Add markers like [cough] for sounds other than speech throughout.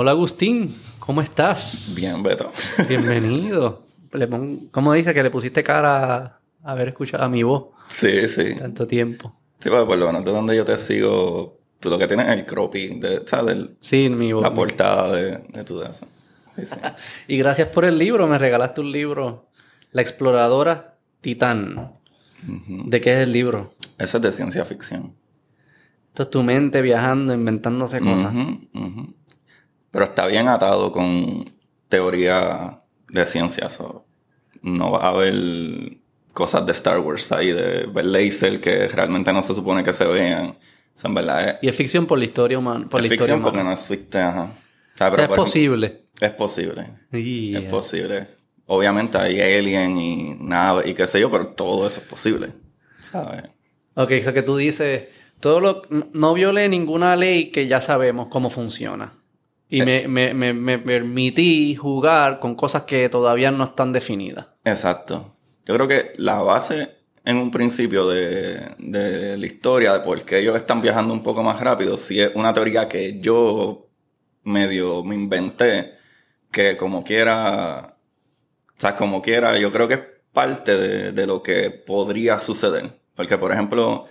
Hola Agustín, ¿cómo estás? Bien, Beto. [laughs] Bienvenido. Le pon- ¿Cómo dice que le pusiste cara a haber escuchado a mi voz Sí, sí. tanto tiempo? Sí, pues por lo menos de donde yo te sigo, tú lo que tienes es el cropping, de, ¿sabes? Del- Sí, mi voz. la portada de, de tu eso. Sí, sí. [laughs] Y gracias por el libro, me regalaste un libro, La exploradora Titán. ¿De qué es el libro? Eso es de ciencia ficción. Esto es tu mente viajando, inventándose cosas. Pero está bien atado con teoría de ciencia. so, no va a haber cosas de Star Wars ahí, de ver laser que realmente no se supone que se vean. O sea, en verdad es, Y es ficción por la historia humana. Por es la historia ficción porque humana. no existe, ajá. O sea, O pero sea, es ejemplo, posible. Es posible. Es posible. Obviamente hay alien y nave y qué sé yo, pero todo eso es posible. ¿Sabes? Ok, o sea que tú dices, todo lo, no violé ninguna ley que ya sabemos cómo funciona. Y me, me, me, permití jugar con cosas que todavía no están definidas. Exacto. Yo creo que la base en un principio de, de la historia, de por qué ellos están viajando un poco más rápido, sí es una teoría que yo medio me inventé, que como quiera, o sea, como quiera, yo creo que es parte de, de lo que podría suceder. Porque, por ejemplo,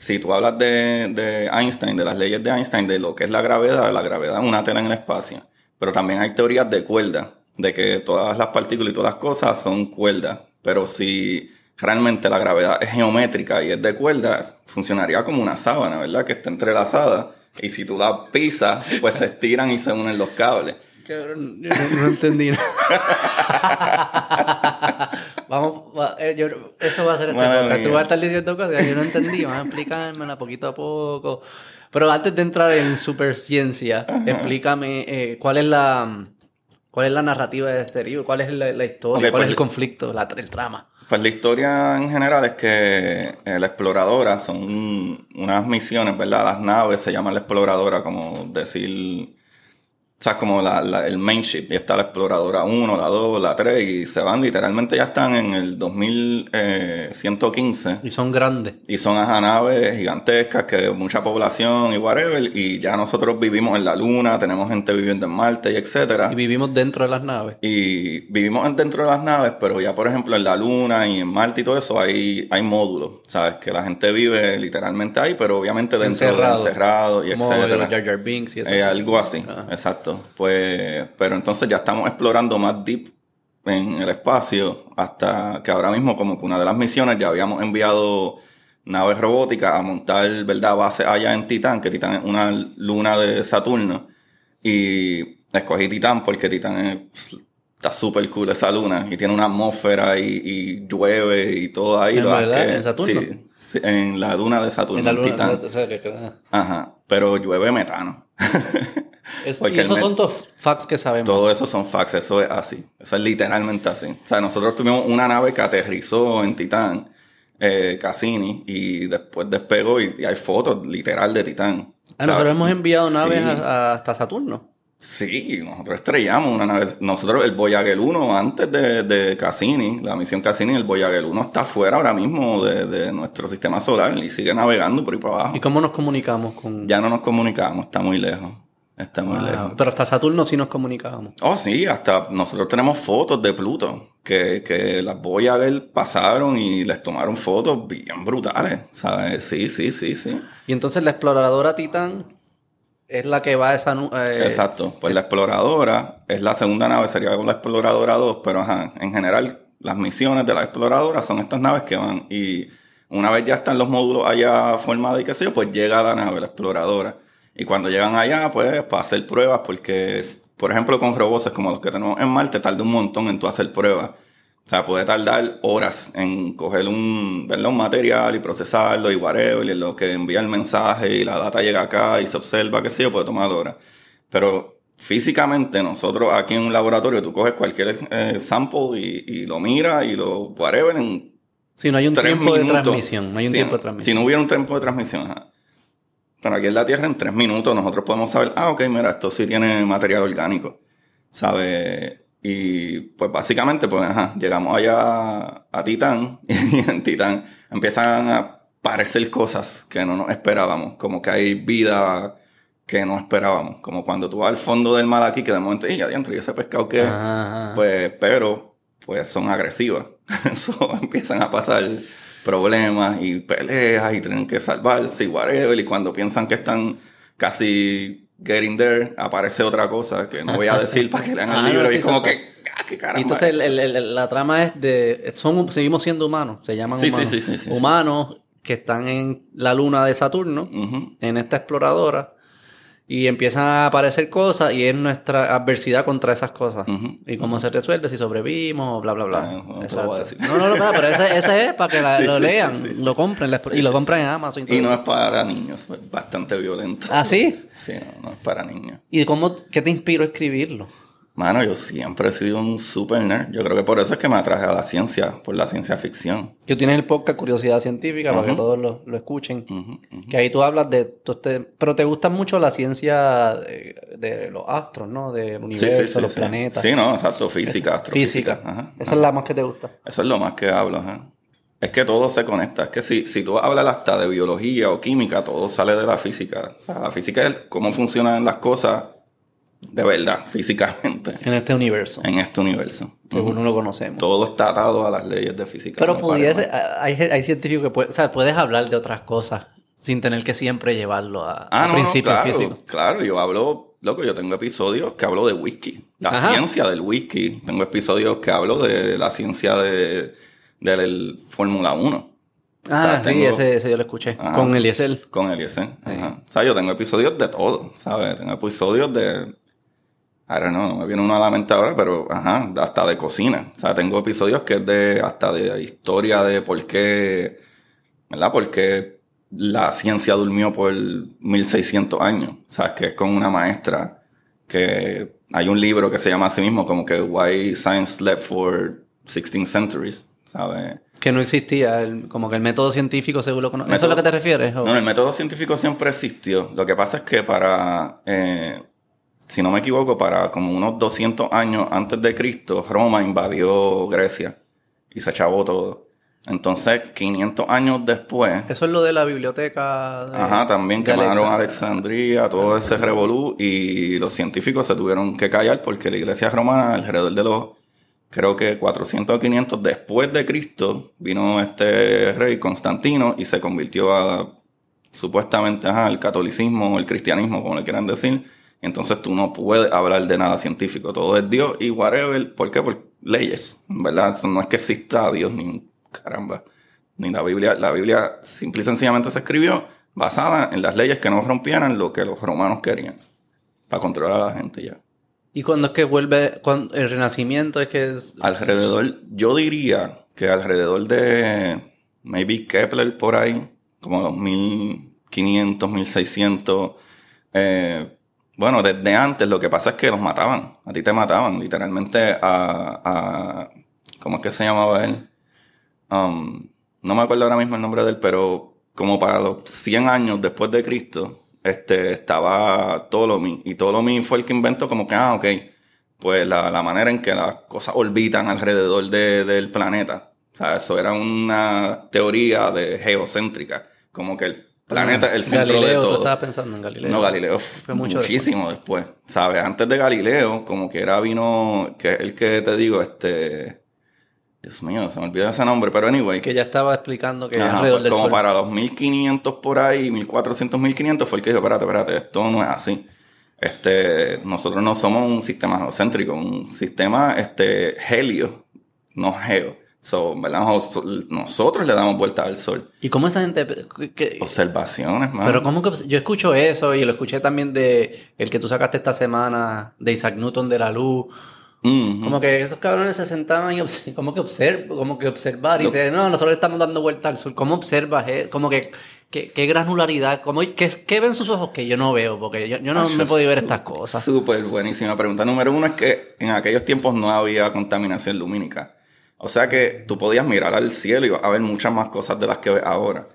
si tú hablas de, de Einstein, de las leyes de Einstein, de lo que es la gravedad, la gravedad es una tela en el espacio. Pero también hay teorías de cuerda, de que todas las partículas y todas las cosas son cuerdas. Pero si realmente la gravedad es geométrica y es de cuerda, funcionaría como una sábana, ¿verdad? Que está entrelazada. Y si tú la pisas, pues se estiran y se unen los cables. Cabrón, yo no, no entendí. [laughs] Eh, yo- eso va a ser este podcast. Tú vas a estar diciendo cosas que yo no entendí. Vas a explicármela poquito a poco. Pero antes de entrar en superciencia, explícame eh, cuál es la cuál es la narrativa de este libro, cuál es la, la historia, Ok, cuál pues- es el conflicto, la, el trama. Pues la historia en general es que eh, la exploradora son unas misiones, ¿verdad? Las naves se llaman la exploradora, como decir, o sea, como la, la- el main ship. Y está la exploradora 1, la 2, la 3, y se van literalmente, ya están en el 2115. Y son grandes. Y son ajá, naves gigantescas, que mucha población y whatever, y ya nosotros vivimos en la Luna, tenemos gente viviendo en Marte y etcétera. Y vivimos dentro de las naves. Y vivimos en- dentro de las naves, pero ya por ejemplo en la Luna y en Marte y todo eso hay, hay módulos, ¿sabes? Que la gente vive literalmente ahí, pero obviamente dentro Encerrado. de encerrado y etcétera. los Jar Jar Binks y eso. Eh, algo así, Ajá. exacto. Pues, pero entonces ya estamos explorando más deep en el espacio, hasta que ahora mismo como que una de las misiones ya habíamos enviado naves robóticas a montar, ¿verdad? Base allá en Titán, que Titán es una luna de Saturno. Y escogí Titán porque Titán es- está súper cool esa luna y tiene una atmósfera y, y llueve y todo ahí. ¿En verdad? que- ¿En Saturno? Sí, sí, en la luna de Saturno, En la luna, Titán. o sea, que- que- Ajá, pero llueve metano. Eso- y esos son todos facts que sabemos. Todo eso son facts, eso es así. Eso es literalmente así. O sea, nosotros tuvimos una nave que aterrizó en Titán, eh, Cassini, y después despegó y, y hay fotos literal de Titán. Ah, O sea, nosotros hemos enviado naves sí. a- a- hasta Saturno. Sí, nosotros estrellamos una nave. Nosotros, el Voyager 1, antes de, de Cassini, la misión Cassini, el Voyager 1 está fuera ahora mismo de, de nuestro sistema solar y sigue navegando por ahí para abajo. ¿Y cómo nos comunicamos con...? Ya no nos comunicamos, está muy lejos. Está muy Wow. lejos. Pero hasta Saturno sí nos comunicábamos. Oh, sí, hasta nosotros tenemos fotos de Pluto, que, que las Voyager pasaron y les tomaron fotos bien brutales, ¿sabes? Sí, sí, sí, sí. Y entonces la exploradora Titán es la que va a esa... eh, Exacto. Pues la exploradora es la segunda nave, sería la exploradora 2, pero ajá, en general las misiones de la exploradora son estas naves que van y una vez ya están los módulos allá formados y qué sé yo, pues llega la nave, la exploradora. Y cuando llegan allá, pues para hacer pruebas, porque, por ejemplo, con robots como los que tenemos en Marte, tarda un montón en tú hacer pruebas. O sea, puede tardar horas en coger un, ¿verdad? un material y procesarlo y whatever, y en lo que envía el mensaje y la data llega acá y se observa, qué sé yo, puede tomar horas. Pero físicamente nosotros aquí en un laboratorio, tú coges cualquier eh, sample y, y lo miras y lo whatever en Sí, no hay un tres tiempo de transmisión. No hay un Sí, tiempo de Si transmisión. no hubiera un tiempo de transmisión, ajá. Pero aquí en la Tierra, en tres minutos, nosotros podemos saber, ah, ok, mira, esto sí tiene material orgánico. ¿Sabe? Y pues básicamente, pues, ajá, llegamos allá a Titán [laughs] y en Titán empiezan a aparecer cosas que no nos esperábamos, como que hay vida que no esperábamos. Como cuando tú vas al fondo del mar aquí, que de momento, y ya y ese pescado que, Ajá. pues, pero, pues son agresivas. [laughs] Eso empiezan a pasar problemas y peleas y tienen que salvarse y whatever. Y cuando piensan que están casi getting there, aparece otra cosa que no voy a decir para que [laughs] lean el Ah, no, libro. sí, y como eso- que, ah, qué caramba. Y entonces el- el- el- la trama es de... Son, seguimos siendo humanos, se llaman Sí, humanos. sí, humanos que están en la luna de Saturno, en esta exploradora, y empiezan a aparecer cosas y es nuestra adversidad contra esas cosas. Y cómo se resuelve, si sobrevivimos, bla, bla, bla. Ah, no te lo Exacto. voy a decir. No, no, no, pero ese, ese es para que la- [laughs] Sí, lo sí, lean, sí, lo compren y lo compren en Amazon. Y, Y no es para niños, es bastante violento. ¿Ah, sí? Sí, no, no es para niños. ¿Y cómo, qué te inspiró a escribirlo? Mano, yo siempre he sido un super nerd. Yo creo que por eso es que me atraje a la ciencia, por la ciencia ficción. Que tienes el podcast Curiosidad Científica para que todos lo, lo escuchen. Que ahí tú hablas de... tú te- pero te gusta mucho la ciencia de, de los astros, ¿no? Del universo, sí, sí, los planetas. Sí, no, exacto, física, astrofísica. Física. Ajá, Esa es la más que te gusta. Eso es lo más que hablo, ajá. Es que todo se conecta. Es que si, si tú hablas hasta de biología o química, todo sale de la física. O sea, la física es cómo funcionan las cosas de verdad, físicamente, En este universo. en este universo. Según no lo conocemos. Todo está atado a las leyes de física. Pero no pudiese, hay, hay científicos que o sea, puedes hablar de otras cosas sin tener que siempre llevarlo a, Ah, a no, no, principios claro, físicos. claro, yo hablo, loco, yo tengo episodios que hablo de whisky, la Ajá. ciencia del whisky. Tengo episodios que hablo de la ciencia de, del Fórmula 1. Ah, O sea, sí, tengo- ese, ese yo lo escuché. Ajá. Con Eliezer. Con Eliezer. Ajá. O sea, yo tengo episodios de todo, ¿sabes? Tengo episodios de. Ahora no, no me viene uno a la mente ahora, pero ajá, hasta de cocina. O sea, tengo episodios que es de hasta de historia de por qué, ¿verdad? Por qué la ciencia durmió por 1600 años. O sea, que es con una maestra que hay un libro que se llama así mismo como que Why Science Slept for 16 Centuries, ¿sabes? Que no existía, el- como que el método científico según lo conoces. ¿Eso es Método- lo que te refieres? o? No, el método científico siempre existió. Lo que pasa es que para, eh, si no me equivoco, para como unos 200 años antes de Cristo, Roma invadió Grecia y se achabó todo. Entonces, 500 años después, Eso es lo de la biblioteca. de- ajá, también de quemaron Alexa. Alexandria, todo ese revolú, y los científicos se tuvieron que callar porque la iglesia romana, alrededor de los, creo que 400 o 500 después de Cristo, vino este rey Constantino y se convirtió a, supuestamente, ajá, al catolicismo o el cristianismo, como le quieran decir. Entonces tú no puedes hablar de nada científico, todo es Dios y whatever. ¿Por qué? Por leyes, ¿verdad? Eso no es que exista Dios ni caramba, ni la Biblia. La Biblia simple y sencillamente se escribió basada en las leyes que no rompieran lo que los romanos querían, para controlar a la gente ya. ¿Y cuándo es que vuelve cuando- el renacimiento? Es que es... Alrededor, yo diría que alrededor de maybe Kepler por ahí, como los 1500, 1600. eh, bueno, desde antes lo que pasa es que los mataban. A ti te mataban, literalmente a. a ¿Cómo es que se llamaba él? Um, no me acuerdo ahora mismo el nombre de él, pero como para los 100 años después de Cristo, este, estaba Ptolemy. Y Ptolemy fue el que inventó como que, ah, ok, pues la, la manera en que las cosas orbitan alrededor de- del planeta. O sea, eso era una teoría de geocéntrica. Como que el planeta el centro Galileo, de tú todo. estabas pensando en Galileo. No, Galileo fue mucho muchísimo después. ¿Sabes? Antes de Galileo, como que era vino, que el que te digo, este. Dios mío, se me olvidó ese nombre, pero anyway. Que ya estaba explicando que Ajá, alrededor pues del como sol. para los 1500 por ahí, 1400, 1500 fue el que dijo, espérate, espérate, esto no es así. Este, nosotros no somos un sistema geocéntrico, un sistema este, helio, no geo. So, Nosotros le damos vuelta al sol. ¿Y cómo esa gente... que- Observaciones, man. pero cómo que... Yo escucho eso y lo escuché también de el que tú sacaste esta semana, de Isaac Newton de la luz. Mhm. Como que esos cabrones se sentaban y [laughs] como que observ, como que observar y dicen, no, nosotros le estamos dando vuelta al sol. ¿Cómo observas? eh? Como que qué, granularidad, cómo, qué, qué ven sus ojos que yo no veo, porque yo, yo no me he podido ver estas cosas. Súper buenísima pregunta. Número uno es que en aquellos tiempos no había contaminación lumínica. O sea que tú podías mirar al cielo y vas a ver muchas más cosas de las que ves ahora.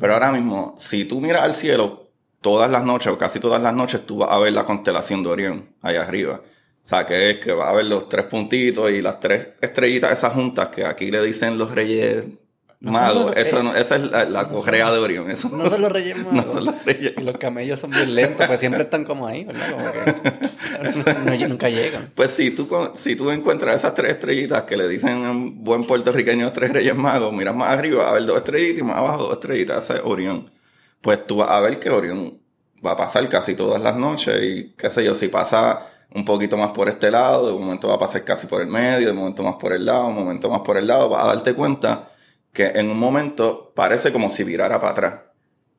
Pero ahora mismo, si tú miras al cielo todas las noches o casi todas las noches, tú vas a ver la constelación de Orión allá arriba. O sea, que es que vas a ver los tres puntitos y las tres estrellitas esas juntas que aquí le dicen los reyes magos. los- Eso eh, no- esa es la, la correa de Orión. Eso No son los [laughs] reyes magos. No son los reyes Y los camellos son bien lentos, pues siempre están como ahí, ¿verdad? Como que [laughs] no- nunca llegan. Pues si tú, si tú encuentras esas tres estrellitas que le dicen a un buen puertorriqueño tres reyes magos, miras más arriba a ver dos estrellitas y más abajo dos estrellitas, ese es Orión. Pues tú vas a ver que Orión va a pasar casi todas las noches y qué sé yo, si pasa un poquito más por este lado, de momento va a pasar casi por el medio, de momento más por el lado, de momento más por el lado, vas a darte cuenta que en un momento parece como si virara para atrás.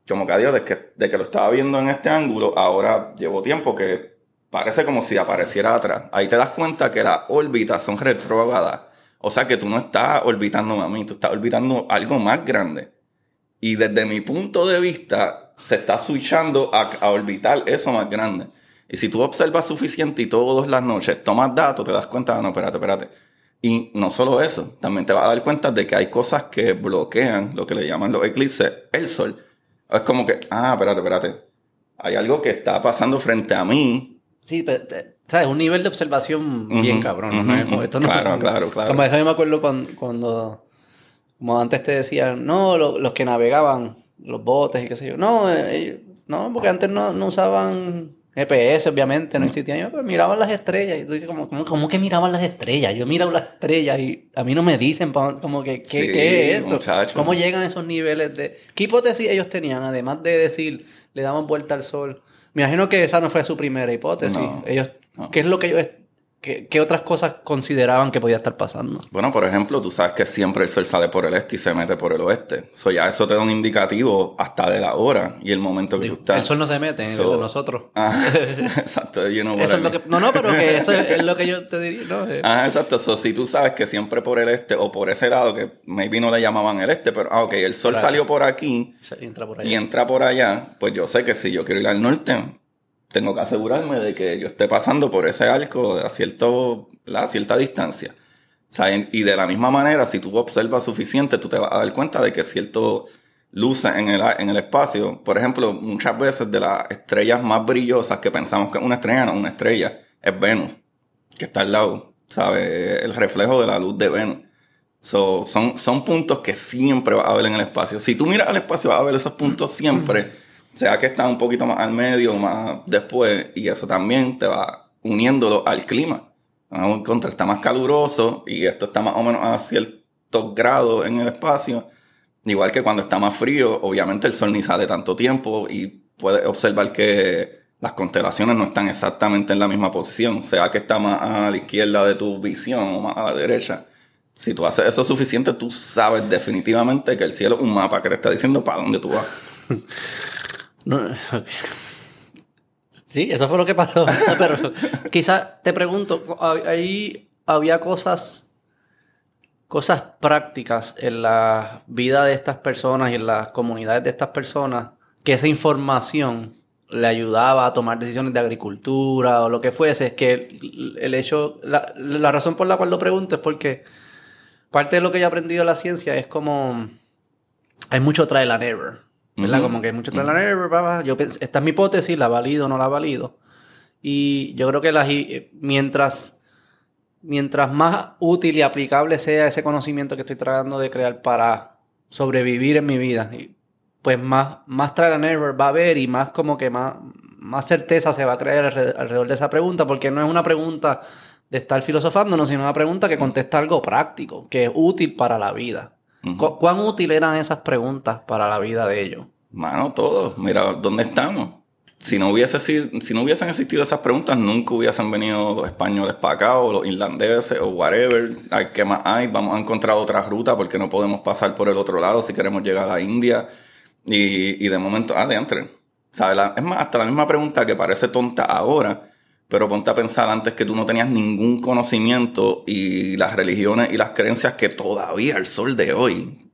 Como que adiós, de que, de que lo estaba viendo en este ángulo, ahora llevo tiempo que parece como si apareciera atrás. Ahí te das cuenta que las órbitas son retrógradas. O sea que tú no estás orbitando a mí, tú estás orbitando algo más grande. Y desde mi punto de vista, se está switchando a, a orbitar eso más grande. Y si tú observas suficiente y todas las noches tomas datos, te das cuenta, no, espérate, espérate. Y no solo eso, también te vas a dar cuenta de que hay cosas que bloquean lo que le llaman los eclipses, el sol. Es como que, ah, espérate, espérate. Hay algo que está pasando frente a mí. Sí, pero, ¿sabes? Un nivel de observación bien cabrón. ujú, ¿no? Es como- esto no- claro, claro, claro. Como eso yo me acuerdo cuando, cuando como antes te decían, no, lo- los que navegaban, los botes y qué sé yo. No, eh, ellos- no, porque antes no, no usaban GPS, obviamente, no existían. Yo, pues, miraban las estrellas. Y tú como, ¿cómo, que miraban las estrellas? Yo miro las estrellas y a mí no me dicen como que, ¿qué, Sí, qué es esto? muchacho. ¿Cómo llegan a esos niveles de... ¿Qué hipótesis ellos tenían? Además de decir, le damos vuelta al sol. Me imagino que esa no fue su primera hipótesis. No, ellos, no. ¿Qué es lo que ellos... ¿Qué, qué otras cosas consideraban que podía estar pasando? Bueno, por ejemplo, tú sabes que siempre el sol sale por el este y se mete por el oeste. So, ya eso te da un indicativo hasta de la hora y el momento que tú estás. El sol no se mete en So- de nosotros. [laughs] Ah, exacto, you know Eso es lo que... No, no, pero que eso es, es lo que yo te diría, ¿no? [laughs] Ah, exacto. So, si tú sabes que siempre por el este o por ese lado, que maybe no le llamaban el este, pero, ah, ok, el sol salió por aquí se entra por allá. y entra por allá, pues yo sé que si yo quiero ir al norte, tengo que asegurarme de que yo esté pasando por ese arco a, cierto, a cierta distancia. O y de la misma manera, si tú observas suficiente, tú te vas a dar cuenta de que cierto luces en el, en el espacio, por ejemplo, muchas veces de las estrellas más brillosas que pensamos que es una estrella, no, una estrella, es Venus, que está al lado, ¿sabes? El reflejo de la luz de Venus. So, son, son puntos que siempre vas a ver en el espacio. Si tú miras al espacio, vas a ver esos puntos siempre, sea que están un poquito más al medio más después, y eso también te va uniéndolo al clima. Ah, un contra está más caluroso y esto está más o menos a ciertos grados en el espacio. Igual que cuando está más frío, obviamente el sol ni sale tanto tiempo y puedes observar que las constelaciones no están exactamente en la misma posición, sea que está más a la izquierda de tu visión o más a la derecha. Si tú haces eso suficiente, tú sabes definitivamente que el cielo es un mapa que te está diciendo para dónde tú vas. [laughs] No. Sí, eso fue lo que pasó. [laughs] Pero quizás te pregunto, ahí había cosas, cosas prácticas en la vida de estas personas y en las comunidades de estas personas que esa información le ayudaba a tomar decisiones de agricultura o lo que fuese. Es que el, el hecho, la, la razón por la cual lo pregunto es porque parte de lo que yo he aprendido de la ciencia es como hay mucho trial and error. ¿Verdad? Ujú. Como que hay mucho trial and error. Yo esta es mi hipótesis, la valido o no la valido. Y yo creo que las, hi- mientras, mientras más útil y aplicable sea ese conocimiento que estoy tratando de crear para sobrevivir en mi vida, pues más, más trial and error va a haber y más como que más, más certeza se va a crear alre- alrededor de esa pregunta, porque no es una pregunta de estar filosofándonos, sino una pregunta que contesta algo práctico, que es útil para la vida. Ujú. ¿Cu- ¿Cuán útil eran esas preguntas para la vida de ellos? Mano, todos. Mira, ¿dónde estamos? Si no, hubiese sido, si no hubiesen existido esas preguntas, nunca hubiesen venido los españoles para acá, o los irlandeses, o whatever. Ay, ¿Qué más hay? Vamos a encontrar otra ruta porque no podemos pasar por el otro lado si queremos llegar a India. Y, y de momento, ah, de entre. La- es más, hasta la misma pregunta que parece tonta ahora, pero ponte a pensar antes que tú no tenías ningún conocimiento y las religiones y las creencias que todavía al sol de hoy,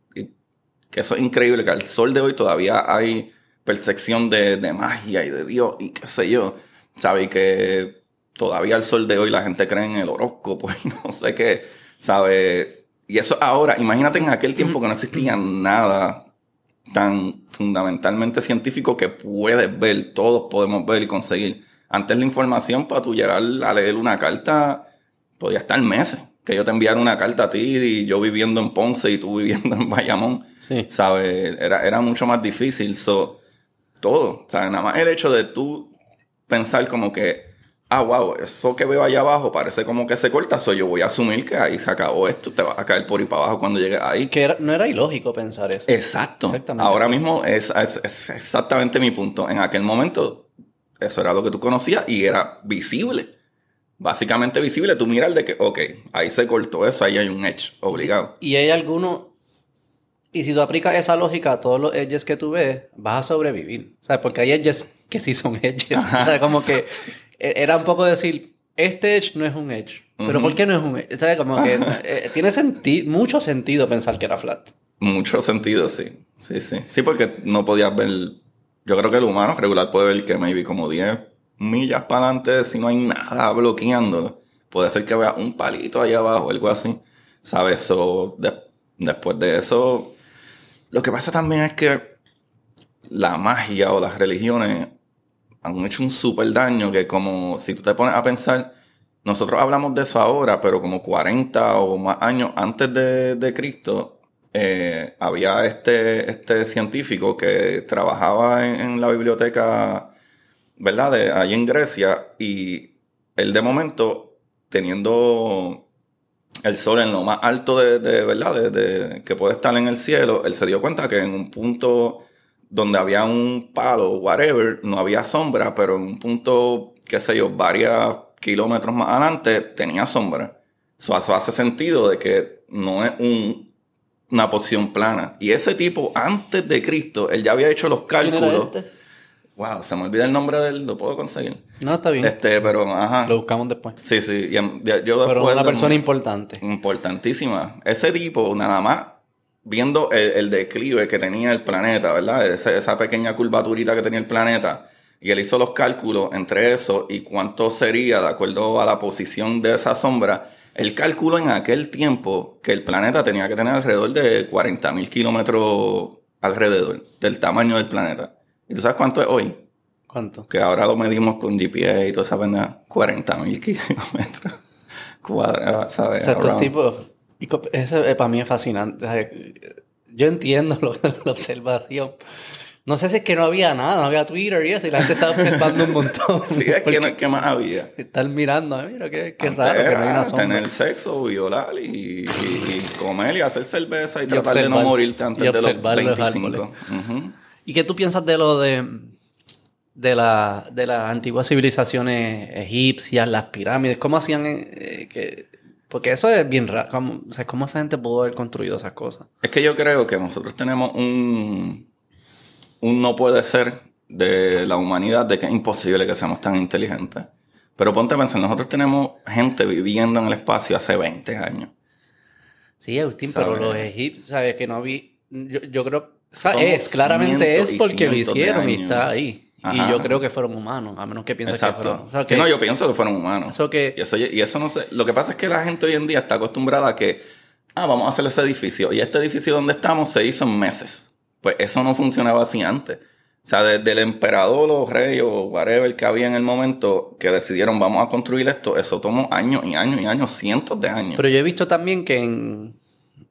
que eso es increíble, que al sol de hoy todavía hay percepción de, de magia y de Dios y qué sé yo, ¿sabes? Y que todavía al sol de hoy la gente cree en el horóscopo y [laughs] no sé qué, ¿sabes? Y eso ahora, imagínate en aquel tiempo que no existía nada tan fundamentalmente científico que puedes ver, todos podemos ver y conseguir. Antes la información para tú llegar a leer una carta podía estar meses, que yo te enviara una carta a ti y yo viviendo en Ponce y tú [laughs] viviendo en Bayamón. Sí. ¿Sabes? Era, era mucho más difícil. So, todo. O sea, nada más el hecho de tú pensar como que, ah, wow, eso que veo allá abajo parece como que se corta, so yo voy a asumir que ahí se acabó esto, te vas a caer por ahí para abajo cuando llegues ahí. Que era- no era ilógico pensar eso. Exacto. Exactamente. Ahora mismo es, es- es exactamente mi punto. En aquel momento, eso era lo que tú conocías y era visible. Básicamente visible. Tú miras el de que, ok, ahí se cortó eso, ahí hay un edge, obligado. Y hay alguno. Y si tú aplicas esa lógica a todos los edges que tú ves, vas a sobrevivir. ¿Sabes? Porque hay edges que sí son edges. [laughs] O sea, como que e- era un poco decir, este edge no es un edge. Pero ¿por qué no es un edge? ¿Sabes? Como que [laughs] eh, tiene senti mucho sentido pensar que era flat. Mucho sentido, sí. Sí, sí. Sí, porque no podías ver. Yo creo que el humano regular puede ver que maybe como 10 millas para adelante, si no hay nada bloqueándolo. Puede ser que vea un palito ahí abajo, algo así. ¿Sabes? So, de- después de eso. Lo que pasa también es que la magia o las religiones han hecho un súper daño que como si tú te pones a pensar, nosotros hablamos de eso ahora, pero como 40 o más años antes de, de Cristo, eh, había este, este científico que trabajaba en, la biblioteca, ¿verdad? De ahí en Grecia y él de momento, teniendo el sol en lo más alto de, ¿verdad? De, que puede estar en el cielo, él se dio cuenta que en un punto donde había un palo, whatever, no había sombra, pero en un punto, qué sé yo, varios kilómetros más adelante, tenía sombra. So, eso hace sentido de que no es un- una posición plana. Y ese tipo, antes de Cristo, él ya había hecho los ¿Quién era cálculos. este? Wow, se me olvida el nombre de él, lo puedo conseguir. No, está bien. Este, pero, ajá. Lo buscamos después. Sí, sí. y en- yo después Pero una de- persona importante. importantísima. Ese tipo, nada más, viendo el, el declive que tenía el planeta, ¿verdad? Ese- esa pequeña curvaturita que tenía el planeta. Y él hizo los cálculos entre eso y cuánto sería de acuerdo a la posición de esa sombra. El cálculo en aquel tiempo que el planeta tenía que tener alrededor de 40 mil kilómetros alrededor del tamaño del planeta. ¿Y tú sabes cuánto es hoy? ¿Cuánto? Que ahora lo medimos con GPS y toda esa pendeja. 40 mil kilómetros [laughs] cuadrados, ¿sabes? O sea, estos tipos. Eso eh, para mí es fascinante. Yo entiendo lo- [laughs] la observación. No sé si es que no había nada, no había Twitter y eso, y la gente estaba observando un montón. [laughs] Sí, es que no, ¿qué más había? Están mirando, "Ay, mira, qué, qué Antes raro que no hay una sombra. Tener sexo, violar y, y- y comer y hacer cerveza y, Y tratar de no observar- morirte antes y de los observar los 25. Ujú. ¿Y qué tú piensas de lo de, de, la, de las antiguas civilizaciones egipcias, las pirámides? ¿Cómo hacían? eh, que, porque eso es bien raro. ¿Cómo, o sea, ¿Cómo esa gente pudo haber construido esas cosas? Es que yo creo que nosotros tenemos un, un no puede ser de la humanidad de que es imposible que seamos tan inteligentes. Pero ponte a pensar, nosotros tenemos gente viviendo en el espacio hace 20 años. Sí, Agustín, pero los egipcios, ¿sabes? Que no vi. Yo, yo creo. Es, claramente es porque lo hicieron y está ahí. Ajá. Y yo creo que fueron humanos, a menos que pienses que fueron. o sea, Sí, que- no, yo pienso que fueron humanos. Eso que- Y eso, y eso no sé. Lo que pasa es que la gente hoy en día está acostumbrada a que, ah, vamos a hacer ese edificio. Y este edificio donde estamos se hizo en meses. Pues eso no funcionaba así antes. O sea, desde el emperador o rey o whatever que había en el momento que decidieron vamos a construir esto, eso tomó años y años y años, cientos de años. Pero yo he visto también que en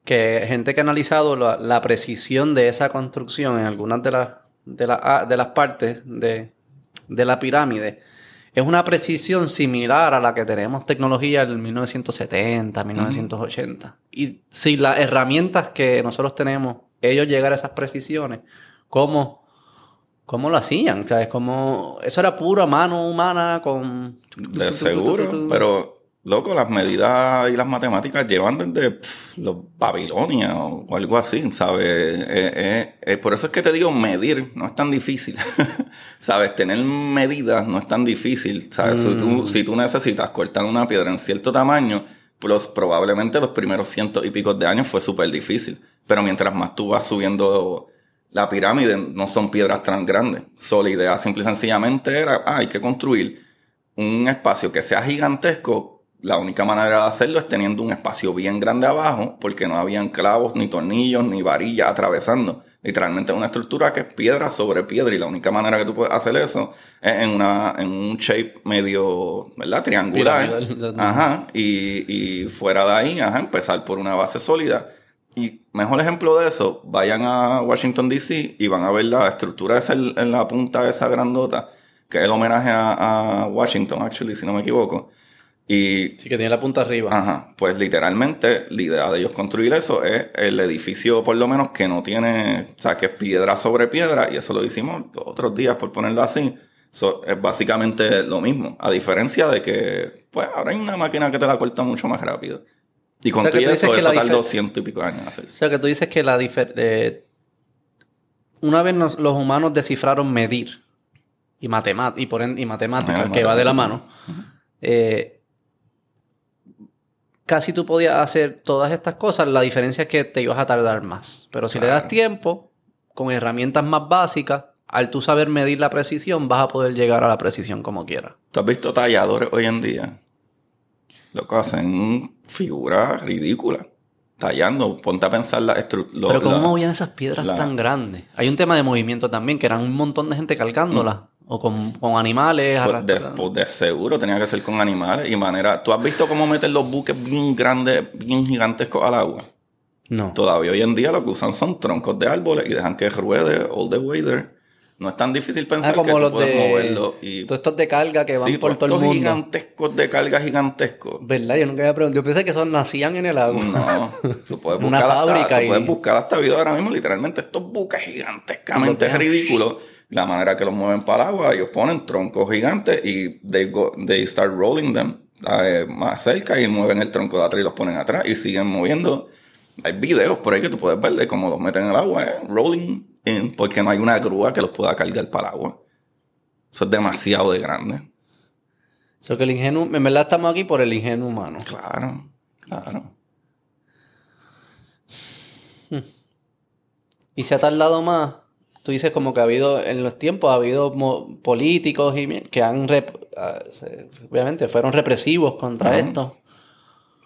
que gente que ha analizado la, la precisión de esa construcción en algunas de las de, la- ah, de las partes de, de la pirámide es una precisión similar a la que tenemos tecnología en 1970, 1980. Y si las herramientas que nosotros tenemos, ellos llegar a esas precisiones, ¿cómo, cómo lo hacían? O sea, es como, eso era pura mano humana con... De seguro, pero loco, las medidas y las matemáticas llevan desde los Babilonia o, o algo así, ¿sabes? Eh, eh, eh, por eso es que te digo, medir no es tan difícil, [laughs] ¿sabes? Tener medidas no es tan difícil, ¿sabes? Si, tú, si tú necesitas cortar una piedra en cierto tamaño, pues probablemente los primeros cientos y picos de años fue súper difícil, pero mientras más tú vas subiendo la pirámide, no son piedras tan grandes. So, la idea simple y sencillamente era, ah, hay que construir un espacio que sea gigantesco la única manera de hacerlo es teniendo un espacio bien grande abajo, porque no habían clavos, ni tornillos, ni varillas atravesando. Literalmente una estructura que es piedra sobre piedra y la única manera que tú puedes hacer eso es en, una, en un shape medio, ¿verdad? Triangular. Piramidal. Ajá. Y, y fuera de ahí, ajá, empezar por una base sólida. Y mejor ejemplo de eso, vayan a Washington DC y van a ver la estructura esa en en la punta de esa grandota, que es el homenaje a, a Washington, actually, si no me equivoco. Y Sí, que tiene la punta arriba. Ajá, pues literalmente la idea de ellos construir eso es el edificio por lo menos que no tiene, o sea, que es piedra sobre piedra y eso lo hicimos otros días por ponerlo así. So, es básicamente lo mismo, a diferencia de que, pues ahora hay una máquina que te la corta mucho más rápido. Y con O sea, todo eso, eso tardó ciento y pico años en O hacerse. sea, que tú dices que la eh, una vez nos- los humanos descifraron medir y, y, por en- y matemáticas, que va de la mano, eh, casi tú podías hacer todas estas cosas, la diferencia es que te ibas a tardar más. Pero si le das tiempo, con herramientas más básicas, al tú saber medir la precisión, vas a poder llegar a la precisión como quieras. ¿Tú has visto talladores hoy en día? Lo que hacen figuras ridículas. Tallando, ponte a pensar la estructura. Pero ¿cómo movían esas piedras la- tan grandes? Hay un tema de movimiento también, que eran un montón de gente cargándolas. O con, con animales Pues de, pues de seguro tenía que ser con animales y manera. ¿Tú has visto cómo meten los buques bien grandes, bien gigantescos al agua? No. Todavía hoy en día lo que usan son troncos de árboles y dejan que ruede all the way there. No es tan difícil pensar Ah, como que tú los puedes de... moverlo y Todos estos de carga que van sí, por todo el estos mundo. gigantescos de carga gigantescos. ¿Verdad? Yo nunca había preguntado. Yo pensé que esos nacían en el agua. No, [laughs] tú puedes Una buscar, hasta, fábrica tú y- puedes buscar hasta videos ahora mismo, literalmente estos buques gigantescamente ridículos. La manera que los mueven para el agua, ellos ponen troncos gigantes y they, go, they start rolling them eh, más cerca y mueven el tronco de atrás y los ponen atrás y siguen moviendo. Hay videos por ahí que tú puedes ver de cómo los meten en el agua, eh, rolling in, porque no hay una grúa que los pueda cargar para el agua. Eso es demasiado de grande. So que el ingenio... En verdad estamos aquí por el ingenio humano. Claro, claro. Y se ha tardado más. Tú dices como que ha habido... En los tiempos ha habido políticos y que han... rep- ah, obviamente fueron represivos contra esto.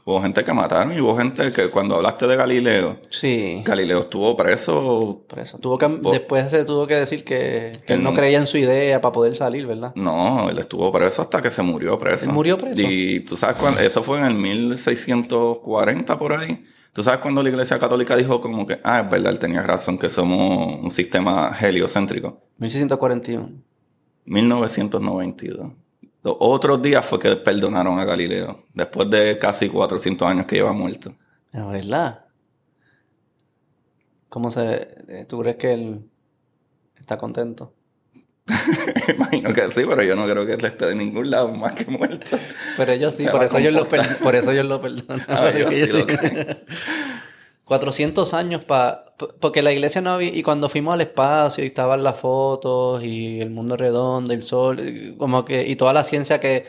Hubo gente que mataron y hubo gente que cuando hablaste de Galileo, Sí. Galileo estuvo preso. Por eso. Tuvo que, después se tuvo que decir que, que Que él no no- creía en su idea para poder salir, ¿verdad? No, él estuvo preso hasta que se murió preso. ¿Él murió preso? Y tú sabes cuándo, eso fue en el 1640 por ahí. Tú sabes cuando la iglesia católica dijo como que, ah, es verdad, él tenía razón, que somos un sistema heliocéntrico. 1641. 1992. Los otros días fue que perdonaron a Galileo, después de casi 400 años que lleva muerto. La verdad. ¿Cómo se... eh, ¿Tú crees que él está contento? [laughs] Imagino que sí, pero yo no creo que él esté de ningún lado más que muerto. Pero ellos sí, por eso ellos, lo per- por eso ellos lo perdonan. Ah, ellos Porque sí ellos lo creen. 400 años para... Porque la iglesia no había... Y cuando fuimos al espacio y estaban las fotos y el mundo redondo, el sol, como que... Y toda la ciencia que,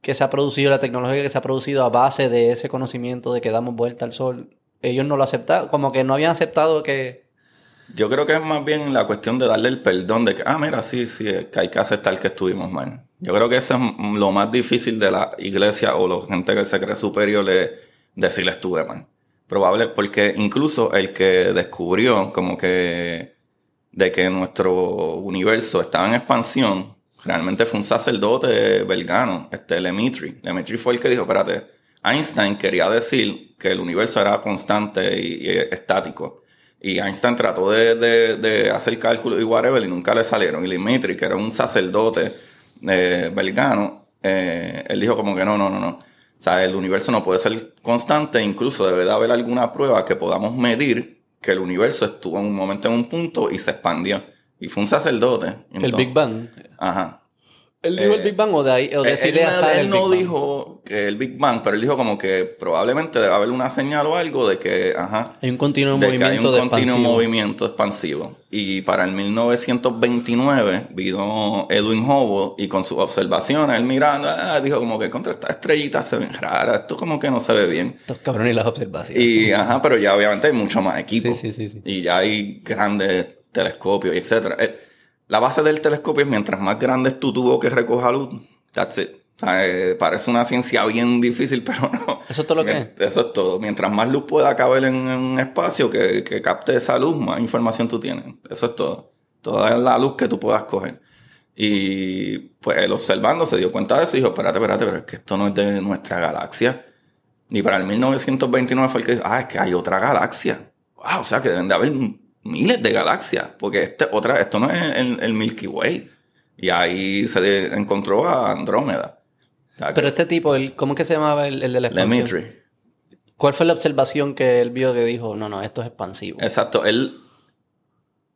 que se ha producido, la tecnología que se ha producido a base de ese conocimiento de que damos vuelta al sol, ellos no lo aceptaron. Como que no habían aceptado que... Yo creo que es más bien la cuestión de darle el perdón de que, ah, mira, sí, sí, que hay que aceptar que estuvimos mal. Yo creo que eso es lo más difícil de la iglesia o la gente que se cree superior de decirle estuve mal. Probable, porque incluso el que descubrió como que de que nuestro universo estaba en expansión, realmente fue un sacerdote belgano, este Lemitri. Lemitri fue el que dijo, espérate, Einstein quería decir que el universo era constante y, y estático. Y Einstein trató de, de- de hacer cálculos y whatever y nunca le salieron. Y Lemitri, que era un sacerdote eh, belgano, eh, él dijo como que no, no, no, no. O sea, el universo no puede ser constante, incluso debe de haber alguna prueba que podamos medir que el universo estuvo en un momento en un punto y se expandió. Y fue un sacerdote. el Big Bang. Ajá. ¿Él dijo Eh, el Big Bang o de ahí? O de Él, esa él idea no- sale él el no Big Bang? dijo que el Big Bang, pero él dijo como que probablemente debe haber una señal o algo de que, ajá, Hay un continuo de que hay movimiento un de continuo expansivo. movimiento expansivo. Y para el 1929 vino Edwin Hubble y con sus observaciones, él mirando, ah, dijo como que contra estas estrellitas se ven raras, esto como que no se ve bien. Estos cabrones y las observaciones. Y ajá, pero ya obviamente hay mucho más equipo. Sí, sí, sí, sí. Y ya hay grandes telescopios y etcétera. Eh, La base del telescopio es mientras más grande es tu tubo que recoja luz, that's it. O sea, eh, parece una ciencia bien difícil, [laughs] pero no. ¿Eso es todo lo que es? Eso es todo. Mientras más luz pueda caber en, en un espacio que, que capte esa luz, más información tú tienes. Eso es todo. Toda la luz que tú puedas coger. Y pues él observando se dio cuenta de eso y dijo, espérate, espérate, pero es que esto no es de nuestra galaxia. Y para el 1929 fue el que dijo, ah, es que hay otra galaxia. Wow, o sea que deben de haber miles de galaxias, porque este, otra, esto no es el, el Milky Way. Y ahí se encontró a Andrómeda. O sea, que- Pero este tipo, el, ¿cómo es que se llamaba el, el de la expansión? Demetri. ¿Cuál fue la observación que él vio que dijo, no, no, esto es expansivo? Exacto, él.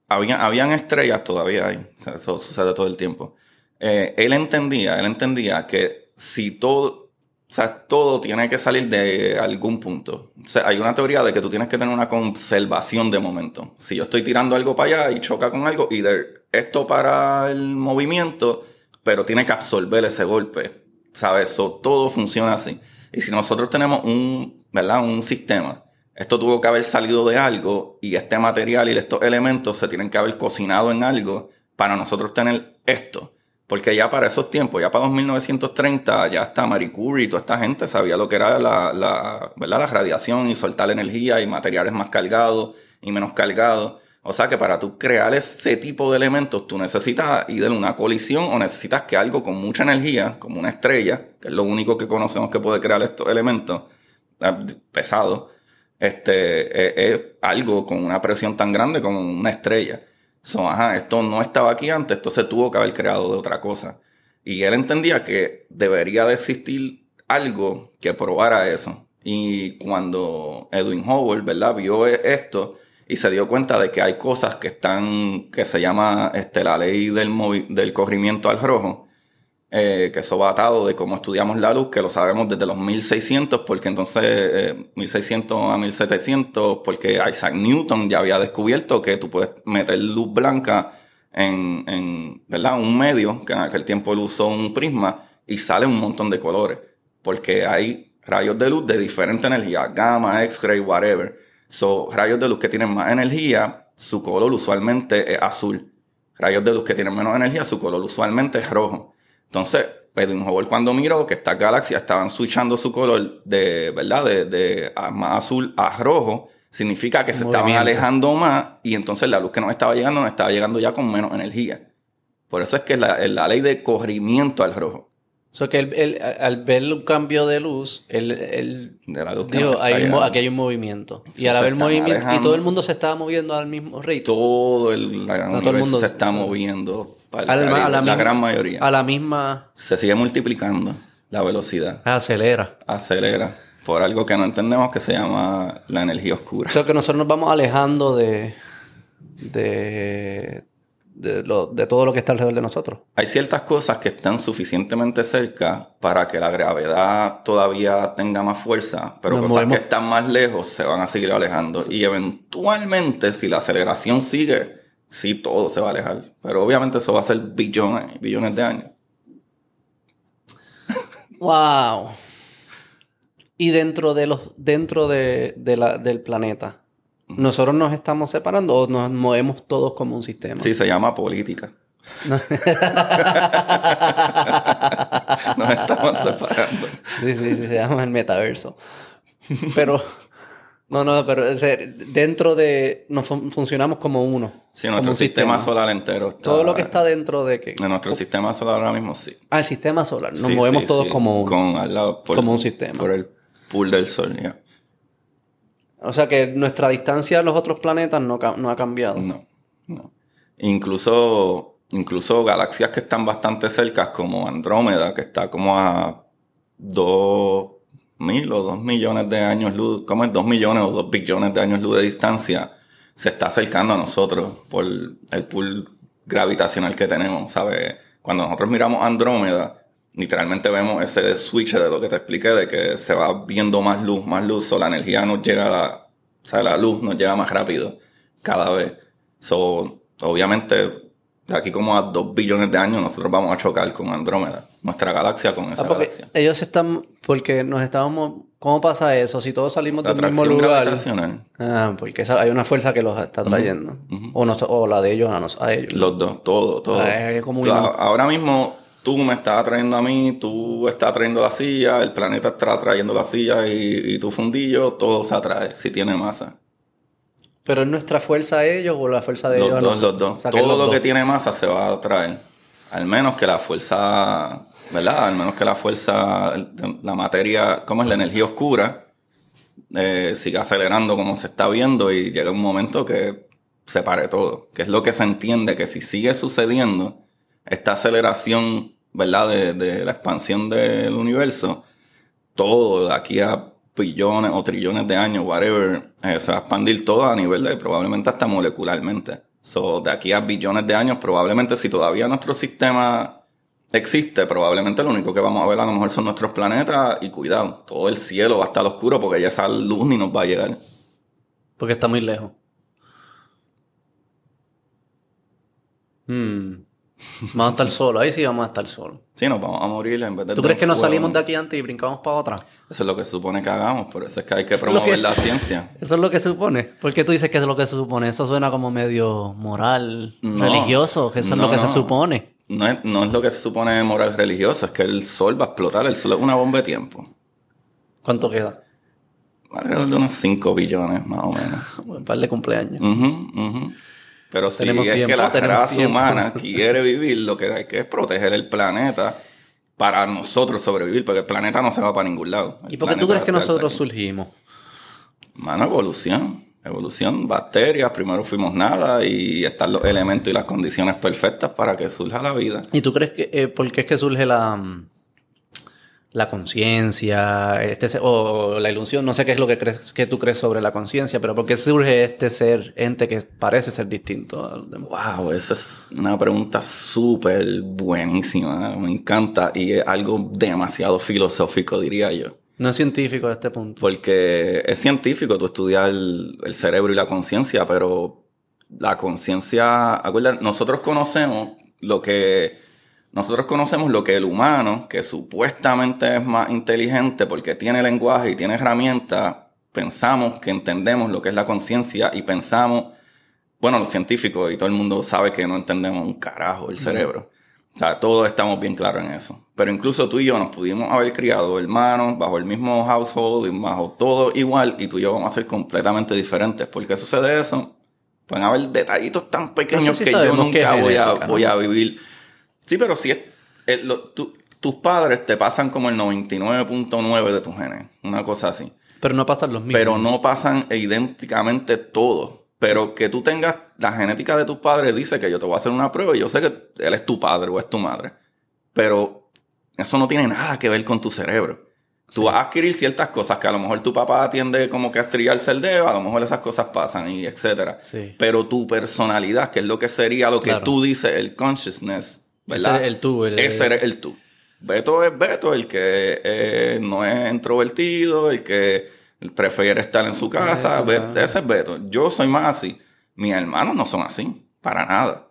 Había, habían estrellas todavía ahí. O sea, Eso sucede todo el tiempo. Eh, él entendía, él entendía que si todo. O sea, todo tiene que salir de algún punto. Hay una teoría de que tú tienes que tener una conservación de momento. Si yo estoy tirando algo para allá y choca con algo, y esto para el movimiento, pero tiene que absorber ese golpe. ¿Sabes? So, todo funciona así. Y si nosotros tenemos un, ¿verdad? Un sistema, esto tuvo que haber salido de algo y este material y estos elementos se tienen que haber cocinado en algo para nosotros tener esto. Porque ya para esos tiempos, ya para los 1930, ya hasta Marie Curie y toda esta gente sabía lo que era la, la, ¿verdad? la radiación y soltar energía y materiales más cargados y menos cargados. O sea que para tú crear ese tipo de elementos, tú necesitas ir en una colisión o necesitas que algo con mucha energía, como una estrella, que es lo único que conocemos que puede crear estos elementos eh, pesados, este, es, es algo con una presión tan grande como una estrella. So, ajá, esto no estaba aquí antes, esto se tuvo que haber creado de otra cosa. Y él entendía que debería de existir algo que probara eso. Y cuando Edwin Howell, ¿verdad? Vio e- esto y se dio cuenta de que hay cosas que están, que se llama este, la ley del, del corrimiento al rojo, eh, que eso va atado de cómo estudiamos la luz, que lo sabemos desde los 1600, porque entonces, eh, 1600 a 1700, porque Isaac Newton ya había descubierto que tú puedes meter luz blanca en, en ¿verdad? un medio, que en aquel tiempo él usó un prisma, y sale un montón de colores, porque hay rayos de luz de diferente energía, gamma, x-ray, whatever. So, rayos de luz que tienen más energía, su color usualmente es azul. Rayos de luz que tienen menos energía, su color usualmente es rojo. Entonces, Edwin Hubble cuando miró que estas galaxias estaban switchando su color de, ¿verdad? De, de a- más azul a rojo, significa que se estaban alejando más y entonces la luz que nos estaba llegando nos estaba llegando ya con menos energía. Por eso es que la, la ley de corrimiento al rojo. O sea, que él, él, al ver un cambio de luz, él, él luz dijo, hay un aquí hay un movimiento. Y Sí, al se haber movimiento, y todo el mundo se estaba moviendo al mismo ritmo. Todo el, la gran No, todo el mundo- se está moviendo. para el A la- gran mayoría. A la misma... Se sigue multiplicando la velocidad. Acelera. Acelera. Por algo que no entendemos que se llama la energía oscura. O sea, que nosotros nos vamos alejando de... De... De, lo- de todo lo que está alrededor de nosotros. Hay ciertas cosas que están suficientemente cerca para que la gravedad todavía tenga más fuerza, pero Nos cosas movemos- que están más lejos se van a seguir alejando. Y eventualmente, si la aceleración sigue, sí, todo se va a alejar. Pero obviamente eso va a ser billones y billones de años. [laughs] Wow. Y dentro de los, dentro de, de la, del planeta, ¿nosotros nos estamos separando o nos movemos todos como un sistema? Sí, se llama política. [laughs] Nos estamos separando. Sí, sí, sí, se llama el metaverso. Pero, no, no, pero o sea, dentro de, nos fun- funcionamos como uno. Sí, nuestro un sistema, solar entero está... Todo lo que está dentro de que... En nuestro sistema solar ahora mismo sí. Ah, el sistema solar. Nos Sí, movemos sí, todos sí. como uno. Con, al lado, por- como un sistema. Por el pool del sol, ya. O sea que nuestra distancia a los otros planetas no, ha cambiado. No, no. Incluso, incluso galaxias que están bastante cercas, como Andrómeda, que está como a 2 mil o 2 millones de años luz, ¿cómo es? 2 millones o 2 billones de años luz de distancia, se está acercando a nosotros por el pool gravitacional que tenemos, ¿sabes? Cuando nosotros miramos Andrómeda, literalmente vemos ese switch de lo que te expliqué, de que se va viendo más luz, más luz, o la energía nos llega, a la, o sea, la luz nos llega más rápido cada vez. So, obviamente, de aquí como a 2 billones de años, nosotros vamos a chocar con Andrómeda, nuestra galaxia con esa Ah, porque galaxia. ellos están, porque nos estábamos, ¿cómo pasa eso? Si todos salimos La del mismo lugar. Ah, porque esa- hay una fuerza que los está trayendo. o, nos- o la de ellos a, nos- a ellos. los dos, todo, todo. Ah, como Ahora mismo, tú me estás atrayendo a mí, tú estás atrayendo la silla, el planeta está atrayendo la silla y, y tu fundillo, todo se atrae si tiene masa. Pero es nuestra fuerza a ellos o la fuerza de Los ellos a dos, los nosotros? dos. O sea, que Todo los lo dos. que tiene masa se va a atraer. Al menos que la fuerza, ¿verdad? Al menos que la fuerza, la materia, ¿cómo es? La energía oscura eh, siga acelerando como se está viendo y llega un momento que se pare todo. Que es lo que se entiende que si sigue sucediendo esta aceleración, ¿verdad? De, la expansión del universo, todo de aquí a billones o trillones de años, whatever, eh, se va a expandir todo a nivel de probablemente hasta molecularmente. So, de aquí a billones de años, probablemente si todavía nuestro sistema existe, probablemente lo único que vamos a ver a lo mejor son nuestros planetas y cuidado, todo el cielo va a estar oscuro porque ya esa luz ni nos va a llegar. Porque está muy lejos. Hmm. Vamos a estar solos. Ahí sí vamos a estar solos. Sí, nos vamos a morir en vez de... ¿Tú crees que nos salimos de aquí antes y brincamos para otra? Eso es lo que se supone que hagamos, por eso es que hay que promover que- la ciencia. [laughs] Eso es lo que se supone. ¿Por qué tú dices que es lo que se supone? Eso suena como medio moral, No. religioso, que eso es lo que no. se supone. No es, no es lo que se supone moral religioso, es que el sol va a explotar, el sol es una bomba de tiempo. ¿Cuánto queda? Alrededor de unos 5 billones, más o menos. [laughs] Un par de cumpleaños. Ujú, ujú. Pero si es tiempo, que la raza humana quiere vivir, lo que hay que es proteger el planeta para nosotros sobrevivir, porque el planeta no se va para ningún lado. El ¿Y por qué tú crees que nosotros aquí. surgimos? Mano, evolución. Evolución, bacterias, primero fuimos nada y están los elementos y las condiciones perfectas para que surja la vida. ¿Y tú crees que eh, por qué es que surge la, mm, la conciencia este, o la ilusión? No sé qué es lo que crees que tú crees sobre la conciencia, pero ¿por qué surge este ser, ente que parece ser distinto? Wow, esa es una pregunta súper buenísima. Me encanta y es algo demasiado filosófico, diría yo. No es científico a este punto. Porque es científico tú estudiar el, el cerebro y la conciencia, pero la conciencia, acuérdate, nosotros conocemos lo que nosotros conocemos lo que el humano, que supuestamente es más inteligente porque tiene lenguaje y tiene herramientas, pensamos que entendemos lo que es la conciencia y pensamos, bueno, los científicos y todo el mundo sabe que no entendemos un carajo el cerebro. O sea, todos estamos bien claros en eso. Pero incluso tú y yo nos pudimos haber criado hermanos bajo el mismo household y bajo todo igual y tú y yo vamos a ser completamente diferentes. ¿Por qué sucede eso? Pueden haber detallitos tan pequeños sí que yo nunca voy, a, voy a vivir. Sí, pero si es, el- lo- tu- tus padres te pasan como el 99.9 de tus genes, una cosa así. Pero no pasan los mismos. Pero no pasan idénticamente todo. Pero que tú tengas la genética de tus padres dice que yo te voy a hacer una prueba y yo sé que él es tu padre o es tu madre. Pero eso no tiene nada que ver con tu cerebro. Tú vas a adquirir ciertas cosas que a lo mejor tu papá tiende como que a estrellarse el dedo, a lo mejor esas cosas pasan y etcétera. Sí. Pero tu personalidad, que es lo que sería lo que Claro. tú dices, el consciousness, ¿verdad? Ese es el tú, el- Ese eres el tú. Beto es Beto, el que eh, no es introvertido, el que prefiere estar en su casa. Beto, Be- ese es Beto. Yo soy más así. Mis hermanos no son así, para nada.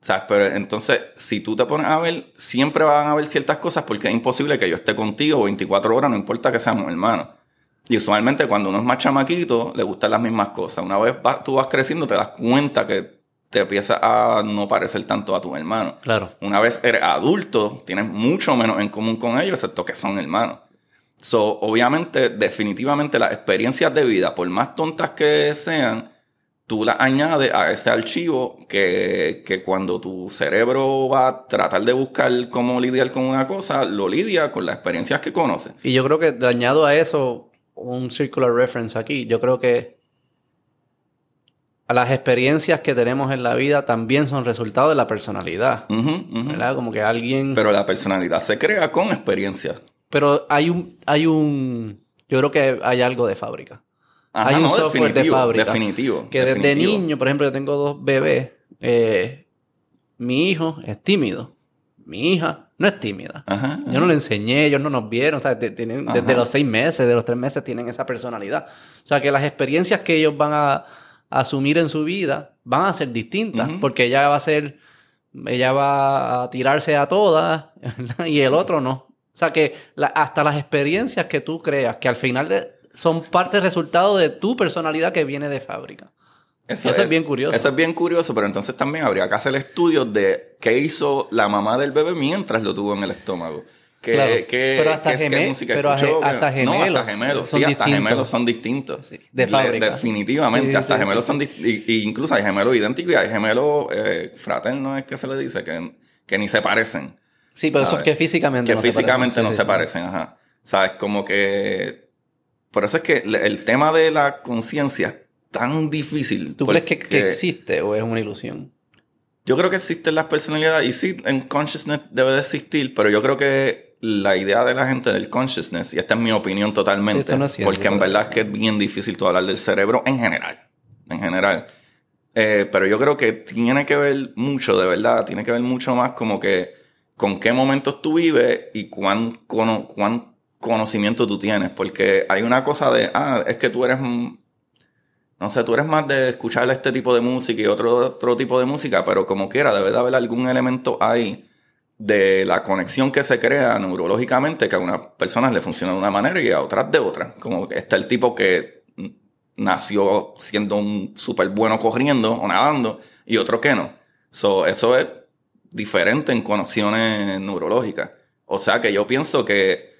¿Sabes? Pero entonces, si tú te pones a ver, siempre van a haber ciertas cosas porque es imposible que yo esté contigo 24 horas, no importa que seamos hermanos. Y usualmente cuando uno es más chamaquito, le gustan las mismas cosas. Una vez vas- tú vas creciendo, te das cuenta que te empieza a no parecer tanto a tus hermanos. Claro. Una vez eres adulto, tienes mucho menos en común con ellos, excepto que son hermanos. So, obviamente, definitivamente las experiencias de vida, por más tontas que sean, tú las añades a ese archivo que, que cuando tu cerebro va a tratar de buscar cómo lidiar con una cosa, lo lidia con las experiencias que conoce. Y yo creo que añado a eso un circular reference aquí. Yo creo que las experiencias que tenemos en la vida también son resultado de la personalidad. ¿Verdad? Como que alguien... Pero la personalidad se crea con experiencia. Pero hay un, hay un, yo creo que hay algo de fábrica. Ajá, hay un no, software de fábrica. Definitivo. Que desde niño, por ejemplo, yo tengo dos bebés. eh, mi hijo es tímido. Mi hija no es tímida. Ajá, Yo no le enseñé, ellos no nos vieron. O sea, tienen, desde los seis meses, de los tres meses, tienen esa personalidad. O sea, que las experiencias que ellos van a asumir en su vida van a ser distintas. Porque ella va a ser, ella va a tirarse a todas [laughs] y el otro no. O sea, que la- hasta las experiencias que tú creas, que al final de- son parte resultado de tu personalidad que viene de fábrica. Eso, es, bien curioso. Eso es bien curioso, pero entonces también habría que hacer estudios de qué hizo la mamá del bebé mientras lo tuvo en el estómago. ¿Qué, Claro. qué- Pero hasta qué- música pero escuchó? hasta gemelos No, hasta gemelos. son sí, hasta distintos. gemelos son distintos. Sí, de Le- fábrica. definitivamente, Sí, hasta gemelos son distintos. Incluso hay gemelos idénticos y hay gemelos eh, fraternos, es que se le dice, que, que ni se parecen. Sí, pero eso es ¿sabes? que físicamente que no se físicamente parecen. no se parecen, ajá. ¿Sabes? Como que... Por eso es que el tema de la conciencia es tan difícil. ¿Tú crees que, que existe o es una ilusión? Yo creo que existen las personalidades y sí, en consciousness debe de existir, pero yo creo que la idea de la gente del consciousness, y esta es mi opinión totalmente, Sí, no es porque en verdad es que es bien difícil tú hablar del cerebro en general, en general. Eh, pero yo creo que tiene que ver mucho, de verdad, tiene que ver mucho más como que con qué momentos tú vives y cuán, cono- cuán conocimiento tú tienes, porque hay una cosa de, ah, es que tú eres un- no sé, tú eres más de escuchar este tipo de música y otro, otro tipo de música, pero como quiera, debe de haber algún elemento ahí de la conexión que se crea neurológicamente que a unas personas le funciona de una manera y a otras de otra. Como está el tipo que nació siendo un súper bueno corriendo o nadando y otro que no. So, eso es diferente en conexiones neurológicas. O sea que yo pienso que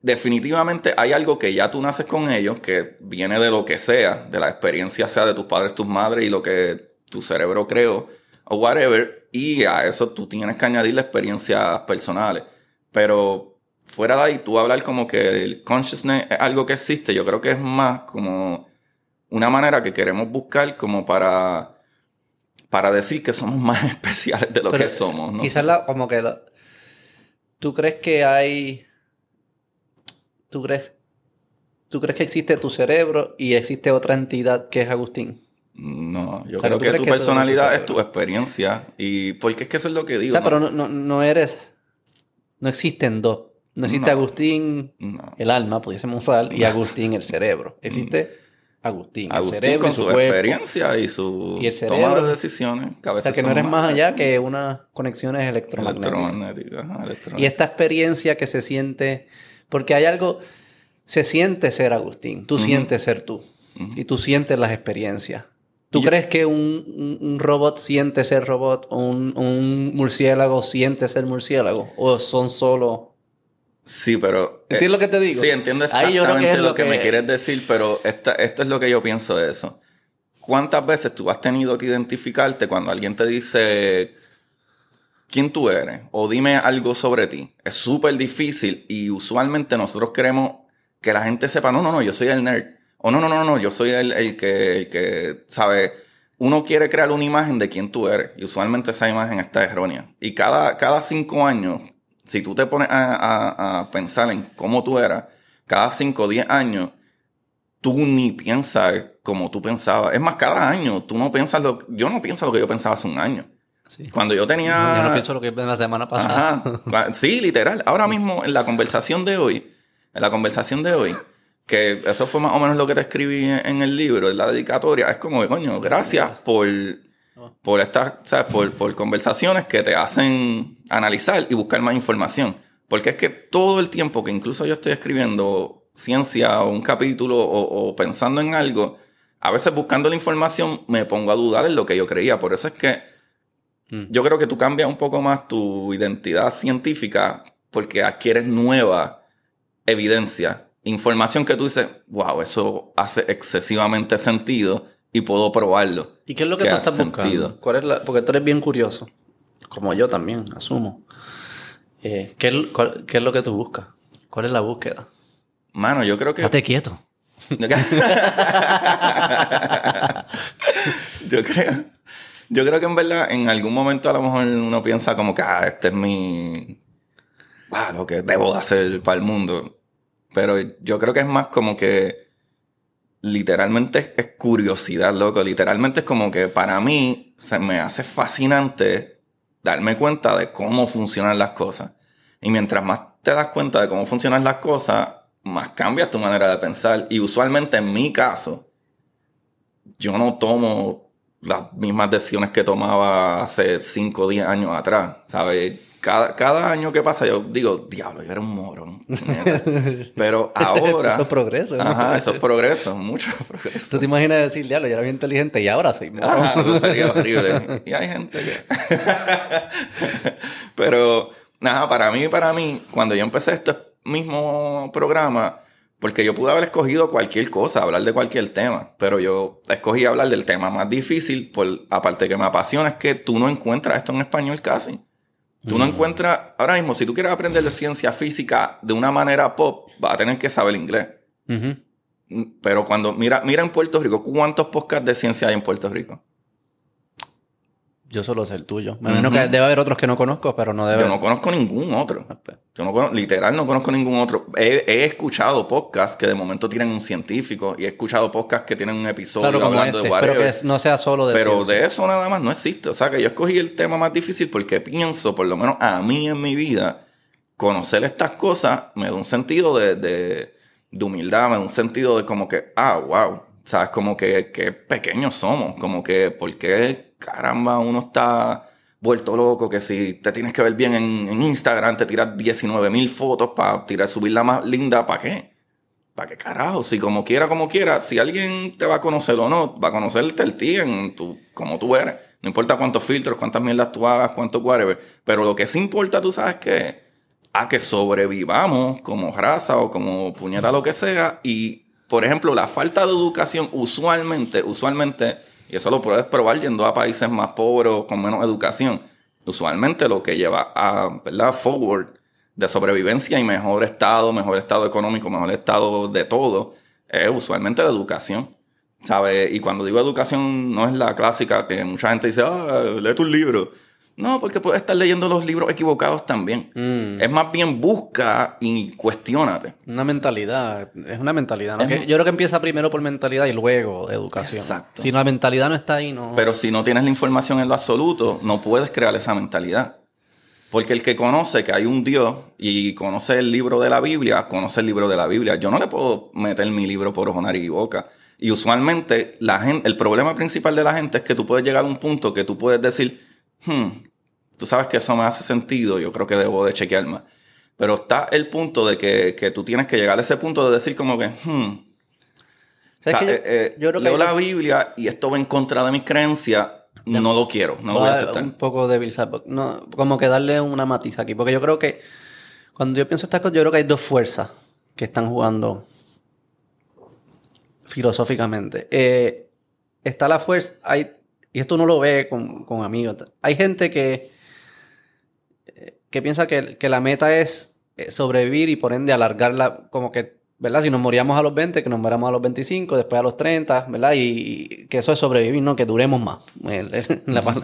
definitivamente hay algo que ya tú naces con ellos, que viene de lo que sea, de la experiencia sea de tus padres, tus madres y lo que tu cerebro creó, o whatever, y a eso tú tienes que añadirle experiencias personales. Pero fuera de ahí, tú hablar como que el consciousness es algo que existe, yo creo que es más como una manera que queremos buscar como para, para decir que somos más [laughs] especiales de lo Pero que somos. ¿no? Quizás la, como que la- tú crees que hay tú crees tú crees que existe tu cerebro y existe otra entidad que es Agustín. No, yo O sea, creo que tu que personalidad es tu experiencia. Y porque es que eso es lo que O digo. sea, ¿no? pero no, no, no eres no existen dos. No existe. Agustín el alma, pudiésemos usar, y Agustín el cerebro. Existe Agustín, el cerebro con y su su cuerpo. experiencia y su Y el toma de decisiones. Que a O sea, que no eres más allá que unas conexiones electromagnéticas. electromagnéticas. Y esta experiencia que se siente, porque hay algo, se siente ser Agustín, tú sientes ser tú, y tú sientes las experiencias. ¿Tú yo- crees que un, robot siente ser robot o un, un murciélago siente ser murciélago? ¿O son solo... Sí, pero... eh, ¿Entiendes lo que te digo? Sí, entiendo exactamente que lo, lo que... que- me quieres decir, pero esta, esto es lo que yo pienso de eso. ¿Cuántas veces tú has tenido que identificarte cuando alguien te dice quién tú eres o dime algo sobre ti? Es súper difícil y usualmente nosotros queremos que la gente sepa, no, no, no, yo soy el nerd. O no, no, no, no, yo soy el, el que, el que, ¿sabe? Uno quiere crear una imagen de quién tú eres y usualmente esa imagen está errónea. Y cada, cada cinco años, si tú te pones a, a- a pensar en cómo tú eras, cada cinco o diez años, tú ni piensas como tú pensabas. Es más, cada año tú no piensas lo... Yo no pienso lo que yo pensaba hace un año. Sí. Cuando yo tenía... Yo no pienso lo que la semana pasada. Ajá. Sí, literal. Ahora mismo, en la conversación de hoy, en la conversación de hoy, que eso fue más o menos lo que te escribí en, en el libro, en la dedicatoria, es como, coño, gracias por, por estas, ¿sabes? Por, por conversaciones que te hacen analizar y buscar más información. Porque es que todo el tiempo que incluso yo estoy escribiendo ciencia o un capítulo o, o pensando en algo, a veces buscando la información me pongo a dudar en lo que yo creía. Por eso es que Mm. yo creo que tú cambias un poco más tu identidad científica porque adquieres nueva evidencia, información que tú dices, wow, eso hace excesivamente sentido y puedo probarlo. ¿Y qué es lo que tú estás buscando? sentido. ¿Cuál es la- porque tú eres bien curioso, como yo también, asumo. Eh, ¿qué, es- cuál- qué es lo que tú buscas? ¿Cuál es la búsqueda? Mano, yo creo que... Estate quieto. yo creo... [laughs] Yo creo que en verdad en algún momento a lo mejor uno piensa como que, ah, este es mi... Wow, lo que debo de hacer para el mundo. Pero yo creo que es más como que literalmente es, curiosidad, loco. Literalmente es como que para mí se me hace fascinante darme cuenta de cómo funcionan las cosas. Y mientras más te das cuenta de cómo funcionan las cosas, más cambias tu manera de pensar. Y usualmente en mi caso, yo no tomo las mismas decisiones que tomaba hace 5 o 10 años atrás, ¿sabes? Cada, cada año que pasa yo digo, diablo, yo era un morón. [laughs] Pero [laughs] ahora... eso es progreso. ¿no? Ajá, eso es progreso, mucho [laughs] progreso. Tú te imaginas decir, diablo, yo era bien inteligente y ahora soy morón. Ajá, eso sería horrible. Y hay gente que... Pero, nada, para mí, para mí, cuando yo empecé este mismo programa, porque yo pude haber escogido cualquier cosa, hablar de cualquier tema, pero yo escogí hablar del tema más difícil, por, aparte que me apasiona, es que tú no encuentras esto en español casi. Tú no encuentras, ahora mismo, si tú quieres aprender de ciencia física de una manera pop, vas a tener que saber inglés. Pero cuando, mira, mira en Puerto Rico, ¿cuántos podcasts de ciencia hay en Puerto Rico? Yo solo sé el tuyo. Me imagino que debe haber otros que no conozco, pero no debe Yo no conozco ningún otro. pues. Yo no conozco, literal no conozco ningún otro. He, he escuchado podcasts que de momento tienen un científico y he escuchado podcasts que tienen un episodio Claro, hablando este. de Pero whatever. que no sea solo de Pero ciencia. de eso nada más no existe. O sea que yo escogí el tema más difícil porque pienso, por lo menos a mí en mi vida, conocer estas cosas me da un sentido de, de, de humildad, me da un sentido de como que, ah, wow. ¿Sabes? Como que, que pequeños somos. Como que, ¿por qué caramba uno está vuelto loco? Que si te tienes que ver bien en, Instagram, te tiras 19 mil fotos para tirar, subir la más linda, ¿para qué? ¿Para qué carajo? Si como quiera, como quiera, si alguien te va a conocer o no, va a conocerte el ti como tú eres. No importa cuántos filtros, cuántas mierdas tú hagas, cuánto whatever. Pero lo que sí importa, tú sabes que a que sobrevivamos como raza o como puñeta lo que sea. Y, por ejemplo, la falta de educación usualmente, usualmente, y eso lo puedes probar yendo a países más pobres o con menos educación, usualmente lo que lleva a, ¿verdad? Forward de sobrevivencia y mejor estado, mejor estado económico, mejor estado de todo, es usualmente la educación. ¿Sabes? Y cuando digo educación, no es la clásica que mucha gente dice, ah, lee tus libros. No, porque puedes estar leyendo los libros equivocados también. Mm. Es más bien busca y cuestionate. Una mentalidad, es una mentalidad. yo creo que empieza primero por mentalidad y luego educación. Exacto. Si la mentalidad no está ahí, no. Pero si no tienes la información en lo absoluto, no puedes crear esa mentalidad. Porque el que conoce que hay un Dios y conoce el libro de la Biblia, conoce el libro de la Biblia. Yo no le puedo meter mi libro por ojo, nariz y boca. Y usualmente la gente, el problema principal de la gente es que tú puedes llegar a un punto que tú puedes decir, hmm, tú sabes que eso me hace sentido, yo creo que debo de chequear más. Pero está el punto de que, que tú tienes que llegar a ese punto de decir como que, hmm, ¿Sabes o sea, eh, eh, yo creo que leo la Biblia y esto va en contra de mis creencias, no lo quiero, no lo voy a aceptar. Un poco débil, ¿sabes? No, como que darle una matiz aquí. Porque yo creo que cuando yo pienso estas cosas, yo creo que hay dos fuerzas que están jugando filosóficamente. Eh, está la fuerza, hay, y esto uno lo ve con, con amigos. Hay gente que, que piensa que, que la meta es eh, sobrevivir y por ende alargarla, como que, ¿verdad? Si nos moríamos a los 20, que nos moramos a los 25, después a los 30, ¿verdad? Y, y que eso es sobrevivir, ¿no? Que duremos más. En la,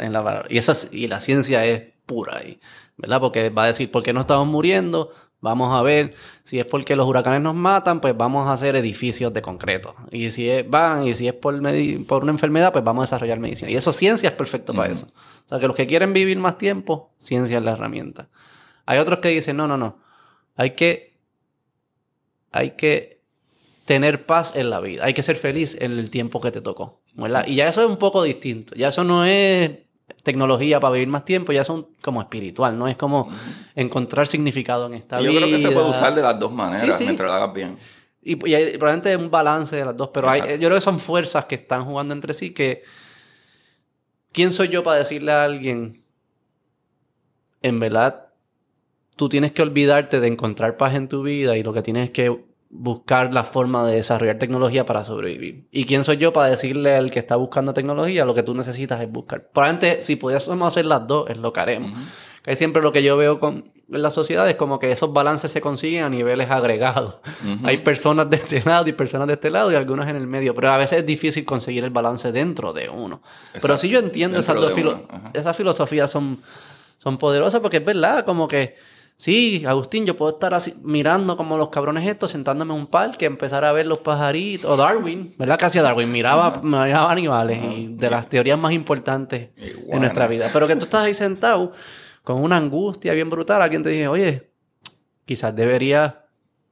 en la palabra. y, esa, es- y la ciencia es pura ahí, ¿verdad? Porque va a decir, ¿por qué no estamos muriendo? Vamos a ver si es porque los huracanes nos matan, pues vamos a hacer edificios de concreto. Y si es, van, y si es por, por una enfermedad, pues vamos a desarrollar medicina. Y eso ciencia es perfecto para eso. O sea, que los que quieren vivir más tiempo, ciencia es la herramienta. Hay otros que dicen, no, no, no. Hay que, hay que tener paz en la vida. Hay que ser feliz en el tiempo que te tocó. ¿verdad? Y ya eso es un poco distinto. Ya eso no es tecnología para vivir más tiempo, ya son como espiritual, no es como encontrar significado en esta Y yo vida. creo que se puede usar de las dos maneras Sí, sí. mientras lo hagas bien. Y, y hay probablemente un balance de las dos, pero hay, yo creo que son fuerzas que están jugando entre sí que... ¿Quién soy yo para decirle a alguien, en verdad, tú tienes que olvidarte de encontrar paz en tu vida y lo que tienes que buscar la forma de desarrollar tecnología para sobrevivir? ¿Y quién soy yo para decirle al que está buscando tecnología lo que tú necesitas es buscar? Probablemente si pudiésemos hacer las dos, es lo que haremos. Que siempre lo que yo veo con, en la sociedad es como que esos balances se consiguen a niveles agregados. Hay personas de este lado y personas de este lado y algunos en el medio, pero a veces es difícil conseguir el balance dentro de uno. Pero si yo entiendo esas dos filo- esas filosofías son, son poderosas porque es verdad, como que sí, Agustín, yo puedo estar así mirando como los cabrones estos, sentándome en un parque, empezar a ver los pajaritos, o Darwin, ¿verdad? Que hacía Darwin, miraba, miraba animales y de las teorías más importantes Iguana. en nuestra vida. Pero que tú estás ahí sentado con una angustia bien brutal, alguien te dice, oye, quizás deberías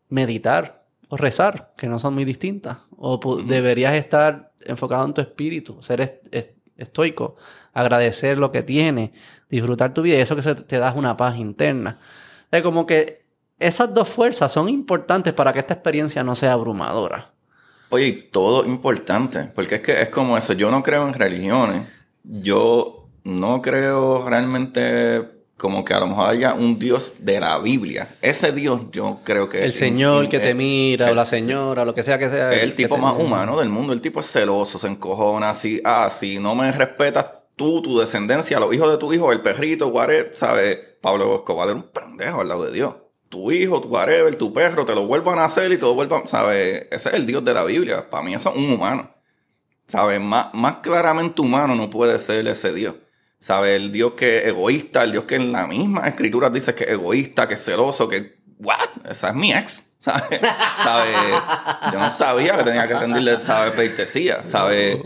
meditar o rezar, que no son muy distintas. O deberías estar enfocado en tu espíritu, ser est- est- estoico, agradecer lo que tienes, disfrutar tu vida y eso que se- te da es una paz interna. Es como que esas dos fuerzas son importantes para que esta experiencia no sea abrumadora. Oye, todo importante, porque es que es como eso, yo no creo en religiones, yo no creo realmente como que a lo mejor haya un Dios de la Biblia. Ese Dios yo creo que El Señor que te es- mira, o la señora, lo que sea que sea. Es el tipo más mira. humano del mundo. El tipo es celoso, se encojona así. Ah, si no me respetas tú, tu descendencia, los hijos de tu hijo, el perrito, whatever, ¿sabes? Pablo Escobar era un pendejo al lado de Dios. Tu hijo, tu whatever, tu perro, te lo vuelvan a hacer y te lo vuelvan, ¿sabes? Ese es el Dios de la Biblia. Para mí eso es un humano. ¿Sabes? Más, más claramente humano no puede ser ese Dios. ¿Sabes? El Dios que es egoísta, el Dios que en la misma escritura dice que es egoísta, que es celoso, que... ¿What? Esa es mi ex. [laughs] ¿Sabes? ¿Sabes? Yo no sabía que tenía que rendirle, ¿sabes? Pleitesía, ¿sabes?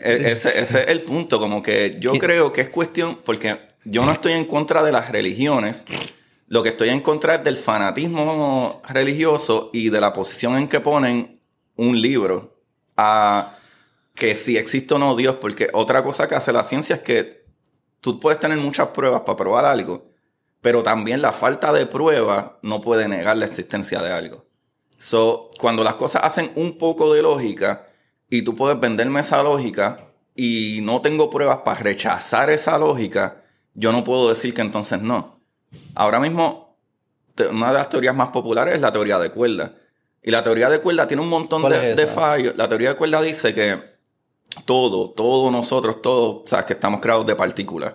E- Ese, ese es el punto, como que yo creo que es cuestión, porque yo no estoy en contra de las religiones, lo que estoy en contra es del fanatismo religioso y de la posición en que ponen un libro a que si existe o no Dios, porque otra cosa que hace la ciencia es que tú puedes tener muchas pruebas para probar algo, pero también la falta de prueba no puede negar la existencia de algo. So, cuando las cosas hacen un poco de lógica y tú puedes venderme esa lógica y no tengo pruebas para rechazar esa lógica, yo no puedo decir que entonces no. Ahora mismo, una de las teorías más populares es la teoría de cuerda. Y la teoría de cuerda tiene un montón ¿Cuál de, es de esa? fallos. La teoría de cuerda dice que todo, todos nosotros, todos, o sea, que estamos creados de partículas,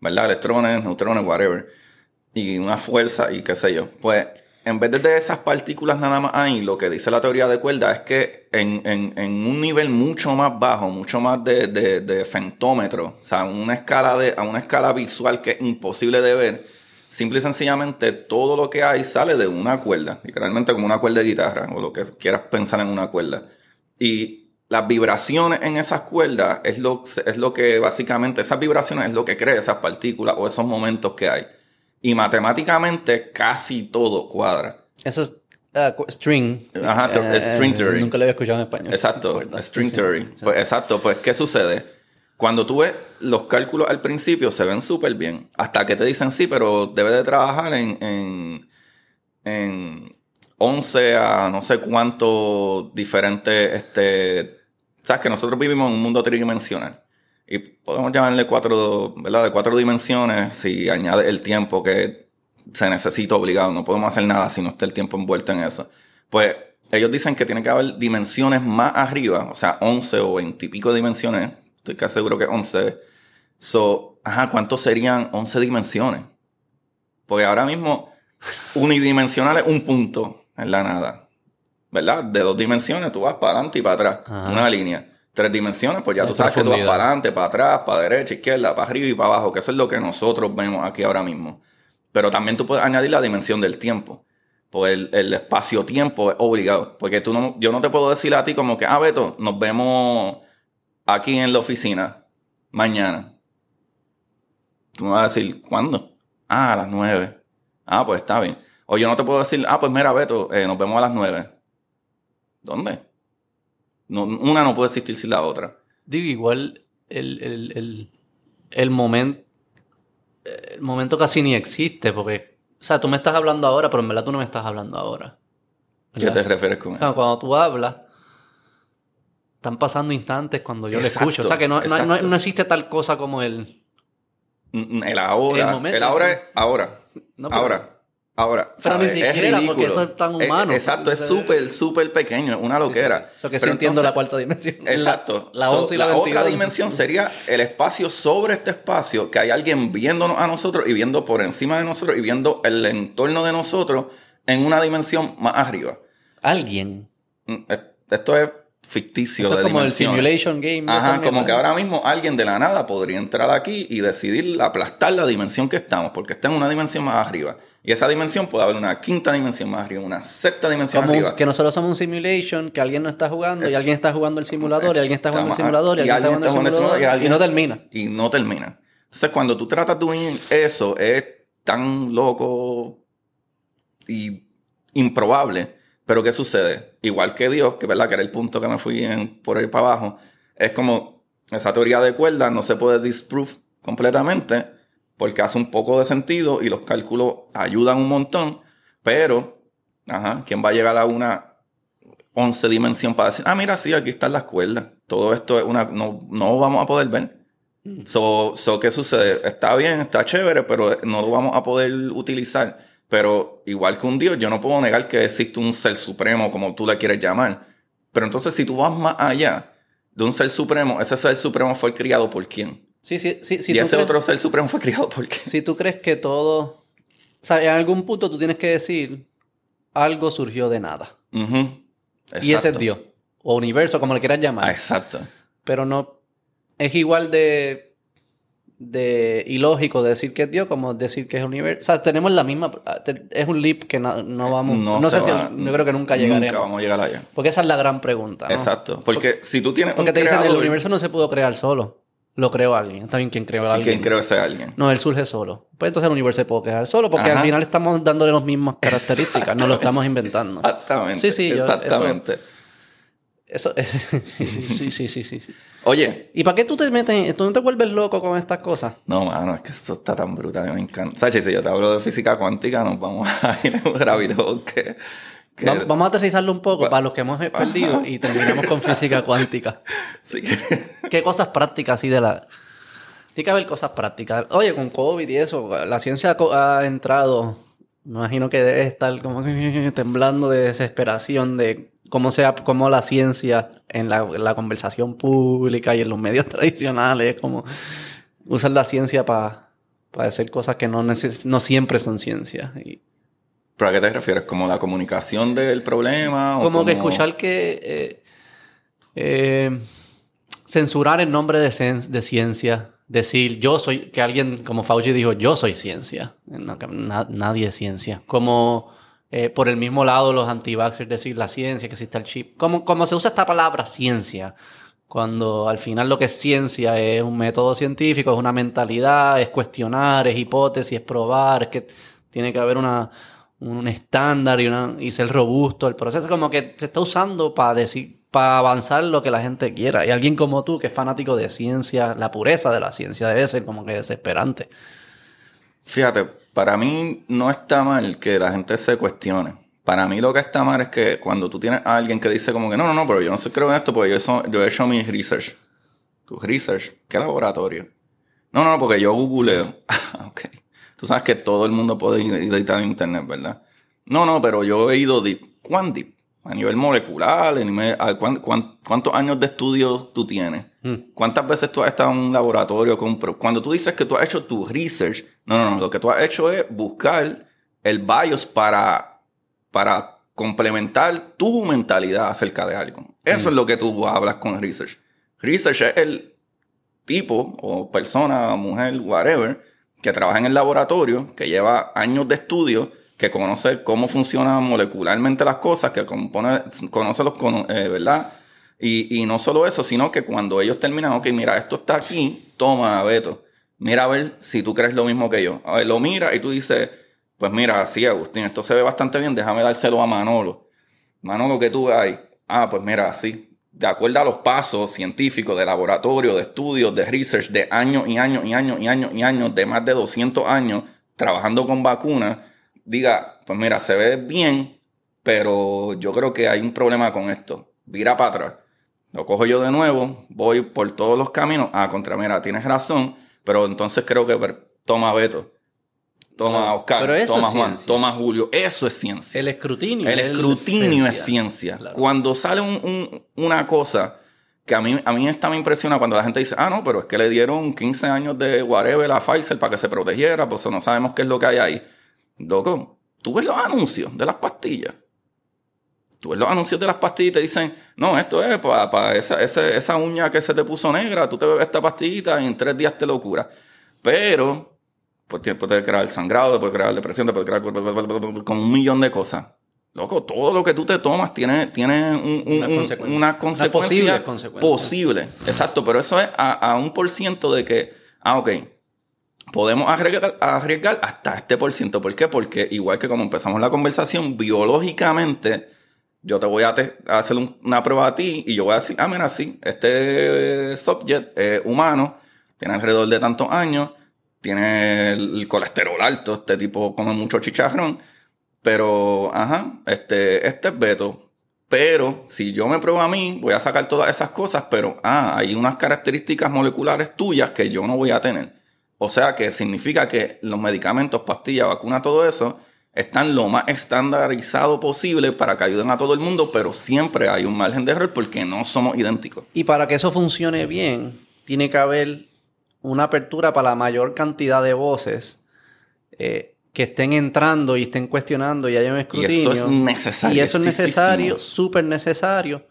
¿verdad? Electrones, neutrones, whatever. Y una fuerza y qué sé yo. Pues, en vez de esas partículas nada más ahí, lo que dice la teoría de cuerda es que en, un nivel mucho más bajo, mucho más de, de, femtómetro, o sea, una escala de, a una escala visual que es imposible de ver, simple y sencillamente todo lo que hay sale de una cuerda, literalmente como una cuerda de guitarra, o lo que quieras pensar en una cuerda. Y las vibraciones en esas cuerdas es lo, es lo que básicamente, esas vibraciones es lo que crea esas partículas o esos momentos que hay. Y matemáticamente casi todo cuadra. Eso es ah, string. Ajá, Eh, string theory. Nunca lo había escuchado en español. Exacto, string theory. sí. Pues, exacto, pues ¿qué sucede? Cuando tú ves los cálculos al principio se ven súper bien, hasta que te dicen sí, pero debe de trabajar en, en, en 11 a no sé cuánto diferentes, este, sabes que nosotros vivimos en un mundo tridimensional y podemos llamarle cuatro, ¿verdad? De cuatro dimensiones si añade el tiempo que se necesita obligado, no podemos hacer nada si no está el tiempo envuelto en eso. Pues ellos dicen que tiene que haber dimensiones más arriba, o sea, 11 o 20 y pico dimensiones, estoy casi seguro que 11. So, ajá, ¿cuántos serían 11 dimensiones? Porque ahora mismo unidimensional es un punto en la nada, ¿verdad? De dos dimensiones tú vas para adelante y para atrás, Ajá. una línea. Tres dimensiones, pues ya tú sabes que tú vas para adelante, para atrás, para derecha, izquierda, para arriba y para abajo, que eso es lo que nosotros vemos aquí ahora mismo. Pero también tú puedes añadir la dimensión del tiempo. Pues el, el espacio-tiempo es obligado. Porque tú no, yo no te puedo decir a ti como que, ah, Beto, nos vemos aquí en la oficina mañana. Tú me vas a decir, ¿cuándo? Ah, a las nueve. Ah, pues está bien. O yo no te puedo decir, ah, pues mira, Beto, eh, nos vemos a las nueve. ¿Dónde? No, una no puede existir sin la otra. Digo, igual el, el, el, el momento. El momento casi ni existe, porque. O sea, tú me estás hablando ahora, pero en verdad tú no me estás hablando ahora. ¿Qué te refieres con Claro, eso? cuando tú hablas, están pasando instantes cuando yo Exacto, le escucho. O sea, que no, no, no, no existe tal cosa como el. El ahora. El El, ahora es ahora. Ahora. Ahora. Pero ni ¿sabes? Es siquiera, porque ridículo. eso es tan Es- humano. exacto, es súper, súper pequeño. Es una loquera. O sea, que sí Pero entiendo la cuarta dimensión. Exacto. La, la So, 11 y la, la 22. otra dimensión sería el espacio sobre este espacio, que hay alguien viéndonos a nosotros y viendo por encima de nosotros y viendo el entorno de nosotros en una dimensión más arriba. Alguien. Mm, es- Esto es ficticio Esto de es como el simulation game. Ajá, también, como que ahora mismo alguien de la nada podría entrar aquí y decidir aplastar la dimensión que estamos, porque está en una dimensión más arriba. Y esa dimensión puede haber una quinta dimensión más arriba, una sexta dimensión Como arriba. que nosotros somos un simulation, que alguien no está jugando, y alguien está jugando el simulador, y alguien está jugando el simulador, y y alguien está alguien jugando el simulador, y y no alguien- termina. Y no termina. Entonces, cuando tú tratas de unir eso, es tan loco y improbable. Pero ¿qué sucede? Igual que Dios, que verdad que era el punto que me fui en- por ahí para abajo, es como esa teoría de cuerdas no se puede disprove completamente, porque hace un poco de sentido y los cálculos ayudan un montón, pero, ajá, ¿quién va a llegar a una 11 dimensión para decir, ah, mira, sí, aquí está la cuerda, todo esto es una, no, no vamos a poder ver. Mm. So, so, ¿qué sucede? Está bien, está chévere, pero no lo vamos a poder utilizar. Pero igual que un Dios, yo no puedo negar que existe un ser supremo, como tú le quieres llamar. Pero entonces, si tú vas más allá de un ser supremo, ese ser supremo fue criado por quién? Sí, sí, sí. y ese otro ser supremo fue criado por quién? Si tú crees que todo. O sea, en algún punto tú tienes que decir algo surgió de nada. Y ese es Dios. O universo, como le quieras llamar. Ah, exacto. Pero no. Es igual de de ilógico decir que es Dios como decir que es universo. O sea, tenemos la misma. Es un leap que no, no vamos. No, sé si. no creo que nunca llegaremos. Nunca vamos a llegar allá. Porque esa es la gran pregunta. Exacto. Porque, si tú tienes. Porque te dicen el universo no se pudo crear solo. Lo creó alguien. Está bien quién creó a alguien. ¿Y quién creó ese alguien? No, él surge solo. Pues entonces el universo se puede crear solo porque al final estamos dándole las mismas [laughs] características. no lo estamos inventando. Exactamente. Sí, sí. Exactamente. Eso, [laughs] sí, sí, sí, sí, Oye. ¿Y para qué tú te metes? ¿Tú no te vuelves loco con estas cosas? No, mano, es que esto está tan brutal, me encanta. Sachi, si yo te hablo de física cuántica, nos vamos a [laughs] ir en un rápido que, Vamos a aterrizarlo un poco para los que hemos perdido y terminamos con física cuántica. [laughs] Sí. [laughs] ¿Qué cosas prácticas así de la... Tiene que haber cosas prácticas. Oye, con COVID y eso, la ciencia ha entrado... Me imagino que debe estar como temblando de desesperación de cómo, sea, cómo la ciencia en la, conversación pública y en los medios [laughs] tradicionales, como usar la ciencia para hacer cosas que no, no siempre son ciencia. Y, ¿Pero a qué te refieres? ¿Como la comunicación del problema? como, que escuchar que... Eh, eh, censurar el nombre de, de, ciencia, decir yo soy, que alguien como Fauci dijo, yo soy ciencia, nadie es ciencia, como eh, por el mismo lado los anti-vaxxers decir la ciencia, que existe el chip. Como, como se usa esta palabra ciencia, cuando al final lo que es ciencia es un método científico, es una mentalidad, es cuestionar, es hipótesis, es probar, que tiene que haber una, un estándar y, una, y ser robusto el proceso. Como que se está usando para decir, para avanzar lo que la gente quiera. Y alguien como tú, que es fanático de ciencia, la pureza de la ciencia debe ser como que desesperante. Fíjate, para mí no está mal que la gente se cuestione. Para mí lo que está mal es que cuando tú tienes a alguien que dice como que no, no, no, pero yo no sé creo en esto porque yo, yo he hecho mi research. ¿Tu research? ¿Qué laboratorio? No, no, no, porque yo googleo. [laughs] ok. Tú sabes que todo el mundo puede editar en internet, ¿verdad? No, no, pero yo he ido deep. ¿Cuán deep? A nivel molecular, ¿cuántos años de estudio tú tienes? Hmm. ¿Cuántas veces tú has estado en un laboratorio con... Cuando tú dices que tú has hecho tu research, no, no, no. Lo que tú has hecho es buscar el BIOS para, para complementar tu mentalidad acerca de algo. Eso es lo que tú hablas con research. Research es el tipo o persona, mujer, whatever, que trabaja en el laboratorio, que lleva años de estudio, que conoce cómo funcionan molecularmente las cosas, que compone, conoce los, eh, ¿verdad? Y, no solo eso, sino que cuando ellos terminan, ok, mira, esto está aquí, toma, Beto mira a ver si tú crees lo mismo que yo. A ver, lo mira y tú dices, pues mira, sí, Agustín, esto se ve bastante bien, déjame dárselo a Manolo. Manolo, que tú ves? Ah, pues mira, sí. De acuerdo a los pasos científicos de laboratorio, de estudios, de research, de años y años y años y años y años, de más de 200 años trabajando con vacunas, diga, pues mira, se ve bien, pero yo creo que hay un problema con esto. Vira para atrás. Lo cojo yo de nuevo, voy por todos los caminos. Ah, contra, mira, tienes razón pero entonces creo que toma Beto, toma Oscar, toma Juan, toma Julio. Eso es ciencia. El escrutinio. El escrutinio es ciencia. Cuando sale una cosa que a mí, a mí esta me impresiona cuando la gente dice, ah, no, pero es que le dieron 15 años de whatever a Pfizer para que se protegiera, pues no sabemos qué es lo que hay ahí. Loco, tú ves los anuncios de las pastillas. Tú ves los anuncios de las pastillas y te dicen, no, esto es para, esa, esa, uña que se te puso negra, tú te bebes esta pastillita y en tres días te lo curas. Pero, pues puede crear sangrado, puede crear depresión, puede crear con un millón de cosas. Loco, todo lo que tú te tomas tiene, tiene una, consecuencia, posible, Exacto, pero eso es a, un por ciento de que, ah, ok, podemos arriesgar, arriesgar hasta este por ciento. ¿Por qué? Porque igual que como empezamos la conversación, biológicamente yo te voy a, hacer una prueba a ti y yo voy a decir, ah, mira, sí, este subject es humano, tiene alrededor de tantos años, tiene el colesterol alto, este tipo come mucho chicharrón. Pero, ajá, este, este es Beto. Pero si yo me pruebo a mí, voy a sacar todas esas cosas, pero, ah, hay unas características moleculares tuyas que yo no voy a tener. O sea que significa que los medicamentos, pastillas, vacunas, todo eso, están lo más estandarizado posible para que ayuden a todo el mundo, pero siempre hay un margen de error porque no somos idénticos. Y para que eso funcione bien, tiene que haber una apertura para la mayor cantidad de voces eh, que estén entrando y estén cuestionando y haya un escrutinio. Y eso es necesario. Y eso es necesario, súper necesario.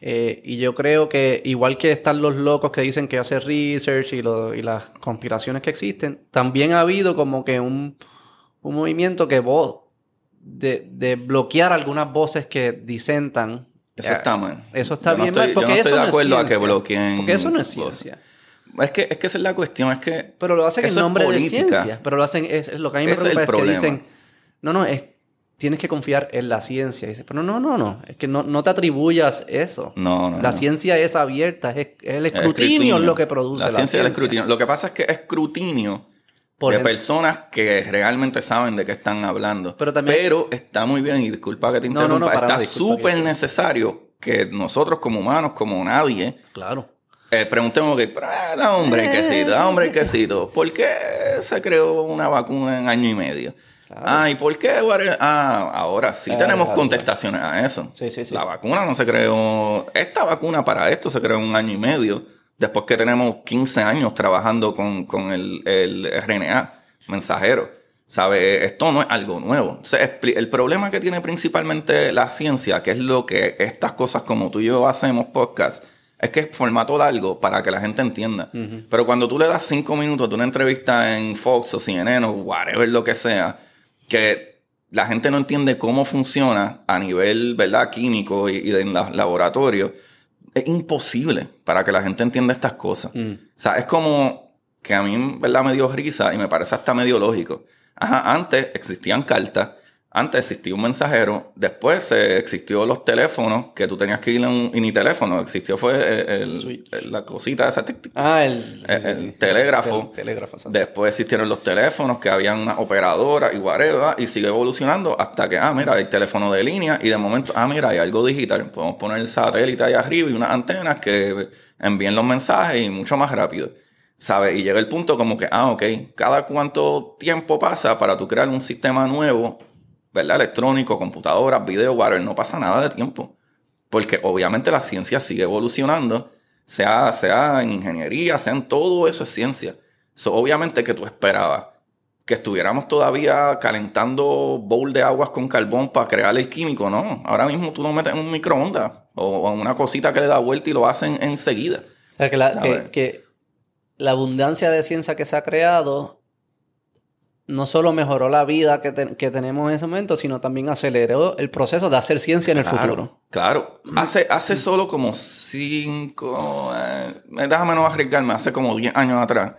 Eh, y yo creo que igual que están los locos que dicen que hace research y, y las conspiraciones que existen, también ha habido como que un, un movimiento que vos de, de, bloquear algunas voces que disentan. Eso está mal. Eso está Yo no bien estoy- mal, porque yo no eso estoy de no acuerdo es a que ciencia. bloqueen Porque eso no es ciencia. Es que, es que esa es la cuestión, es que... Pero lo hacen en Eso es nombre de ciencia. Pero lo hacen, es, es lo que a mí me Ese es preocupa es, que dicen, no, no, es, tienes que confiar en la ciencia. Dice, pero no, no, no, es que no, no te atribuyas eso. No, no, La no. ciencia es abierta, es, es el El escrutinio es lo que produce la la, ciencia y el escrutinio. Lo que pasa es que es escrutinio Por de personas que realmente saben de qué están hablando. Pero también- está muy bien, y disculpa que te No, no, no, interrumpa, está que- súper necesario que nosotros como humanos, como nadie, Claro. eh, preguntemos que, "Ah, da un brequecito, da un brequecito. ¿Por qué se creó una vacuna en año y medio? Claro. Ah, ¿y por qué? Ah, ahora sí Claro, tenemos claro, contestaciones a eso. Sí, sí, sí. La vacuna no se creó. Esta vacuna para esto se creó en un año y medio. Después que tenemos 15 años trabajando con, con el, el RNA mensajero. ¿Sabe? Esto no es algo nuevo. Entonces, el problema que tiene principalmente la ciencia, que es lo que estas cosas como tú y yo hacemos podcast, es que es formato largo para que la gente entienda. Pero cuando tú le das cinco minutos de una entrevista en Fox o CNN o whatever lo que sea, que la gente no entiende cómo funciona a nivel, ¿verdad? Químico y, en la- laboratorio, es imposible para que la gente entienda estas cosas. Mm. O sea, es como que a mí, ¿verdad? Me dio risa y me parece hasta medio lógico. Ajá, antes existían cartas, antes existía un mensajero, después eh, existió los teléfonos, que tú tenías que ir a un... Y ni teléfono, existió fue el- el- Switch. el- la cosita esa. tic, tic, Ah, el, el telégrafo. Después existieron los teléfonos que habían una operadora y whatever, y sigue evolucionando hasta que, ah, mira, hay teléfono de línea y de momento, ah, mira, hay algo digital. Podemos poner el satélite ahí arriba y unas antenas que envíen los mensajes y mucho más rápido. ¿Sabes? Y llega el punto como que, ah, ok, cada cuánto tiempo pasa para tú crear un sistema nuevo, ¿verdad? Electrónico, computadoras, video, whatever, no pasa nada de tiempo. Porque obviamente la ciencia sigue evolucionando, sea, sea en ingeniería, sea en todo eso es ciencia. So, obviamente que tú esperabas que estuviéramos todavía calentando bowl de aguas con carbón para crear el químico, no. Ahora mismo tú lo metes en un microondas o en una cosita que le da vuelta y lo hacen enseguida. O sea, que la, ¿Sabe? que, que la abundancia de ciencia que se ha creado no solo mejoró la vida que, te- que tenemos en ese momento, sino también aceleró el proceso de hacer ciencia en el Claro, futuro. Claro. Hace, hace solo como cinco, eh, déjame no arriesgarme, hace como 10 años atrás,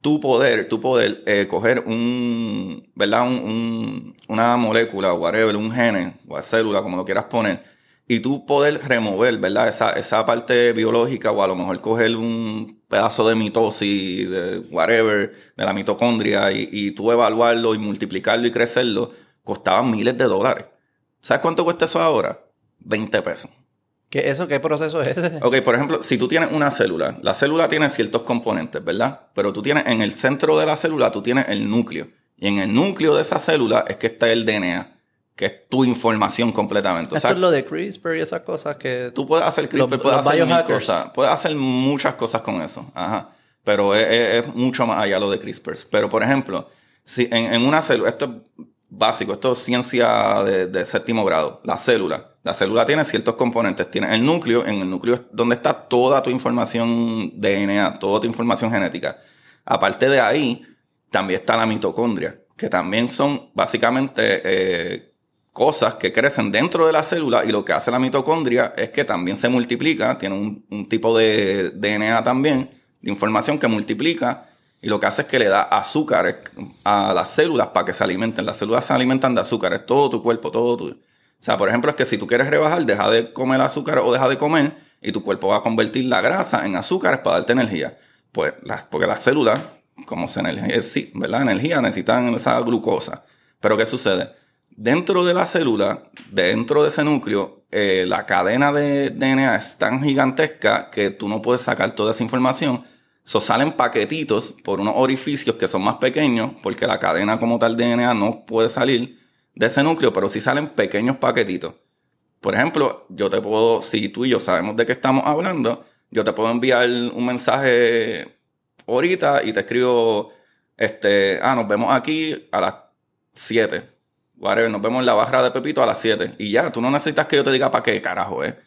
tú poder, tú poder eh, coger un, ¿verdad? Un, un- una molécula, whatever, un gene, o célula, como lo quieras poner, y tú poder remover, ¿verdad? Esa, esa parte biológica, o a lo mejor coger un pedazo de mitosis, de whatever, de la mitocondria, y, y tú evaluarlo y multiplicarlo y crecerlo, costaban miles de dólares. ¿Sabes cuánto cuesta eso ahora? 20 pesos. ¿Qué, eso, ¿Qué proceso es? [laughs] Ok, por ejemplo, si tú tienes una célula, la célula tiene ciertos componentes, ¿verdad? Pero tú tienes en el centro de la célula, tú tienes el núcleo. Y en el núcleo de esa célula es que está el DNA, que es tu información completamente. O Esto es lo de CRISPR y esas cosas que... tú puedes hacer CRISPR, Los- puedes los hacer mil cosas, puedes hacer muchas cosas con eso. Ajá. Pero es, es- es mucho más allá lo de CRISPR. Pero, por ejemplo, si en, en una célula, esto es básico, esto es ciencia de, de séptimo grado, la célula. La célula tiene ciertos componentes. Tiene el núcleo, en el núcleo es donde está toda tu información DNA, toda tu información genética. Aparte de ahí, también está la mitocondria, que también son básicamente eh, cosas que crecen dentro de la célula y lo que hace la mitocondria es que también se multiplica, tiene un, un tipo de DNA también, de información que multiplica y lo que hace es que le da azúcares a las células para que se alimenten. Las células se alimentan de azúcares, todo tu cuerpo, todo tu... O sea, por ejemplo, es que si tú quieres rebajar, deja de comer azúcar o deja de comer y tu cuerpo va a convertir la grasa en azúcares para darte energía. Pues las, porque las células como se energía, sí, ¿verdad? Energía, necesitan esa glucosa. Pero ¿qué sucede? Dentro de la célula, dentro de ese núcleo, eh, la cadena de DNA es tan gigantesca que tú no puedes sacar toda esa información. So, salen paquetitos por unos orificios que son más pequeños, porque la cadena como tal de DNA no puede salir de ese núcleo, pero sí salen pequeños paquetitos. Por ejemplo, yo te puedo, si tú y yo sabemos de qué estamos hablando, yo te puedo enviar un mensaje ahorita y te escribo, este, ah, nos vemos aquí a las 7. Whatever, nos vemos en la barra de Pepito a las 7. Y ya, tú no necesitas que yo te diga para qué carajo, eh.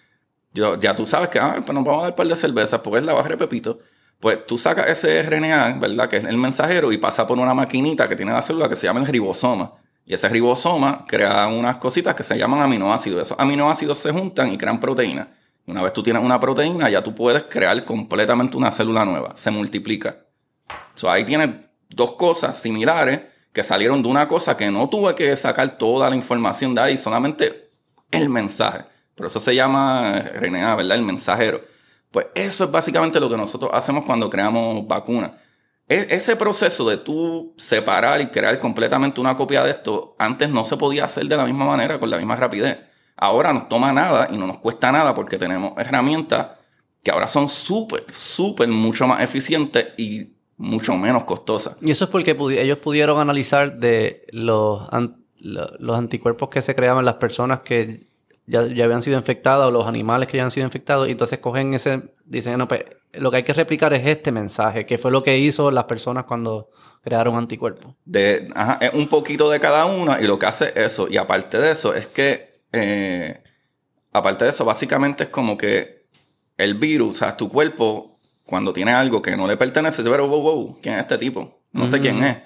Yo, ya tú sabes que, ah, pues nos vamos a dar un par de cervezas porque es la barra de Pepito. Pues tú sacas ese RNA, ¿verdad? Que es el mensajero y pasa por una maquinita que tiene la célula que se llama el ribosoma. Y ese ribosoma crea unas cositas que se llaman aminoácidos. Esos aminoácidos se juntan y crean proteínas. Una vez tú tienes una proteína, ya tú puedes crear completamente una célula nueva. Se multiplica. So, ahí tienes dos cosas similares que salieron de una cosa que no tuve que sacar toda la información de ahí, solamente el mensaje. Por eso se llama RNA, ¿verdad? El mensajero. Pues eso es básicamente lo que nosotros hacemos cuando creamos vacunas. E, ese proceso de tú separar y crear completamente una copia de esto, antes no se podía hacer de la misma manera, con la misma rapidez. Ahora nos toma nada y no nos cuesta nada porque tenemos herramientas que ahora son súper, súper, mucho más eficientes y mucho menos costosas. Y eso es porque ellos pudieron analizar de los, los anticuerpos que se creaban las personas que ya, habían sido infectadas o los animales que ya han sido infectados y entonces cogen ese, dicen, no, pues lo que hay que replicar es este mensaje, que fue lo que hizo las personas cuando crearon anticuerpos. De, ajá, es un poquito de cada una y lo que hace eso, y aparte de eso, es que eh, aparte de eso, básicamente es como que el virus, o sea, tu cuerpo, cuando tiene algo que no le pertenece, se ve, wow, wow, ¿quién es este tipo? No sé quién es.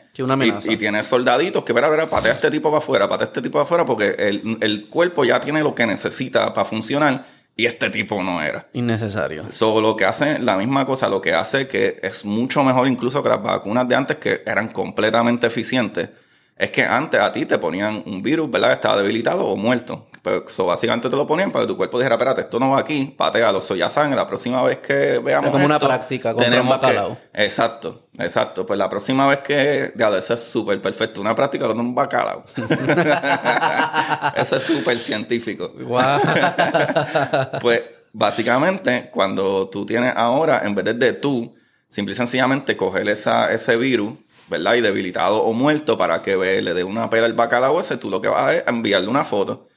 Y, tiene soldaditos que, verá, verá, patea a este tipo para afuera, patea a este tipo para afuera, porque el, el cuerpo ya tiene lo que necesita para funcionar y este tipo no era. Innecesario. Solo lo que hace, la misma cosa, lo que hace que es mucho mejor incluso que las vacunas de antes que eran completamente eficientes es que antes a ti te ponían un virus, ¿verdad? Estaba debilitado o muerto. Pero eso básicamente te lo ponían para que tu cuerpo dijera, espérate, esto no va aquí, patealo. Eso ya saben, la próxima vez que veamos es como una práctica, tenemos un bacalao. exacto, exacto. Pues la próxima vez que... Ya, eso es súper perfecto. Una práctica con un bacalao. [laughs] eso es súper científico. [laughs] pues básicamente, cuando tú tienes ahora, en vez de tú, simple y sencillamente coger esa, ese virus ¿verdad? Y debilitado o muerto para que le dé una pela al bacalao ese, tú lo que vas a es enviarle una foto.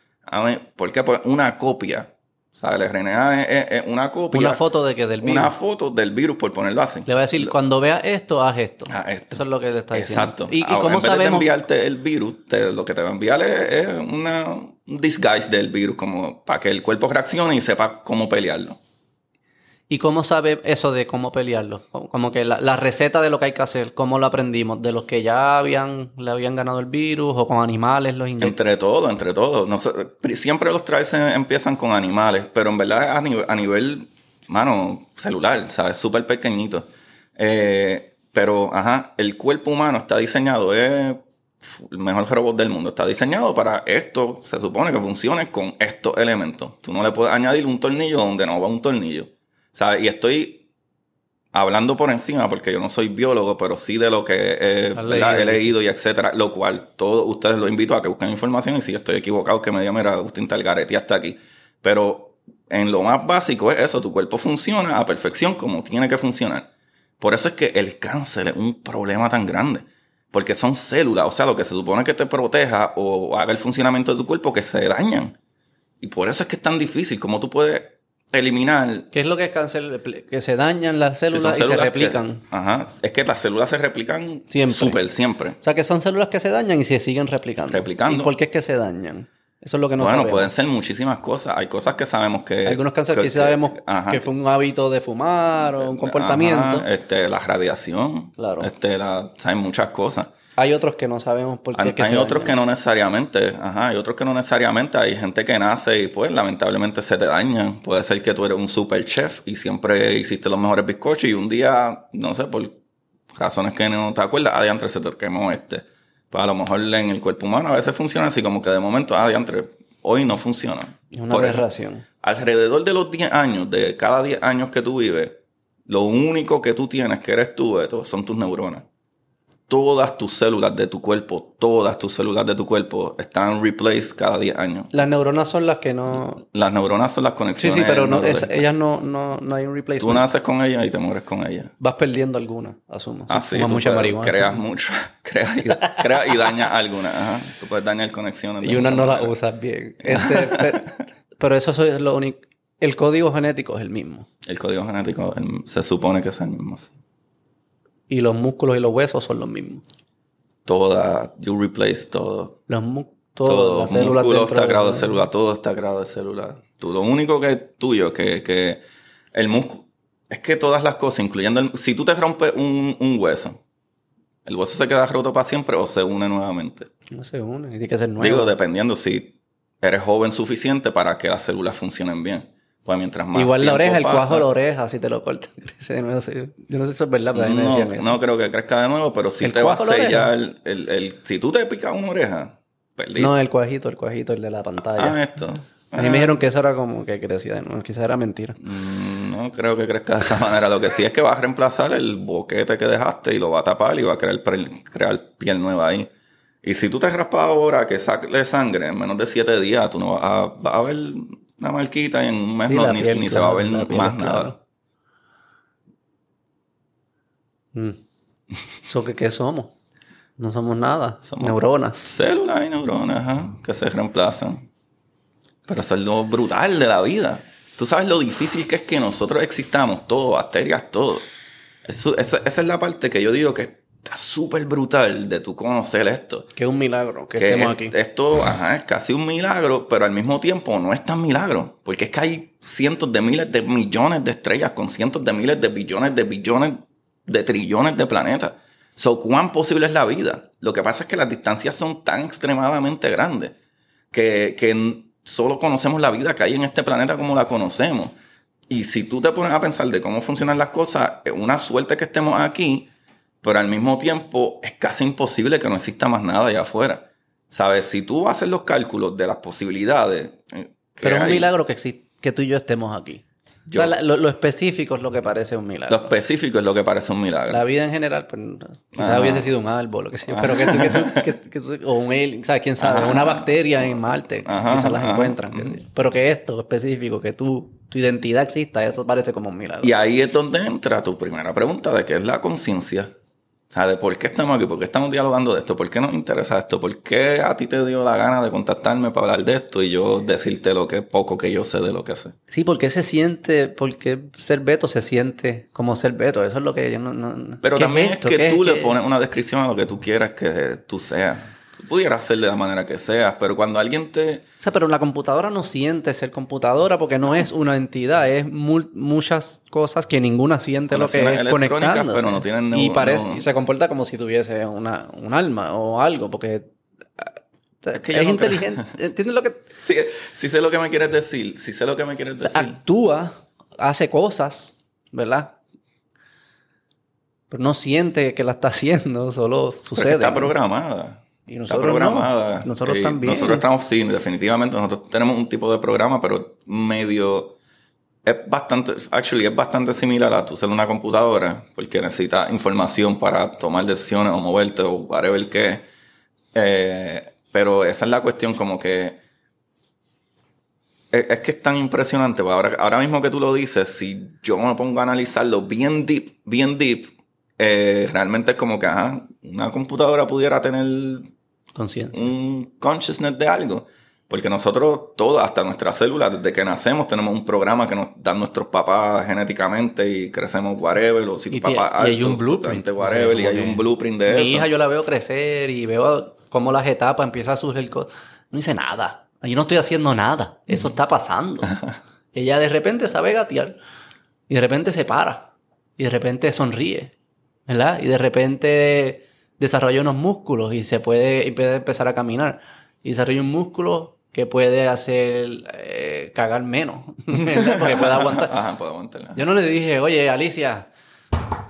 ¿Por qué? Pues una copia. O sea, el RNA es, una copia. Una foto de que del virus. Una foto del virus, por ponerlo así. Le va a decir, cuando veas esto, haz esto. Eso es lo que le está diciendo. Exacto. ¿Y, cómo en vez de enviarte el virus, lo que te va a enviar es, una, un disguise del virus, como para que el cuerpo reaccione y sepa cómo pelearlo. ¿Y cómo sabe eso de cómo pelearlo? Como que la, receta de lo que hay que hacer, ¿cómo lo aprendimos? ¿De los que ya habían, le habían ganado el virus o con animales los Entre todo, entre todo. Siempre los trials empiezan con animales, pero en verdad a nivel, a nivel mano, celular, ¿sabes? Súper pequeñito. Eh, pero, ajá, el cuerpo humano está diseñado, es el mejor robot del mundo. Está diseñado para esto, se supone que funcione con estos elementos. Tú no le puedes añadir un tornillo donde no va un tornillo. Y estoy hablando por encima, porque yo no soy biólogo, pero sí de lo que he leído y etcétera, lo cual todos ustedes los invito a que busquen información y si estoy equivocado, que me digan, mira, Agustín Talgaretti hasta aquí. Pero en lo más básico es eso, tu cuerpo funciona a perfección como tiene que funcionar. Por eso es que el cáncer es un problema tan grande. Porque son células, o sea, lo que se supone que te proteja o haga el funcionamiento de tu cuerpo que se dañan. Y por eso es que es tan difícil. como tú puedes eliminar. ¿Qué es lo que es cáncer? Que se dañan las células, y se replican. ajá. Es que las células se replican siempre. Súper, siempre. O sea, que son células que se dañan y se siguen replicando. Replicando. ¿Y por qué es que se dañan? Eso es lo que no sabemos. Bueno, pueden ser muchísimas cosas. Hay cosas que sabemos que... Algunos cánceres que, sabemos que fue un hábito de fumar o un comportamiento. Este, la radiación. Claro. Este, la, saben muchas cosas. Hay otros que no sabemos por qué. Hay, hay otros que no necesariamente, ajá, hay otros que no necesariamente. Hay gente que nace y pues lamentablemente se te dañan. Puede ser que tú eres un super chef y siempre hiciste los mejores bizcochos y un día, no sé, por razones que no te acuerdas, adiantre se te quemó este. Pues a lo mejor en el cuerpo humano a veces funciona así como que de momento, adiantre, hoy no funciona. Es una aberración. Alrededor de los 10 años, de cada 10 años que tú vives, lo único que tú tienes, que eres tú, Beto, son tus neuronas. Todas tus células de tu cuerpo, todas tus células de tu cuerpo están replaced cada 10 años. Las neuronas son las que no... Las neuronas son las Sí, conexiones. sí, pero no, neurológicas. es- ellas no, no, no hay un Tú replacement. naces con ellas y te mueres con ellas. Vas perdiendo algunas, asumo. Así fumas tú mucha puedes- marihuana. creas mucho, [laughs] creas y, creas y dañas algunas. Ajá. Tú puedes dañar conexiones. Y muchas no las usas bien. Este, pe- pero eso es lo único. El código genético es el mismo. El código genético el- se supone que es el mismo. sí. Y los músculos y los huesos son los mismos. Toda, you replace todo. Los mu- Todo, músculo dentro está creado de de- célula, todo está creado de célula. Tú, lo único que es tuyo, que, que el músculo, es que todas las cosas, incluyendo el, si tú te rompes un, un hueso, ¿el hueso se queda roto para siempre o se une nuevamente? No se une, tiene que ser nuevo. Digo, dependiendo si eres joven suficiente para que las células funcionen bien. Pues mientras más Igual la oreja, el pasa- cuajo de la oreja, si te lo cortan, [laughs] crece de nuevo. Yo no sé si eso es verdad, pero a mí me no, decían eso. no creo que crezca de nuevo, pero si ¿El te va a sellar el, el, el- Si tú te picas una oreja, perdiste. No, el cuajito, el cuajito, el de la pantalla. ah, esto. a mí me dijeron que eso era como que crecía de nuevo. Quizás era mentira. Mm, No creo que crezca de esa [laughs] manera. Lo que sí es que va a reemplazar el boquete que dejaste y lo va a tapar y va a crear, crear piel nueva ahí. Y si tú te raspas ahora que saque sangre en menos de siete días, tú no vas a, vas a ver una marquita y en un mes Sí, no, ni, piel, ni se va a ver más nada. Mm. ¿qué, ¿Qué somos? No somos nada. Somos- Neuronas. Células y neuronas ajá, que se reemplazan. Pero eso es lo brutal de la vida. Tú sabes lo difícil que es que nosotros existamos, todo, bacterias, todo. Eso, esa, esa es la parte que yo digo que está súper brutal de tú conocer esto. Que es un milagro que, que estemos es- aquí. esto ajá, es casi un milagro, pero al mismo tiempo no es tan milagro. Porque es que hay cientos de miles de millones de estrellas con cientos de miles de billones de billones de trillones de planetas. So, ¿cuán posible es la vida? Lo que pasa es que las distancias son tan extremadamente grandes que, que solo conocemos la vida que hay en este planeta como la conocemos. Y si tú te pones a pensar de cómo funcionan las cosas, es una suerte que estemos aquí, pero al mismo tiempo es casi imposible que no exista más nada allá afuera. ¿Sabes? Si tú haces los cálculos de las posibilidades. eh, Pero es un milagro que, que tú y yo estemos aquí. Yo- O sea, lo, lo específico es lo que parece un milagro. Lo específico es lo que parece un milagro. La vida en general, pues quizás Ajá. hubiese sido un árbol, lo que sea, pero que tú, que tú- que- que tú- o un alien, ¿sabes? ¿Quién sabe? Ajá. Una bacteria en Marte, Ajá, quizás las encuentran. Pero que esto específico, que tú, tu identidad exista, eso parece como un milagro. Y ahí es donde entra tu primera pregunta de qué es la conciencia. O sea, de por qué estamos aquí, por qué estamos dialogando de esto, por qué nos interesa esto, por qué a ti te dio la gana de contactarme para hablar de esto y yo decirte lo que poco que yo sé de lo que sé. Sí, porque se siente, porque ser Beto se siente como ser Beto, eso es lo que yo no... no- Pero ¿qué también es, esto? que ¿Qué tú le ¿Qué- pones una descripción a lo que tú quieras que tú seas. Tú pudieras ser de la manera que seas, pero cuando alguien te... O sea, pero la computadora no siente ser computadora porque no es una entidad, es mul- muchas cosas que ninguna siente lo que es conectándose. pero no tienen y parece, no- y se comporta como si tuviese una, un alma o algo, porque ah, es, que yo no inteligente. [laughs] ¿Entiendes lo que...? Sí, sí sé lo que me quieres decir, sí sé lo que me quieres o sea, decir. actúa, hace cosas, ¿verdad? Pero no siente que la está [laughs] haciendo, solo Pero es que sucede. está programada. Y Está nosotros programada. no. Nosotros Y también. Nosotros estamos, sí, definitivamente. Nosotros tenemos un tipo de programa, pero medio. Es bastante. Actually, es bastante similar a tú ser una computadora, porque necesitas información para tomar decisiones o moverte o whatever qué. Eh, pero esa es la cuestión, como que. Es, es que es tan impresionante. pues, Ahora, ahora mismo que tú lo dices, si yo me pongo a analizarlo bien deep, bien deep, eh, realmente es como que, ajá, una computadora pudiera tener Conciencia. un consciousness de algo. Porque nosotros, todas, hasta nuestras células, desde que nacemos, tenemos un programa que nos dan nuestros papás genéticamente y crecemos whatever, o si tu papá y hay alto, un blueprint. whatever, O sea, y hay un blueprint de Mi eso. hija yo la veo crecer y veo cómo las etapas empiezan a surgir cosas. No dice nada. Yo no estoy haciendo nada. Eso está pasando. [laughs] Ella de repente sabe gatear. Y de repente se para. Y de repente sonríe. ¿Verdad? Y de repente desarrolla unos músculos y se puede, y puede empezar a caminar. Y desarrolla un músculo que puede hacer eh, cagar menos. [laughs] Porque puede aguantar. Ajá. Yo no le dije, oye, Alicia,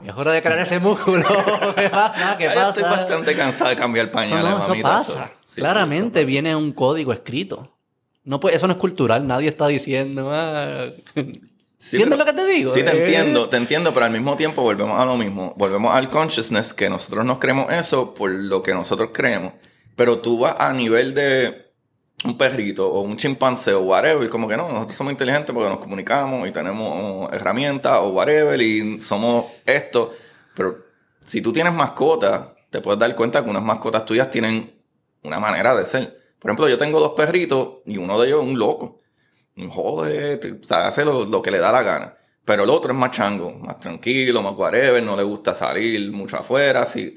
es hora de crear ese músculo. [laughs] ¿Qué pasa? ¿Qué Ay, pasa? Estoy bastante cansado de cambiar Eso pañales, no, eso mamita, pasa. eso- sí, Claramente eso pasa. viene un código escrito. No puede, eso no es cultural, nadie está diciendo. ah. Sí, ¿Entiendes lo que te digo? Sí, te Eh, entiendo, te entiendo, pero al mismo tiempo volvemos a lo mismo. Volvemos al consciousness, que nosotros nos creemos eso por lo que nosotros creemos. Pero tú vas a nivel de un perrito o un chimpancé o whatever, como que no, nosotros somos inteligentes porque nos comunicamos y tenemos herramientas o whatever y somos esto. Pero si tú tienes mascotas, te puedes dar cuenta que unas mascotas tuyas tienen una manera de ser. Por ejemplo, yo tengo dos perritos y uno de ellos es un loco. Jode, te- o sea, hace lo, lo que le da la gana. Pero el otro es más chango, más tranquilo, más whatever, no le gusta salir mucho afuera, sí.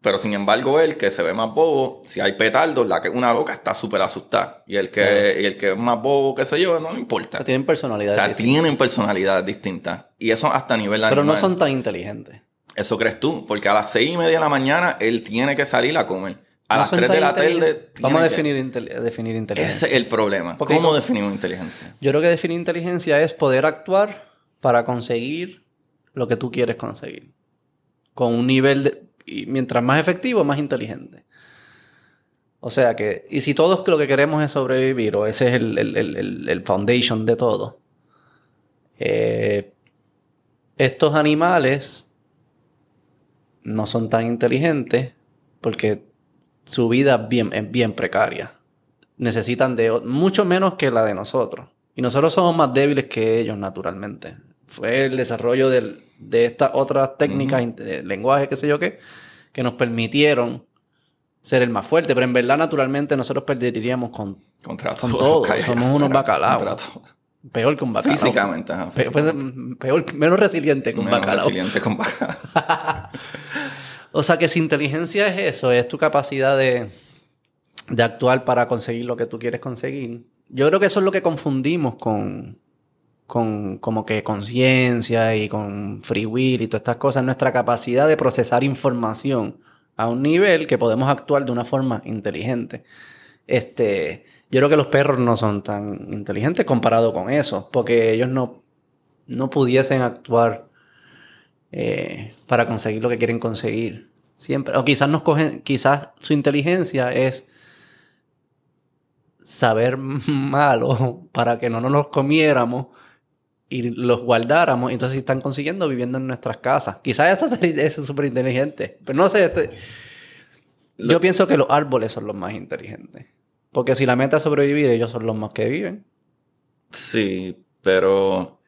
Pero sin embargo, él que se ve más bobo, si hay petardos, la que una loca está súper asustada. Y el que, y el que es más bobo, qué sé yo, no le importa. Tienen O personalidad. sea, tienen personalidades distintas. Y eso hasta a nivel pero no son tan inteligentes. Eso crees tú, porque a las seis y media de la mañana él tiene que salir a comer. A No las son 3 de la tarde. Vamos a que- definir, definir inteligencia. Ese es el problema. Porque ¿Cómo como- definimos inteligencia? Yo creo que definir inteligencia es poder actuar para conseguir lo que tú quieres conseguir. Con un nivel de... Y mientras más efectivo, más inteligente. O sea que... Y si todos lo que queremos es sobrevivir, o ese es el, el- el- el- el foundation de todo, eh, estos animales no son tan inteligentes porque su vida es bien, es bien precaria necesitan de mucho menos que la de nosotros. Y nosotros somos más débiles que ellos, naturalmente. Fue el desarrollo del- de estas otras técnicas, de lenguaje, qué sé yo qué, que nos permitieron ser el más fuerte. Pero en verdad, naturalmente, nosotros perderíamos con Contra Con todo [laughs] somos unos bacalaos. Peor que un bacalao. Físicamente, ajá. Peor, menos resiliente que un Menos bacalao. resiliente con bacalao. [laughs] O sea que si inteligencia es eso, es tu capacidad de, de actuar para conseguir lo que tú quieres conseguir. Yo creo que eso es lo que confundimos con, con como que conciencia y con free will y todas estas cosas, nuestra capacidad de procesar información a un nivel que podemos actuar de una forma inteligente. Este, yo creo que los perros no son tan inteligentes comparado con eso, porque ellos no, no pudiesen actuar eh, para conseguir lo que quieren conseguir. Siempre. O quizás nos cogen, quizás su inteligencia es saber [laughs] malo para que no nos los comiéramos y los guardáramos. Y entonces están consiguiendo viviendo en nuestras casas. Quizás eso [laughs] es súper inteligente. Pero no sé. este- yo pienso que los árboles son los más inteligentes. Porque si la meta es sobrevivir, ellos son los más que viven. Sí, pero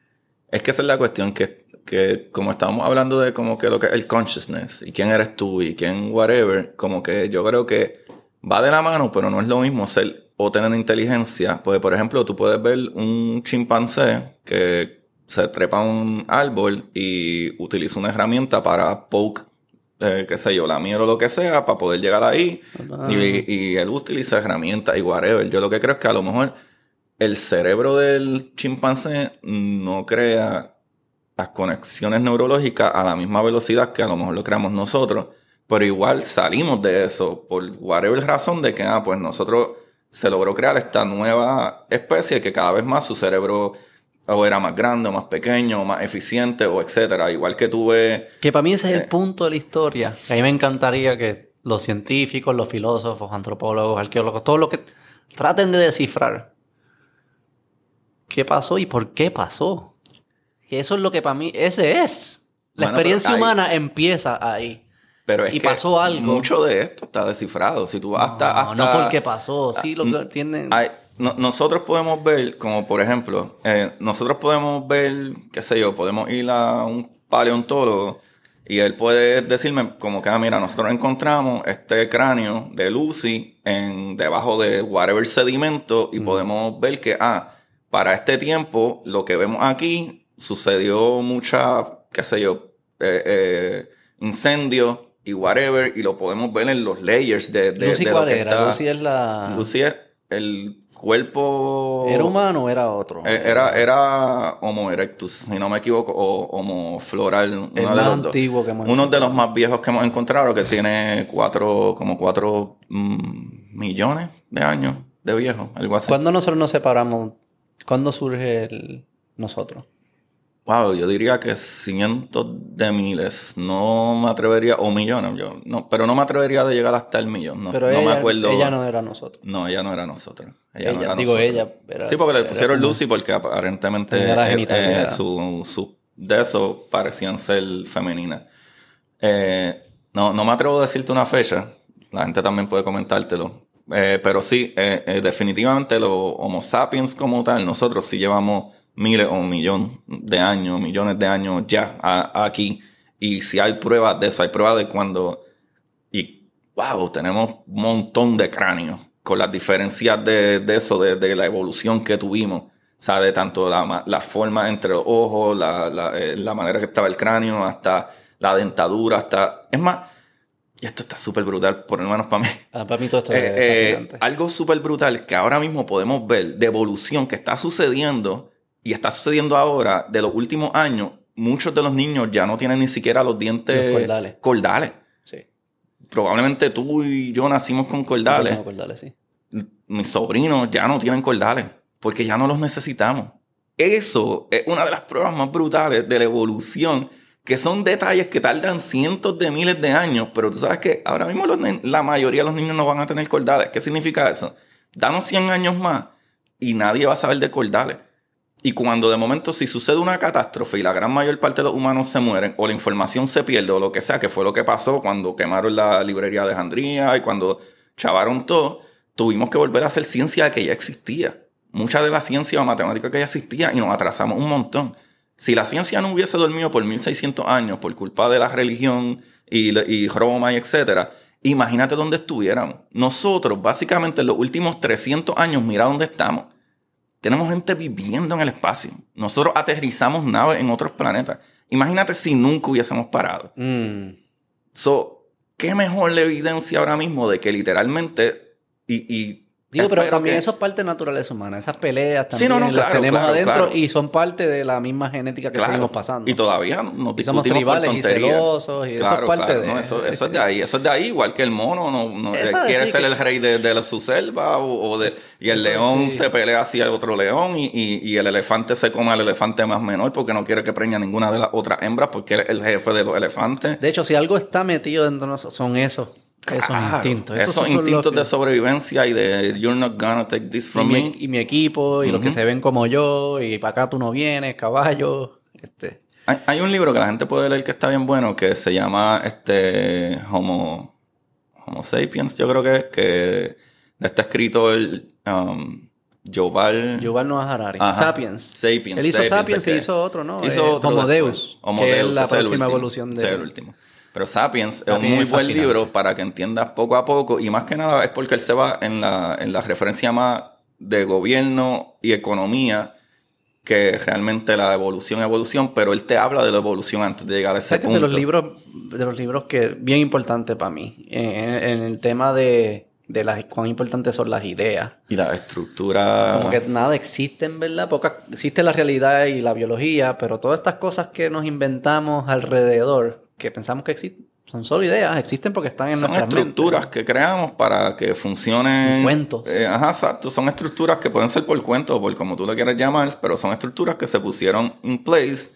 es que esa es la cuestión que, que como estábamos hablando de como que lo que es el consciousness y quién eres tú y quién whatever, como que yo creo que va de la mano, pero no es lo mismo ser o tener inteligencia. Porque, por ejemplo, tú puedes ver un chimpancé que se trepa a un árbol y utiliza una herramienta para poke, eh, qué sé yo, la miel o lo que sea, para poder llegar ahí. Ah. Y, y él utiliza herramientas y whatever. Yo lo que creo es que a lo mejor el cerebro del chimpancé no crea las conexiones neurológicas a la misma velocidad que a lo mejor lo creamos nosotros. Pero igual salimos de eso por whatever razón de que, ah, pues nosotros se logró crear esta nueva especie que cada vez más su cerebro o era más grande o más pequeño o más eficiente o etcétera. Igual que tuve... Que para mí ese es Eh. el punto de la historia. A mí me encantaría que los científicos, los filósofos, antropólogos, arqueólogos, todos los que traten de descifrar qué pasó y por qué pasó. Que eso es lo que para mí, ese es. La Bueno, experiencia humana empieza ahí. Pero es Y que pasó algo. Mucho de esto está descifrado. Si tú vas hasta... no, hasta no porque pasó. Sí, lo que tienen. Hay- no- nosotros podemos ver, como por ejemplo, eh, nosotros podemos ver, qué sé yo, podemos ir a un paleontólogo y él puede decirme como que, ah, mira, nosotros encontramos este cráneo de Lucy en, debajo de whatever sedimento y podemos ver que, ah, para este tiempo, lo que vemos aquí, sucedió mucha, qué sé yo, eh, eh, incendio y whatever, y lo podemos ver en los layers de, de, Lucy, de lo ¿cuál que era? está. Lucy es la. Lucy es el cuerpo. ¿Era humano o era otro? Eh, Era, era Homo erectus, si no me equivoco, o Homo floral, uno el de más los antiguo que hemos Uno de los más viejos que hemos encontrado, que tiene cuatro, como cuatro mm, millones de años de viejo, algo así. ¿Cuándo nosotros nos separamos? ¿Cuándo surge el nosotros? Wow, yo diría que cientos de miles. No me atrevería, o millones, yo, no, pero no me atrevería de llegar hasta el millón. No, Pero no ella, me acuerdo. ella no era nosotros. No, ella no era nosotros. Ella, no era digo nosotros. ella. era- Sí, porque le pusieron Lucy porque aparentemente eh, eh, su, su- de eso parecían ser femeninas. Eh, no, no me atrevo a decirte una fecha. La gente también puede comentártelo. Eh, pero sí, definitivamente los Homo sapiens como tal, nosotros sí llevamos miles o un millón de años, millones de años ya a- aquí. Y si hay pruebas de eso, hay pruebas de cuando... Y wow, tenemos un montón de cráneos con las diferencias de, de eso, de, de la evolución que tuvimos. O sea, de tanto la, la forma entre los ojos, la, la, eh, la manera que estaba el cráneo, hasta la dentadura, hasta... Es más, y esto está súper brutal, por lo menos para mí. Ah, para mí todo esto Eh, es eh, algo súper brutal que ahora mismo podemos ver de evolución que está sucediendo y está sucediendo ahora de los últimos años. Muchos de los niños ya no tienen ni siquiera los dientes Los cordales. cordales. Sí. Probablemente tú y yo nacimos con cordales. No, cordales, sí. Mis sobrinos ya no tienen cordales porque ya no los necesitamos. Eso es una de las pruebas más brutales de la evolución, que son detalles que tardan cientos de miles de años, pero tú sabes que ahora mismo los la mayoría de los niños no van a tener cordales. ¿Qué significa eso? Danos 100 años más y nadie va a saber de cordales. Y cuando de momento si sucede una catástrofe y la gran mayor parte de los humanos se mueren o la información se pierde o lo que sea, que fue lo que pasó cuando quemaron la librería de Alejandría y cuando chavaron todo, tuvimos que volver a hacer ciencia que ya existía. Mucha de la ciencia o matemática que ya existía y nos atrasamos un montón. Si la ciencia no hubiese dormido por 1600 años por culpa de la religión y, Roma y etcétera, imagínate dónde estuviéramos. Nosotros, básicamente, en los últimos 300 años, mira dónde estamos. Tenemos gente viviendo en el espacio. Nosotros aterrizamos naves en otros planetas. Imagínate si nunca hubiésemos parado. Mm. So, ¿qué mejor la evidencia ahora mismo de que literalmente y, y Digo, pero también que- eso es parte de naturaleza humana. Esas peleas Sí, también no, no, las claro, tenemos claro, adentro claro. y son parte de la misma genética que seguimos pasando. Y todavía nos Y somos discutimos por tribales y celosos y eso es parte de... no, eso, eso es de ahí, eso es de ahí, igual que el mono no, eh, quiere sí ser que- el rey de, de su selva o, o de, y el eso león sí. se pelea hacia otro león y, y- y el elefante se come al elefante más menor porque no quiere que preña ninguna de las otras hembras porque él es el jefe de los elefantes. De hecho, si algo está metido dentro de nosotros, son esos, esos Claro, instintos. Esos, los instintos que- de sobrevivencia y de you're not gonna take this y, from mi, me. y mi equipo, y los que se ven como yo, y para acá tú no vienes, caballo. Este. Hay, hay un libro que la gente puede leer que está bien bueno que se llama este Homo, Homo sapiens, yo creo que es, que está escrito el um, Yoval. Yuval Noah Harari. Ajá. Sapiens. Sapiens, Él hizo Sapiens, y hizo otro, ¿no? Hizo Eh, otro Homo después. Deus, Homo que Deus, es la próxima evolución de... es el último. Pero Sapiens es un muy es buen libro para que entiendas poco a poco y más que nada es porque él se va en la, en la referencia más de gobierno y economía que realmente la evolución evolución, pero él te habla de la evolución antes de llegar a ese ¿Sabes que punto. de los libros, de los libros que bien importante para mí, en, en el tema de, de las, cuán importantes son las ideas. Y la estructura... Como que nada existe, en verdad. Poca, existe la realidad y la biología, pero todas estas cosas que nos inventamos alrededor, que pensamos que existen, son solo ideas, existen porque están en son nuestras estructuras mentes. que creamos para que funcionen. Cuentos. Eh, ajá, exacto. Son estructuras que pueden ser por cuento o por como tú le quieras llamar, pero son estructuras que se pusieron in place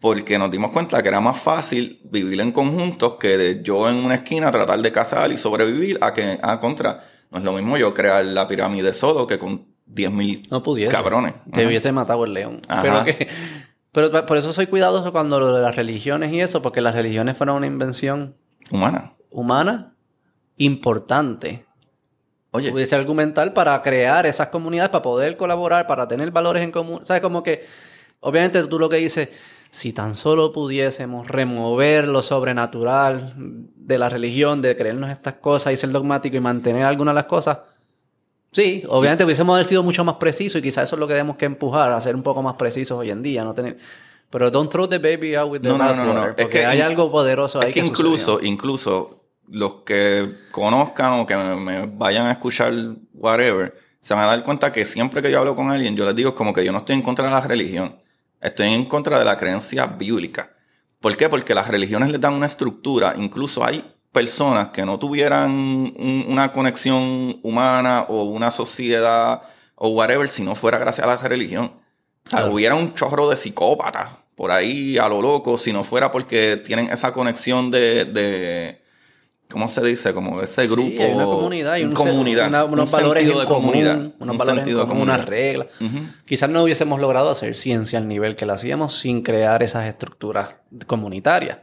porque nos dimos cuenta que era más fácil vivir en conjuntos que de yo en una esquina tratar de cazar y sobrevivir a que a contra. No es lo mismo yo crear la pirámide solo que con 10.000 No cabrones. Te Ajá. hubiese matado el león. Ajá. Pero que... Pero por eso soy cuidadoso cuando lo de las religiones y eso, porque las religiones fueron una invención Humana. humana importante. Oye, pudiese argumentar para crear esas comunidades, para poder colaborar, para tener valores en común. ¿Sabes? Como que, obviamente tú lo que dices, si tan solo pudiésemos remover lo sobrenatural de la religión, de creernos estas cosas y ser dogmático y mantener algunas de las cosas, sí, obviamente hubiésemos haber sido mucho más precisos y quizás eso es lo que tenemos que empujar, a ser un poco más precisos hoy en día, no tener... Pero don't throw the baby out with the No, no, no. Es que hay algo poderoso ahí Es que incluso, incluso los que conozcan o que me, me vayan a escuchar whatever, se van a dar cuenta que siempre que yo hablo con alguien, yo les digo como que yo no estoy en contra de la religión, estoy en contra de la creencia bíblica. ¿Por qué? Porque las religiones les dan una estructura, incluso hay personas que no tuvieran un- una conexión humana o una sociedad o whatever si no fuera gracias a la religión. O sea, Claro. hubiera un chorro de psicópatas por ahí a lo loco, si no fuera porque tienen esa conexión de, de ¿cómo se dice? Como ese grupo. Sí, hay una comunidad y un, comunidad, una- unos un valores sentido en de común, comunidad, unos un valores sentido de en común, unas comunidad. reglas. Quizás no hubiésemos logrado hacer ciencia al nivel que la hacíamos sin crear esas estructuras comunitarias.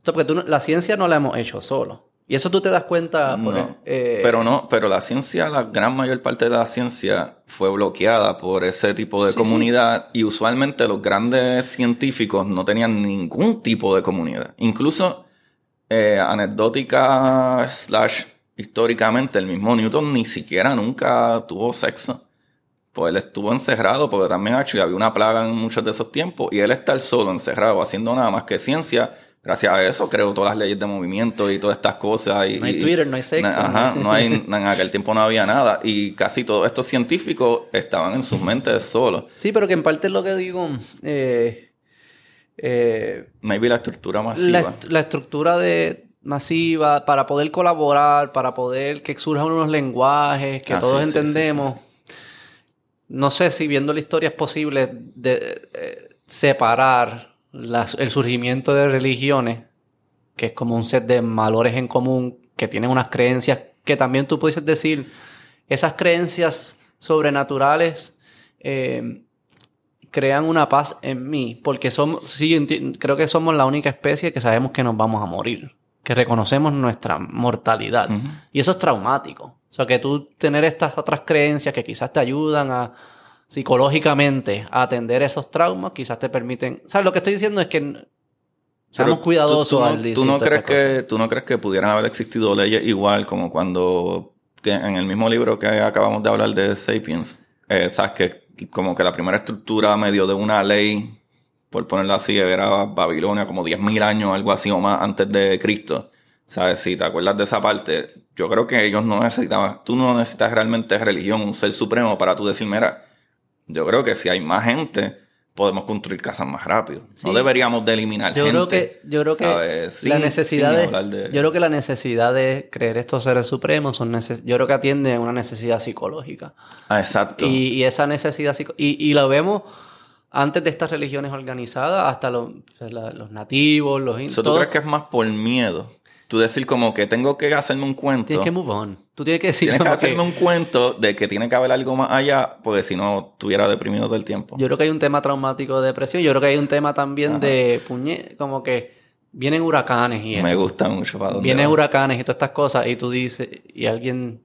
Esto porque tú la ciencia no la hemos hecho solo. Y eso tú te das cuenta. por- No, eh, pero no, pero la ciencia, la gran mayor parte de la ciencia fue bloqueada por ese tipo de Sí, comunidad y usualmente los grandes científicos no tenían ningún tipo de comunidad. Incluso eh, anecdótica slash históricamente el mismo Newton ni siquiera nunca tuvo sexo. Pues él estuvo encerrado porque también actually, había una plaga en muchos de esos tiempos y él estar solo encerrado haciendo nada más que ciencia. Gracias a eso creó todas las leyes de movimiento y todas estas cosas. Y, No hay Twitter, no hay sexo. Ajá, no hay, [laughs] en aquel tiempo no había nada. Y casi todos estos científicos estaban en sus mentes solos. Sí, pero que en parte es lo que digo. eh, eh, Maybe la estructura la, masiva. est- la estructura de masiva para poder colaborar, para poder que surjan unos lenguajes que Ah, todos sí, sí, entendemos. sí, No sé si viendo la historia es posible de, eh, separar las- el surgimiento de religiones, que es como un set de valores en común, que tienen unas creencias que también tú puedes decir, esas creencias sobrenaturales eh, crean una paz en mí, porque somos, sí, creo que somos la única especie que sabemos que nos vamos a morir, que reconocemos nuestra mortalidad. Y eso es traumático. O sea, que tú tener estas otras creencias que quizás te ayudan a psicológicamente a atender esos traumas, quizás te permiten... ¿Sabes? Lo que estoy diciendo es que Pero seamos tú- cuidadosos tú, al no, tú no crees que ¿Tú no crees que pudieran haber existido leyes igual como cuando en el mismo libro que acabamos de hablar de Sapiens, eh, sabes que como que la primera estructura medio de una ley, por ponerlo así, era Babilonia como 10.000 años, algo así o más antes de Cristo. ¿Sabes? Si te acuerdas de esa parte, yo creo que ellos no necesitaban, tú no necesitas realmente religión, un ser supremo para tú decir, mira, yo creo que si hay más gente, podemos construir casas más rápido. No deberíamos de eliminar Yo gente. creo que, yo creo que la necesidad de, yo creo que la necesidad de creer estos seres supremos son neces- yo creo que atiende a una necesidad psicológica. Ah, exacto. Y, y esa necesidad y, y lo vemos antes de estas religiones organizadas, hasta los, la- los nativos, los indios. So, ¿Tú crees que es más por miedo? Tú decir como que tengo que hacerme un cuento. Tienes que move on. Tú tienes que decir Tienes que hacerme que- un cuento de que tiene que haber algo más allá, porque si no, estuviera deprimido todo el tiempo. Yo creo que hay un tema traumático de depresión. Yo creo que hay un tema también Ajá. de puñe... Como que vienen huracanes y eso. Me gusta mucho para dónde Vienen va. huracanes y todas estas cosas y tú dices... Y alguien...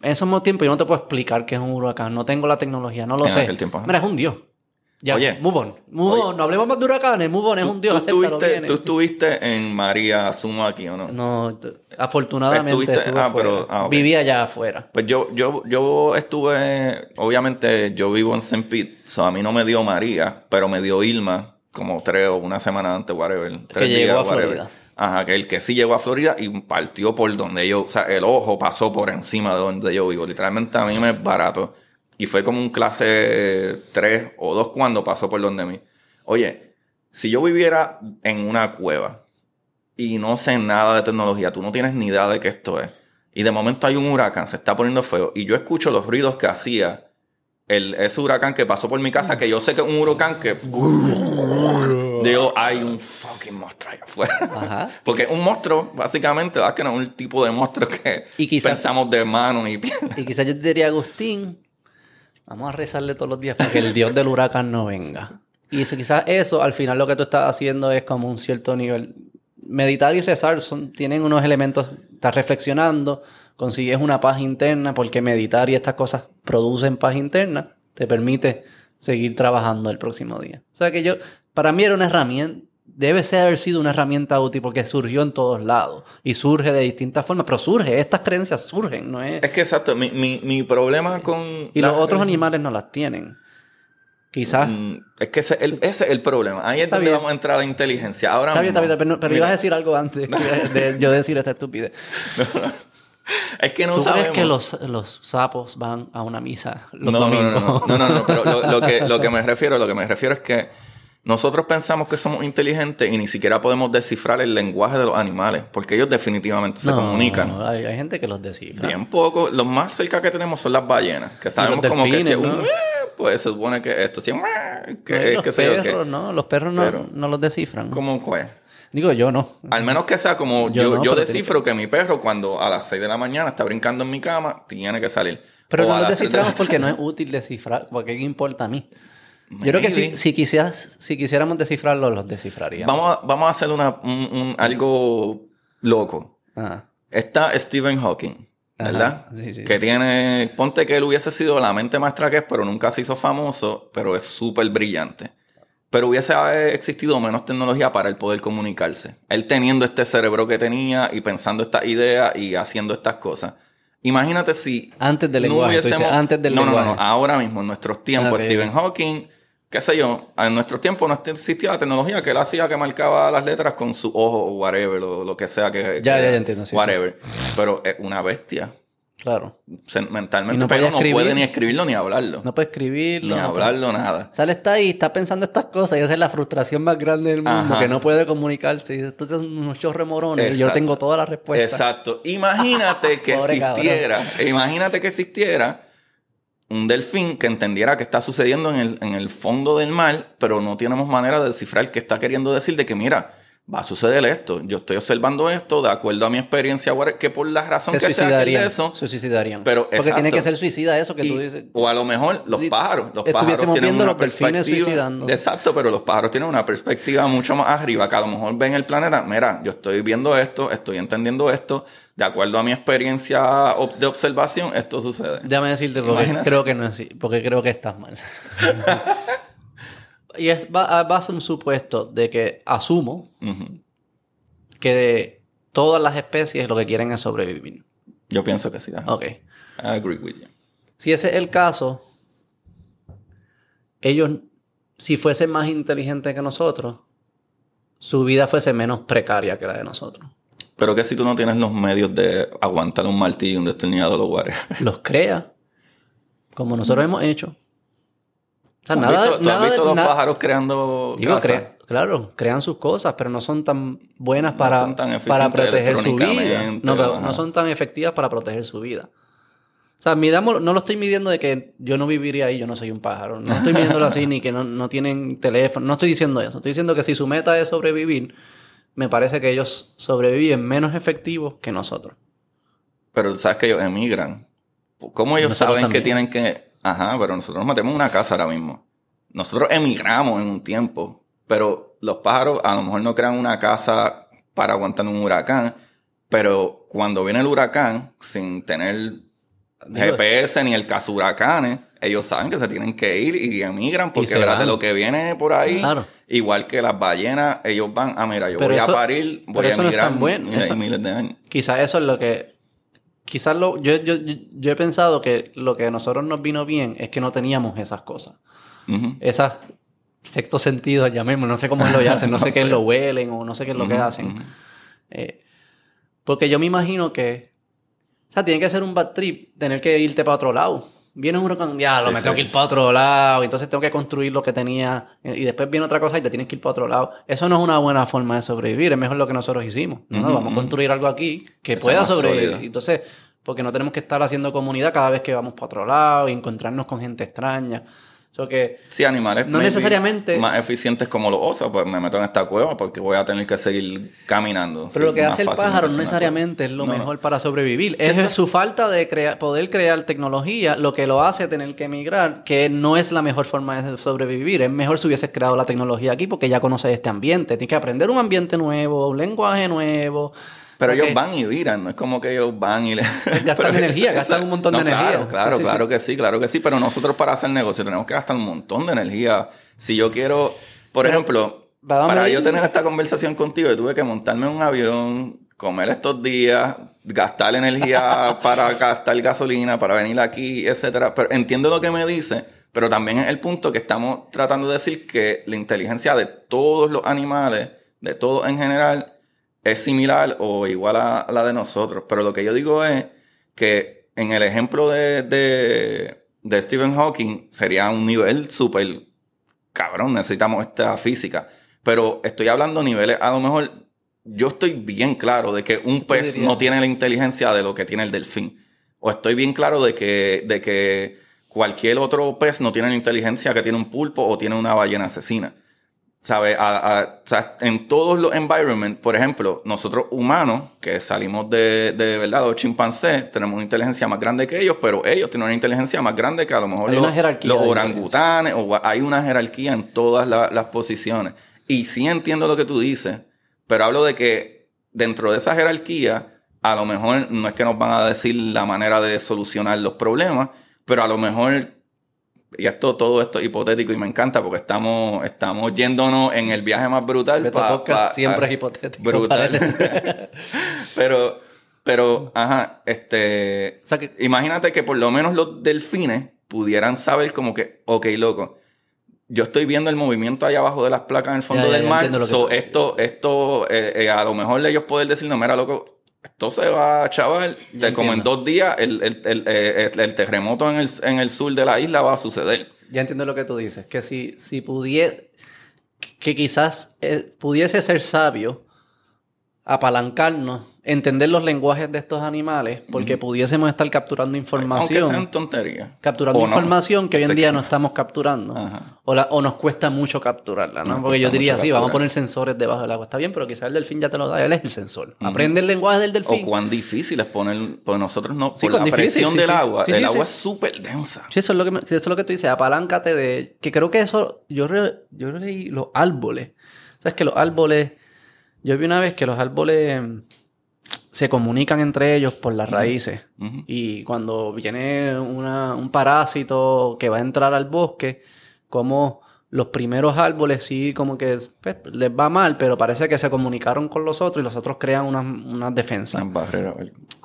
En esos mismos tiempos yo no te puedo explicar qué es un huracán. No tengo la tecnología. No lo En sé. aquel tiempo. Mira, es un dios. Ya, Oye. move on. Move Oye. on. No hablemos más de huracanes. Move on es ¿Tú, un dios. tú estuviste, tú estuviste en María Asumo aquí o no? No, afortunadamente Estuviste- estuve ah, pero- ah. Vivía allá afuera. Pues yo, yo, yo estuve, obviamente yo vivo en St. Pete, so a mí no me dio María, pero me dio Irma como tres o una semana antes, whatever. Tres llegó a whatever. Florida. Ajá, que el que sí llegó a Florida y partió por donde yo, o sea, el ojo pasó por encima de donde yo vivo. Literalmente a mí me es barato. Y fue como un clase 3 o 2 cuando pasó por donde mí. Oye, si yo viviera en una cueva y no sé nada de tecnología, tú no tienes ni idea de qué esto es, y de momento hay un huracán, se está poniendo feo, y yo escucho los ruidos que hacía el, ese huracán que pasó por mi casa, que yo sé que es un huracán que... [laughs] Digo, hay un fucking monstruo allá afuera. Ajá. [laughs] Porque un monstruo, básicamente, ¿verdad? que no es un tipo de monstruo que Y quizás- pensamos de mano y piel. Y quizás yo te diría, Agustín, vamos a rezarle todos los días para que el dios del huracán no venga. [laughs] Y eso, quizás eso, al final lo que tú estás haciendo es como un cierto nivel. Meditar y rezar son, tienen unos elementos, estás reflexionando, consigues una paz interna, porque meditar y estas cosas producen paz interna, te permite seguir trabajando el próximo día. O sea que yo, para mí era una herramienta, debe ser haber sido una herramienta útil porque surgió en todos lados y surge de distintas formas, pero surge, estas creencias surgen, no es... Es que exacto, mi, mi, mi problema con... Y los otros animales no las tienen. Quizás. Mm, Es que ese, es el- ese es el problema. Ahí es donde vamos a entrar a la inteligencia. Ahora Está bien, está bien, pero, pero ibas a decir algo antes [laughs] de, de yo decir esta estupidez. [laughs] Es que no ¿Tú sabemos. crees que los, los sapos van a una misa los no, no, no, no, no, no, no, pero lo, lo que, lo que me [laughs] refiero, lo que me refiero es que nosotros pensamos que somos inteligentes y ni siquiera podemos descifrar el lenguaje de los animales, porque ellos definitivamente se No, comunican. Hay, hay gente que los descifra. Bien poco, los más cerca que tenemos son las ballenas, que sabemos como que si es delfines, un ¿no? Pues se supone que esto sí que, No, los que sé yo perros, no, los perros no, Pero- no los descifran. ¿Cómo pues? Digo, yo no. Al menos que sea como Yo yo, no, yo pero descifro que... mi perro cuando a las 6 de la mañana está brincando en mi cama, tiene que salir. Pero O no de la- desciframos porque no [laughs] es útil descifrar, porque ¿qué importa a mí? Yo creo que si, si, quisieras, si quisiéramos descifrarlos, los descifraríamos. Vamos a, vamos a hacer una, un- un- algo loco. Ah, Está Stephen Hawking, ¿verdad? Ajá, sí, sí. Que tiene, ponte que él hubiese sido la mente maestra que es, pero nunca se hizo famoso, pero es súper brillante. Pero hubiese existido menos tecnología para él poder comunicarse. Él teniendo este cerebro que tenía y pensando estas ideas y haciendo estas cosas. Imagínate si Antes del lenguaje, tú dices, antes del no, no, no, no, ahora mismo, en nuestros tiempos. Stephen Hawking, qué sé yo, en nuestros tiempos no existía la tecnología que él hacía que marcaba las letras con su ojo o whatever, o lo que sea que... Ya, que- ya, ya entiendo, sí, Whatever. Pero es una bestia. claro. Se- Mentalmente, no pero no puede ni escribirlo ni hablarlo. No puede escribirlo. ni no puede- hablarlo, nada. Él está ahí, está pensando estas cosas y esa es la frustración más grande del mundo, Ajá. que no puede comunicarse. Y esto es unos chorros morones y yo tengo todas las respuestas. Exacto. Imagínate [laughs] que existiera, imagínate que existiera un delfín que entendiera qué está sucediendo en el, en el fondo del mar, pero no tenemos manera de descifrar qué está queriendo decir de que, mira, va a suceder esto. Yo estoy observando esto de acuerdo a mi experiencia, que por la razón Se que sea que eso, Se suicidarían. Pero, Porque exacto. tiene que ser suicida eso que Y- tú dices. O a lo mejor los pájaros. Los pájaros tienen viendo una los perspectiva. suicidándose. Exacto, pero los pájaros tienen una perspectiva mucho más arriba que a lo mejor ven el planeta. Mira, yo estoy viendo esto, estoy entendiendo esto. De acuerdo a mi experiencia de observación, esto sucede. Déjame decirte porque creo que no es así, porque creo que estás mal. [laughs] y es va, va a ser un supuesto de que asumo Ujú. que todas las especies lo que quieren es sobrevivir. Yo pienso que sí. ajá. Ok. I agree with you. Si ese es el caso, ellos, si fuesen más inteligentes que nosotros, su vida fuese menos precaria que la de nosotros. Pero que si tú no tienes los medios de aguantar un martillo, un destornillador o whatever. [laughs] Los crea, como nosotros hemos hecho. O sea, ¿Tú nada, visto, tú has nada de- visto los na- pájaros creando Digo, crea- claro, crean sus cosas, pero no son tan buenas para, son tan para proteger su vida. No, pero no son tan efectivas para proteger su vida. O sea, midamos- no lo estoy midiendo de que yo no viviría ahí, yo no soy un pájaro. No estoy midiéndolo así, [laughs] ni que no, no tienen teléfono. No estoy diciendo eso. Estoy diciendo que si su meta es sobrevivir, me parece que ellos sobreviven menos efectivos que nosotros. Pero sabes que ellos emigran. ¿Cómo ellos Nosotros saben que tienen que.? Ajá, pero nosotros nos metemos en una casa ahora mismo. Nosotros emigramos en un tiempo. Pero los pájaros a lo mejor no crean una casa para aguantar un huracán. Pero cuando viene el huracán, sin tener Digo, GPS ni el caso huracanes, ellos saben que se tienen que ir y emigran. Porque verás, de lo que viene por ahí, Claro. igual que las ballenas, ellos van, ah, mira, yo Pero voy eso- a parir, voy a eso no es emigrar tan bueno, eso- miles de años. Quizás eso es lo que. Quizás lo. Yo, yo, yo, he pensado que lo que a nosotros nos vino bien es que no teníamos esas cosas. Ujú. Esas sexto sentido, llamemos, no sé cómo lo hacen, [laughs] no sé No qué sé. lo huelen o no sé qué es lo que hacen. Eh, porque yo me imagino que. O sea, tiene que ser un bad trip tener que irte para otro lado. Viene un huracán, ya, lo Sí, me tengo que ir para otro lado, entonces tengo que construir lo que tenía, eh, y después viene otra cosa y te tienes que ir para otro lado. Eso no es una buena forma de sobrevivir, es mejor lo que nosotros hicimos. No, no, vamos a construir algo aquí que pueda sobrevivir. sólido. Entonces, porque no tenemos que estar haciendo comunidad cada vez que vamos para otro lado y encontrarnos con gente extraña. Que Sí, animales No necesariamente- más eficientes como los osos, pues me meto en esta cueva porque voy a tener que seguir caminando. Pero Sí, lo que hace el pájaro no necesariamente es lo No, mejor para sobrevivir. Es su falta de crear, poder crear tecnología lo que lo hace tener que emigrar, que no es la mejor forma de sobrevivir. Es mejor si hubieses creado la tecnología aquí porque ya conoces este ambiente. Tienes que aprender un ambiente nuevo, un lenguaje nuevo. Pero ellos van y viran, no es como que ellos van y le... Gastan [laughs] [laughs] energía, gastan un montón de no, energía. Claro, claro, Sí, claro sí. que sí, claro que sí. Pero nosotros para hacer negocio tenemos que gastar un montón de energía. Si yo quiero, por Pero, ejemplo, para yo tener esta conversación contigo, yo tuve que montarme en un avión, comer estos días, gastar energía [laughs] para gastar gasolina, para venir aquí, etcétera. Pero entiendo lo que me dice, pero también es el punto que estamos tratando de decir que la inteligencia de todos los animales, de todos en general, es similar o igual a la de nosotros. Pero lo que yo digo es que en el ejemplo de, de, de Stephen Hawking sería un nivel súper cabrón, necesitamos esta física. Pero estoy hablando niveles, a lo mejor yo estoy bien claro de que un pez diría? no tiene la inteligencia de lo que tiene el delfín. O estoy bien claro de que, de que cualquier otro pez no tiene la inteligencia que tiene un pulpo o tiene una ballena asesina. ¿Sabe? A- a- o sea, en todos los environments, por ejemplo, nosotros humanos, que salimos de, de verdad, los chimpancés, tenemos una inteligencia más grande que ellos, pero ellos tienen una inteligencia más grande que a lo mejor los, orangutanes, o hay una jerarquía en todas la- las posiciones. Y sí entiendo lo que tú dices, pero hablo de que dentro de esa jerarquía, a lo mejor no es que nos van a decir la manera de solucionar los problemas, pero a lo mejor, y esto, todo esto es hipotético y me encanta porque estamos, estamos yéndonos en el viaje más brutal. Beto pa- pa- siempre es hipotético. Brutal. [laughs] pero, pero, ajá, este, O sea que- imagínate que por lo menos los delfines pudieran saber como que, ok, loco, yo estoy viendo el movimiento allá abajo de las placas en el fondo Ya, ya, del mar, so esto, esto, eh, eh, a lo mejor ellos poder decir, no, mira, loco, esto se va, chaval, de como en dos días el, el- el- eh, el- terremoto en el, en el sur de la isla va a suceder. Ya entiendo lo que tú dices, que si, si pudiese, que quizás eh, pudiese ser sabio apalancarnos, entender los lenguajes de estos animales, porque pudiésemos estar capturando Aunque información, sean tonterías. capturando O no. información que hoy en día no estamos capturando, Ajá. o, la- o nos cuesta mucho capturarla, ¿no? Nos porque yo diría, sí, vamos a poner sensores debajo del agua, está bien, pero quizás el delfín ya te lo da, él es el sensor. Aprende el lenguaje del O delfín. cuán difícil es poner, pues nosotros no, Sí, por la difícil, presión sí, del sí. agua, el agua es súper densa. Sí, eso es lo que me- eso es lo que tú dices, apaláncate de que creo que eso yo re- yo leí los árboles. Sabes que los árboles yo vi una vez que los árboles se comunican entre ellos por las raíces. Y cuando viene una- un parásito que va a entrar al bosque, como los primeros árboles sí como que pues, les va mal, pero parece que se comunicaron con los otros y los otros crean unas unas defensas.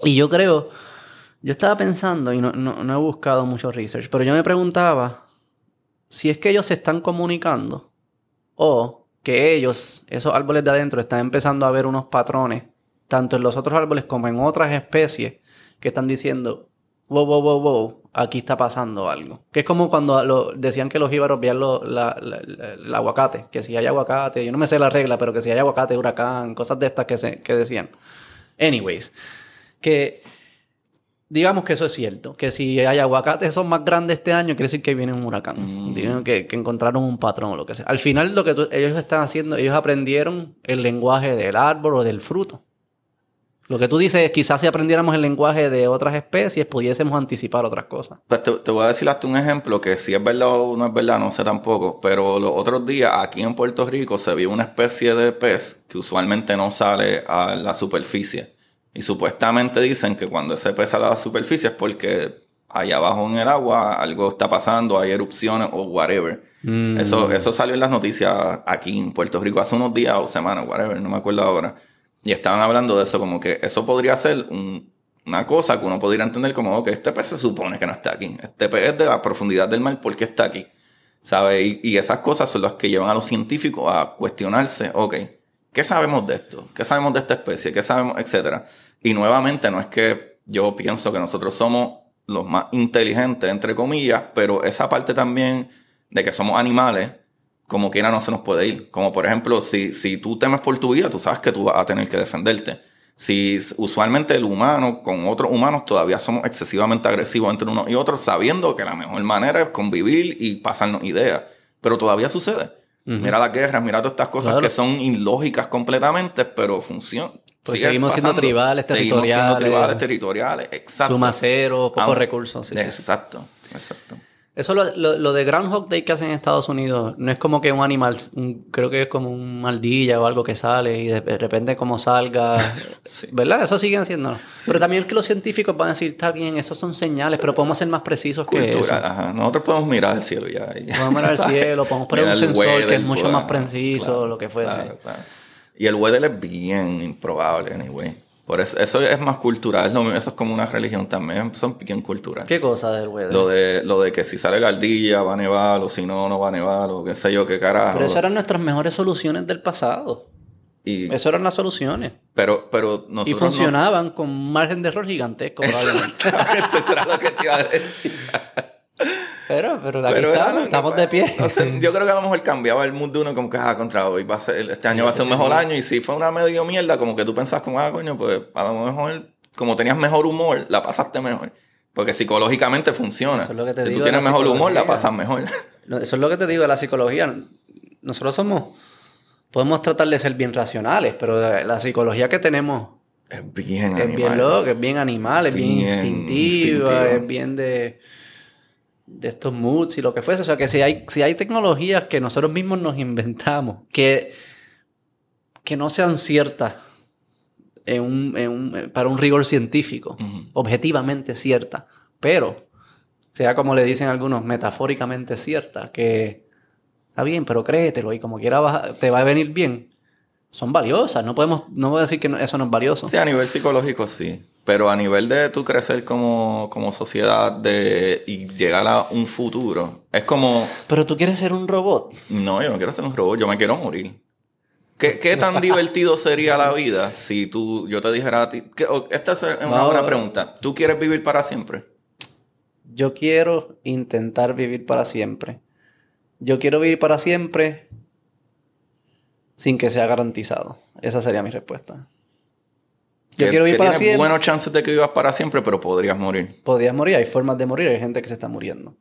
Y yo creo, yo estaba pensando y no, no- no he buscado mucho research, pero yo me preguntaba si es que ellos se están comunicando o que ellos, esos árboles de adentro, están empezando a ver unos patrones, tanto en los otros árboles como en otras especies, que están diciendo, wow, wow, wow, wow, aquí está pasando algo. Que es como cuando lo- decían que los íbaros veían lo- la- la- la- el aguacate, que si hay aguacate, yo no me sé la regla, pero que si hay aguacate, huracán, cosas de estas que, se, que decían. Anyways, que digamos que eso es cierto, que si hay aguacates son más grandes este año, quiere decir que viene un huracán, Digan que, que encontraron un patrón o lo que sea. Al final lo que tú- ellos están haciendo, ellos aprendieron el lenguaje del árbol o del fruto. Lo que tú dices es quizás si aprendiéramos el lenguaje de otras especies, pudiésemos anticipar otras cosas. Pues te, te voy a decir hasta un ejemplo que si es verdad o no es verdad, no sé tampoco. Pero los otros días aquí en Puerto Rico se vio una especie de pez que usualmente no sale a la superficie. Y supuestamente dicen que cuando ese pez sale a la superficie es porque allá abajo en el agua algo está pasando, hay erupciones o whatever. Mm. Eso, eso salió en las noticias aquí en Puerto Rico hace unos días o semanas, whatever, no me acuerdo ahora. Y estaban hablando de eso, como que eso podría ser un- una cosa que uno podría entender como que este pez se supone que no está aquí. Este pez es de la profundidad del mar, ¿por qué está aquí? ¿Sabe? Y, y esas cosas son las que llevan a los científicos a cuestionarse, ok, ¿qué sabemos de esto? ¿Qué sabemos de esta especie? ¿Qué sabemos? Etcétera. Y nuevamente, no es que yo pienso que nosotros somos los más inteligentes, entre comillas, pero esa parte también de que somos animales, como quiera no se nos puede ir. Como por ejemplo, si, si tú temes por tu vida, tú sabes que tú vas a tener que defenderte. Si usualmente el humano con otros humanos todavía somos excesivamente agresivos entre unos y otros, sabiendo que la mejor manera es convivir y pasarnos ideas. Pero todavía sucede. Mira las guerras, mira todas estas cosas Claro. que son ilógicas completamente, pero funcionan. Pues seguimos siendo tribales, Seguimos siendo territoriales. tribales, territoriales, exacto. Suma cero, pocos recursos. sí, sí, sí. Exacto, exacto. Eso lo, lo, lo de Groundhog Day que hacen en Estados Unidos no es como que un animal, un- creo que es como un maldilla o algo que sale y de repente como salga, [laughs] Sí. ¿verdad? Eso siguen haciendo. Pero también es que los científicos van a decir, está bien, esos son señales, pero podemos ser más precisos que eso. Cultura, ajá. Nosotros podemos mirar al cielo ya. y- Podemos mirar al [laughs] cielo, podemos poner un el sensor que es mucho más preciso, claro, lo que fuese. claro, claro. Y el weather es bien improbable, anyway. Por eso, eso es más cultural, lo eso es como una religión también, son bien cultural. ¿Qué cosa del weather? Lo de, lo de que si sale la ardilla va a nevar, o si no, no va a nevar, o qué sé yo, qué carajo. Pero esas eran nuestras mejores soluciones del pasado. Y, Esas eran las soluciones. pero, pero nosotros Y no- funcionaban con un margen de error gigantesco, probablemente. [laughs] Eso era lo que te iba a decir. Pero, pero aquí Pero estamos, de pie. no sé, yo creo que a lo mejor cambiaba el mood de uno como que, ah, contra hoy va a ser, este año va a ser un mejor año. Y si fue una medio mierda, como que tú pensás como, ah, coño, pues a lo mejor, como tenías mejor humor, la pasaste mejor. Porque psicológicamente funciona. Eso es lo que te si digo tú tienes mejor humor, la pasas mejor. [laughs] Eso es lo que te digo de la psicología. Nosotros somos, podemos tratar de ser bien racionales, pero la psicología que tenemos Es bien es bien animal. loca, es bien animal, es bien, Bien instintiva, instintiva. es bien de, de estos moods y lo que fuese. O sea, que si hay, si hay tecnologías que nosotros mismos nos inventamos, que, que no sean ciertas en un, en un- para un rigor científico, objetivamente ciertas, pero sea como le dicen algunos, metafóricamente ciertas, que está bien, pero créetelo y como quiera vas te va a venir bien. Son valiosas, no podemos, no voy a decir que no- eso no es valioso. Sí, a nivel psicológico sí. Pero a nivel de tú crecer como, como sociedad de, y llegar a un futuro, es como, Pero tú quieres ser un robot. no, yo no quiero ser un robot, yo me quiero morir. ¿Qué, qué tan divertido sería la vida si tú, yo te dijera a ti, que- esta es una buena pregunta, ¿tú quieres vivir para siempre? Yo quiero intentar vivir para siempre. Yo quiero vivir para siempre sin que sea garantizado. Esa sería mi respuesta. Yo Que- quiero vivir que para siempre. buenos chances de que vivas para siempre, pero podrías morir. Podrías morir, hay formas de morir, hay gente que se está muriendo.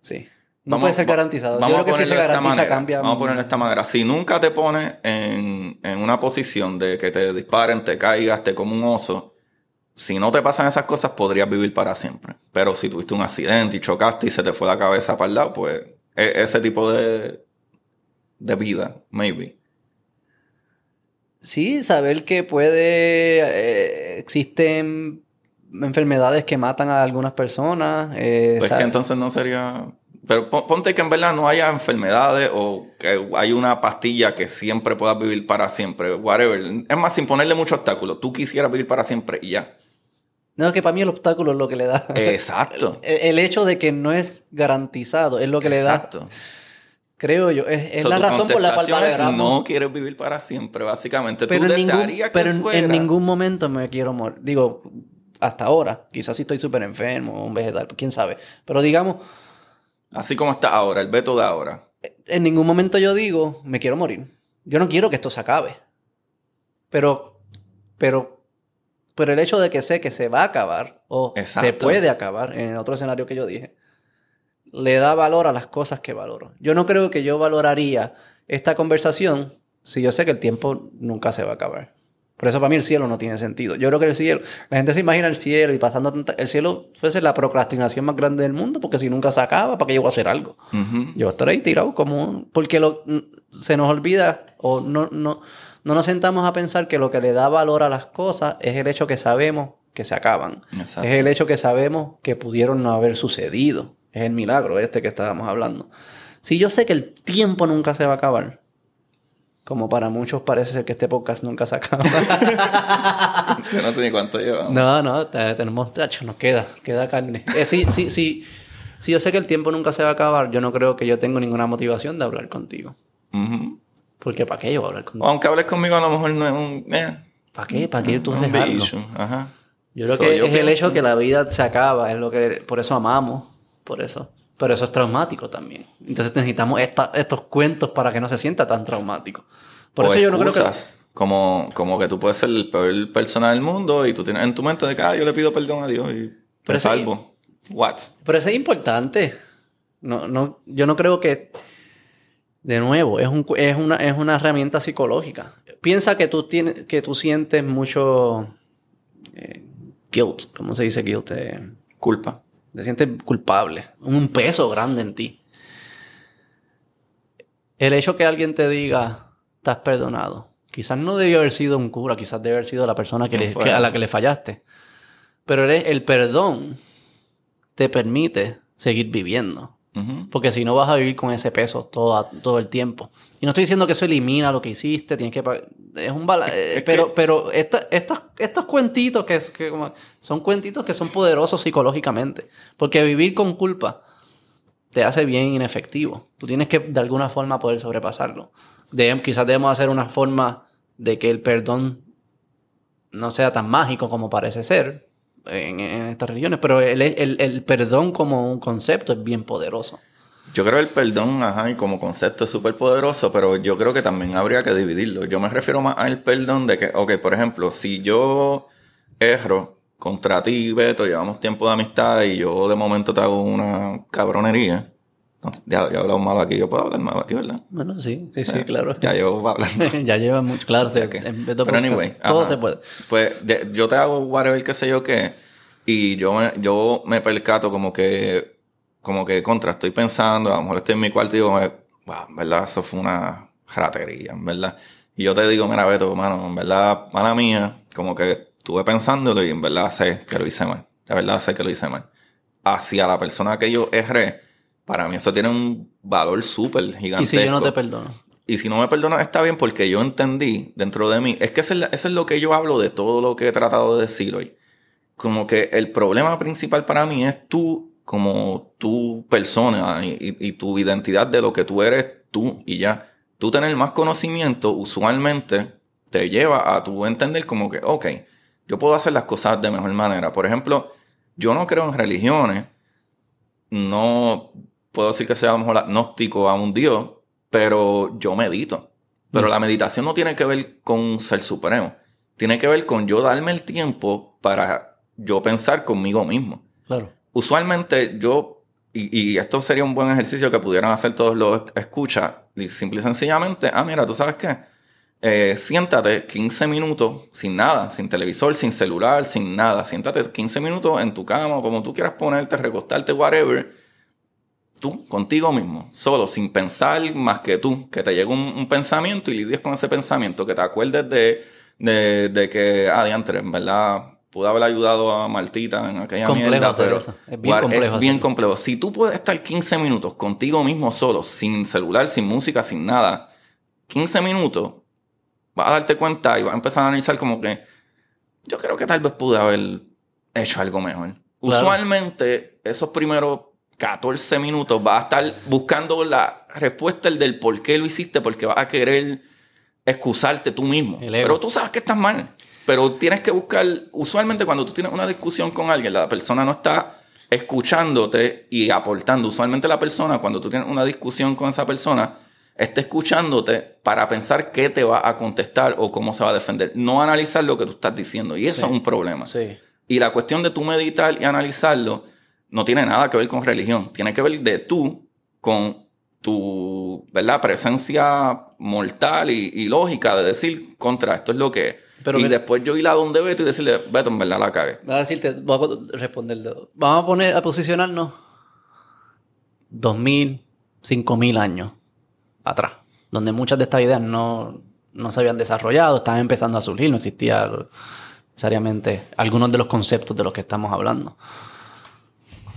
Sí. No Vamos- puede ser garantizado. Yo Vamos creo que si se garantiza manera. cambia. Vamos a ponerlo de esta manera. Si nunca te pones en, en una posición de que te disparen, te caigas, te como un oso, si no te pasan esas cosas, podrías vivir para siempre. Pero si tuviste un accidente y chocaste y se te fue la cabeza para el lado, pues e- ese tipo de, de vida, maybe. Sí, saber que puede. eh, existen enfermedades que matan a algunas personas. eh, Pues que entonces no sería... Pero pon- ponte que en verdad no haya enfermedades o que hay una pastilla que siempre puedas vivir para siempre, whatever. Es más, sin ponerle mucho obstáculo. Tú quisieras vivir para siempre y ya. No, que para mí el obstáculo es lo que le da. Exacto. [laughs] El, el hecho de que no es garantizado es lo que Exacto. le da, creo yo. Es, es So, la razón por la cual valoramos. no quieres vivir para siempre, básicamente. pero Tú en ningún, que pero en, fuera. en ningún momento me quiero morir. Digo, hasta ahora. Quizás si estoy súper enfermo o un vegetal, quién sabe. Pero digamos, Así como está ahora, el veto de ahora. en ningún momento yo digo, me quiero morir. Yo no quiero que esto se acabe. Pero, pero, pero el hecho de que sé que se va a acabar o se Exacto. puede acabar en el otro escenario que yo dije, le da valor a las cosas que valoro. Yo no creo que yo valoraría esta conversación si yo sé que el tiempo nunca se va a acabar. Por eso para mí el cielo no tiene sentido. Yo creo que el cielo, la gente se imagina el cielo y pasando tanta- el cielo fuese la procrastinación más grande del mundo porque si nunca se acaba, ¿para qué yo voy a hacer algo? Yo estaré ahí tirado como... un- Porque lo, se nos olvida o no, no, no nos sentamos a pensar que lo que le da valor a las cosas es el hecho que sabemos que se acaban. Exacto. Es el hecho que sabemos que pudieron no haber sucedido. Es el milagro este que estábamos hablando. Si yo sé que el tiempo nunca se va a acabar, como para muchos parece ser que este podcast nunca se acaba. [laughs] Yo no sé ni cuánto lleva. no, no, te- tenemos, tacho, nos queda, queda carne. Eh, sí, sí, sí. Si yo sé que el tiempo nunca se va a acabar, yo no creo que yo tengo ninguna motivación de hablar contigo. Ujú. Porque ¿para qué yo voy a hablar contigo? aunque hables conmigo, a lo mejor no es un. Eh, ¿Para qué? ¿Para qué tú issue. Ajá. Yo creo So, que yo es el pienso- hecho que la vida se acaba, es lo que por eso amamos, por eso. Pero eso es traumático también. Entonces necesitamos esta- estos cuentos para que no se sienta tan traumático. Por o eso yo no creo que Como, como que tú puedes ser el peor persona del mundo y tú tienes en tu mente de que ah, yo le pido perdón a Dios y Pero salvo. What? Pero eso es importante. No, no, yo no creo que. De nuevo, es, un, es, una, es una herramienta psicológica. Piensa que tú, tienes, que tú sientes mucho eh, guilt. ¿Cómo se dice guilt? Eh, Culpa. Te sientes culpable. Un peso grande en ti. El hecho que alguien te diga, estás perdonado. Quizás no debió haber sido un cura, quizás debe haber sido la persona que No le- que- a la que le fallaste. Pero el, el perdón te permite seguir viviendo. Porque si no vas a vivir con ese peso todo, todo el tiempo. Y no estoy diciendo que eso elimina lo que hiciste, tienes que... Es un bala- eh, es pero que- pero esta- estas- estos cuentitos que, es- que como- son cuentitos que son poderosos psicológicamente. Porque vivir con culpa te hace bien inefectivo. Tú tienes que de alguna forma poder sobrepasarlo. De- quizás debemos hacer una forma de que el perdón no sea tan mágico como parece ser en, en estas religiones, pero el, el- el perdón como un concepto es bien poderoso. Yo creo el perdón, ajá, y como concepto es súper poderoso, pero yo creo que también habría que dividirlo. Yo me refiero más al perdón de que, ok, por ejemplo, si yo erro contra ti, Beto, llevamos tiempo de amistad y yo de momento te hago una cabronería. Entonces, ya, ya he hablado malo aquí, yo puedo hablar malo aquí, ¿verdad? Bueno, sí, sí, sí, claro. Ya llevo hablando. [laughs] ya lleva mucho, claro. sí, Ok. en Beto Pero Podcast, anyway, todo ajá. se puede. Pues de- yo te hago whatever, qué sé yo qué, y yo me, yo me percato como que, como que contra, estoy pensando, a lo mejor estoy en mi cuarto y digo, wow, en verdad, eso fue una ratería, en verdad. Y yo te digo, mira, Beto, mano, en verdad, mala mía, como que estuve pensándolo y en verdad sé que lo hice mal. De verdad sé que lo hice mal. Hacia la persona que yo erré, para mí eso tiene un valor súper gigantesco. Y si yo no te perdono. Y si no me perdonas, está bien porque yo entendí dentro de mí. Es que eso es, eso es lo que yo hablo de todo lo que he tratado de decir hoy. Como que el problema principal para mí es tú, como tu persona y, y- y tu identidad de lo que tú eres tú y ya. Tú tener más conocimiento usualmente te lleva a tu entender como que, ok, yo puedo hacer las cosas de mejor manera. Por ejemplo, yo no creo en religiones. No puedo decir que sea a lo mejor agnóstico a un Dios, pero yo medito. Pero Mm. la meditación no tiene que ver con un ser supremo. Tiene que ver con yo darme el tiempo para yo pensar conmigo mismo. Claro. Usualmente yo, y, esto sería un buen ejercicio que pudieran hacer todos los escuchas, simple y sencillamente, ah, mira, ¿tú sabes qué? Eh, siéntate 15 minutos sin nada, sin televisor, sin celular, sin nada. Siéntate 15 minutos en tu cama, como tú quieras ponerte, recostarte, whatever. Tú, contigo mismo, solo, sin pensar más que tú. Que te llegue un, un pensamiento y lidies con ese pensamiento. Que te acuerdes de, de, de que, ah, diantre, en verdad, pude haber ayudado a Martita en aquella Complejo mierda, pero eso. Es bien complejo es bien complejo. Si tú puedes estar 15 minutos contigo mismo solo, sin celular, sin música, sin nada, 15 minutos, vas a darte cuenta y vas a empezar a analizar como que yo creo que tal vez pude haber hecho algo mejor. Claro. Usualmente, esos primeros 14 minutos vas a estar buscando la respuesta el del por qué lo hiciste, porque vas a querer excusarte tú mismo. Pero tú sabes que estás mal. Pero tienes que buscar, usualmente cuando tú tienes una discusión con alguien, la persona no está escuchándote y aportando. Usualmente la persona, cuando tú tienes una discusión con esa persona, está escuchándote para pensar qué te va a contestar o cómo se va a defender. No analizar lo que tú estás diciendo. Y eso Sí. es un problema. Sí. Y la cuestión de tú meditar y analizarlo no tiene nada que ver con religión. Tiene que ver de tú con tu ¿verdad? presencia mortal y, y lógica de decir contra esto es lo que. Pero y que- después yo ir a donde Beto y decirle, Beto, en verdad la cagué. Voy a decirte, voy a responderle. Vamos a poner, a posicionarnos 2000, 5000 años atrás, donde muchas de estas ideas no, no se habían desarrollado, estaban empezando a surgir, no existía necesariamente algunos de los conceptos de los que estamos hablando.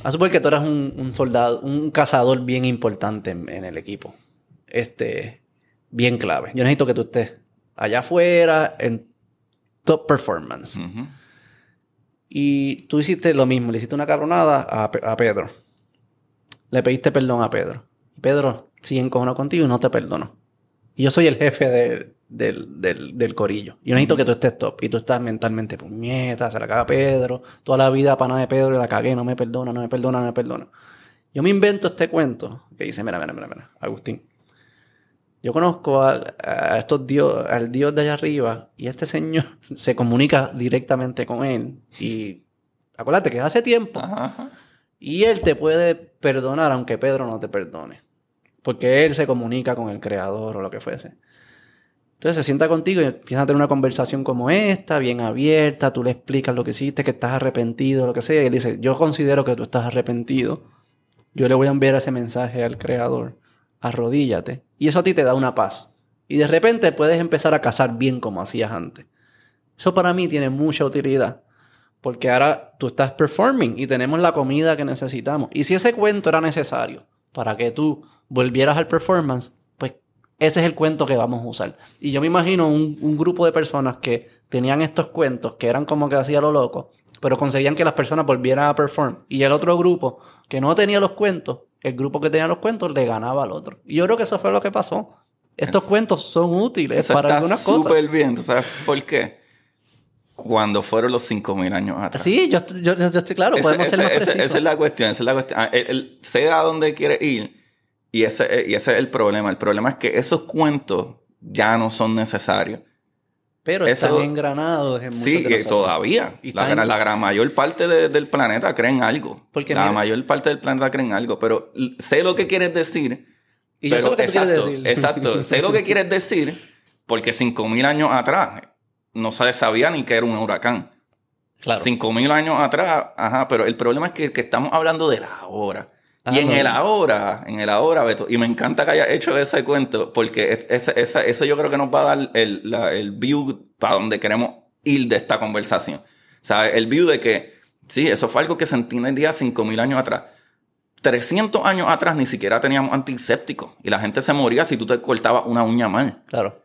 A suponer que tú eras un, un soldado, un cazador bien importante en, en el equipo. Este, bien clave. Yo necesito que tú estés allá afuera en top performance. Y tú hiciste lo mismo, le hiciste una cabronada a, Pe- a Pedro. Le pediste perdón a Pedro. Y Pedro sigue encojonado contigo y no te perdonó. Y yo soy el jefe de- del, del- del corillo. Yo necesito que tú estés top. Y tú estás mentalmente, puñeta, se la caga Pedro. Toda la vida pana de Pedro y la cagué, no me perdona, no me perdona, no me perdona. Yo me invento este cuento que dice, mira, mira, mira, mira, Agustín. Yo conozco a, estos dios, al dios de allá arriba y este señor [laughs] se comunica directamente con él. Y acuérdate que hace tiempo. Ajá, ajá. Y él te puede perdonar aunque Pedro no te perdone. Porque él se comunica con el creador o lo que fuese. Entonces se sienta contigo y empieza a tener una conversación como esta, bien abierta, tú le explicas lo que hiciste, que estás arrepentido, lo que sea, y él dice, yo considero que tú estás arrepentido, yo le voy a enviar ese mensaje al creador, arrodíllate, y eso a ti te da una paz. Y de repente puedes empezar a cazar bien como hacías antes. Eso para mí tiene mucha utilidad. Porque ahora tú estás performing y tenemos la comida que necesitamos. Y si ese cuento era necesario para que tú volvieras al performance, pues ese es el cuento que vamos a usar. Y yo me imagino un, un grupo de personas que tenían estos cuentos, que eran como que hacía lo loco, pero conseguían que las personas volvieran a perform. Y el otro grupo que no tenía los cuentos, el grupo que tenía los cuentos le ganaba al otro. Y yo creo que eso fue lo que pasó. Estos cuentos son útiles Eso para está algunas cosas. súper bien. ¿Tú sabes por qué? Cuando fueron los 5.000 años atrás. Sí, yo, yo, estoy claro, Ese- podemos ser ese- más ese- precisos. esa es la cuestión, esa es la cuestión. Ah, Él, él sé a dónde quiere ir y ese, y ese es el problema. El problema es que esos cuentos ya no son necesarios. Pero Eso- están engranados en Sí, de todavía. Y La, gran- la gran mayor parte de- del planeta creen algo. Porque la mira- mayor parte del planeta creen algo. Pero sé lo que quieres decir. Y yo sé pero lo que tú quieres exacto, decir. Exacto. [laughs] sé lo que quieres decir porque 5.000 años atrás no se sabía ni que era un huracán. Claro. 5.000 años atrás, ajá, pero el problema es que, que estamos hablando del ahora. Ah, y en no. el ahora, en el ahora, Beto, y me encanta que hayas hecho ese cuento, porque es- esa- eso yo creo que nos va a dar el, la- el view para donde queremos ir de esta conversación. O sea, el view de que, sí, eso fue algo que se entendía 5.000 años atrás. 300 años atrás ni siquiera teníamos antisépticos y la gente se moría si tú te cortabas una uña mal. Claro.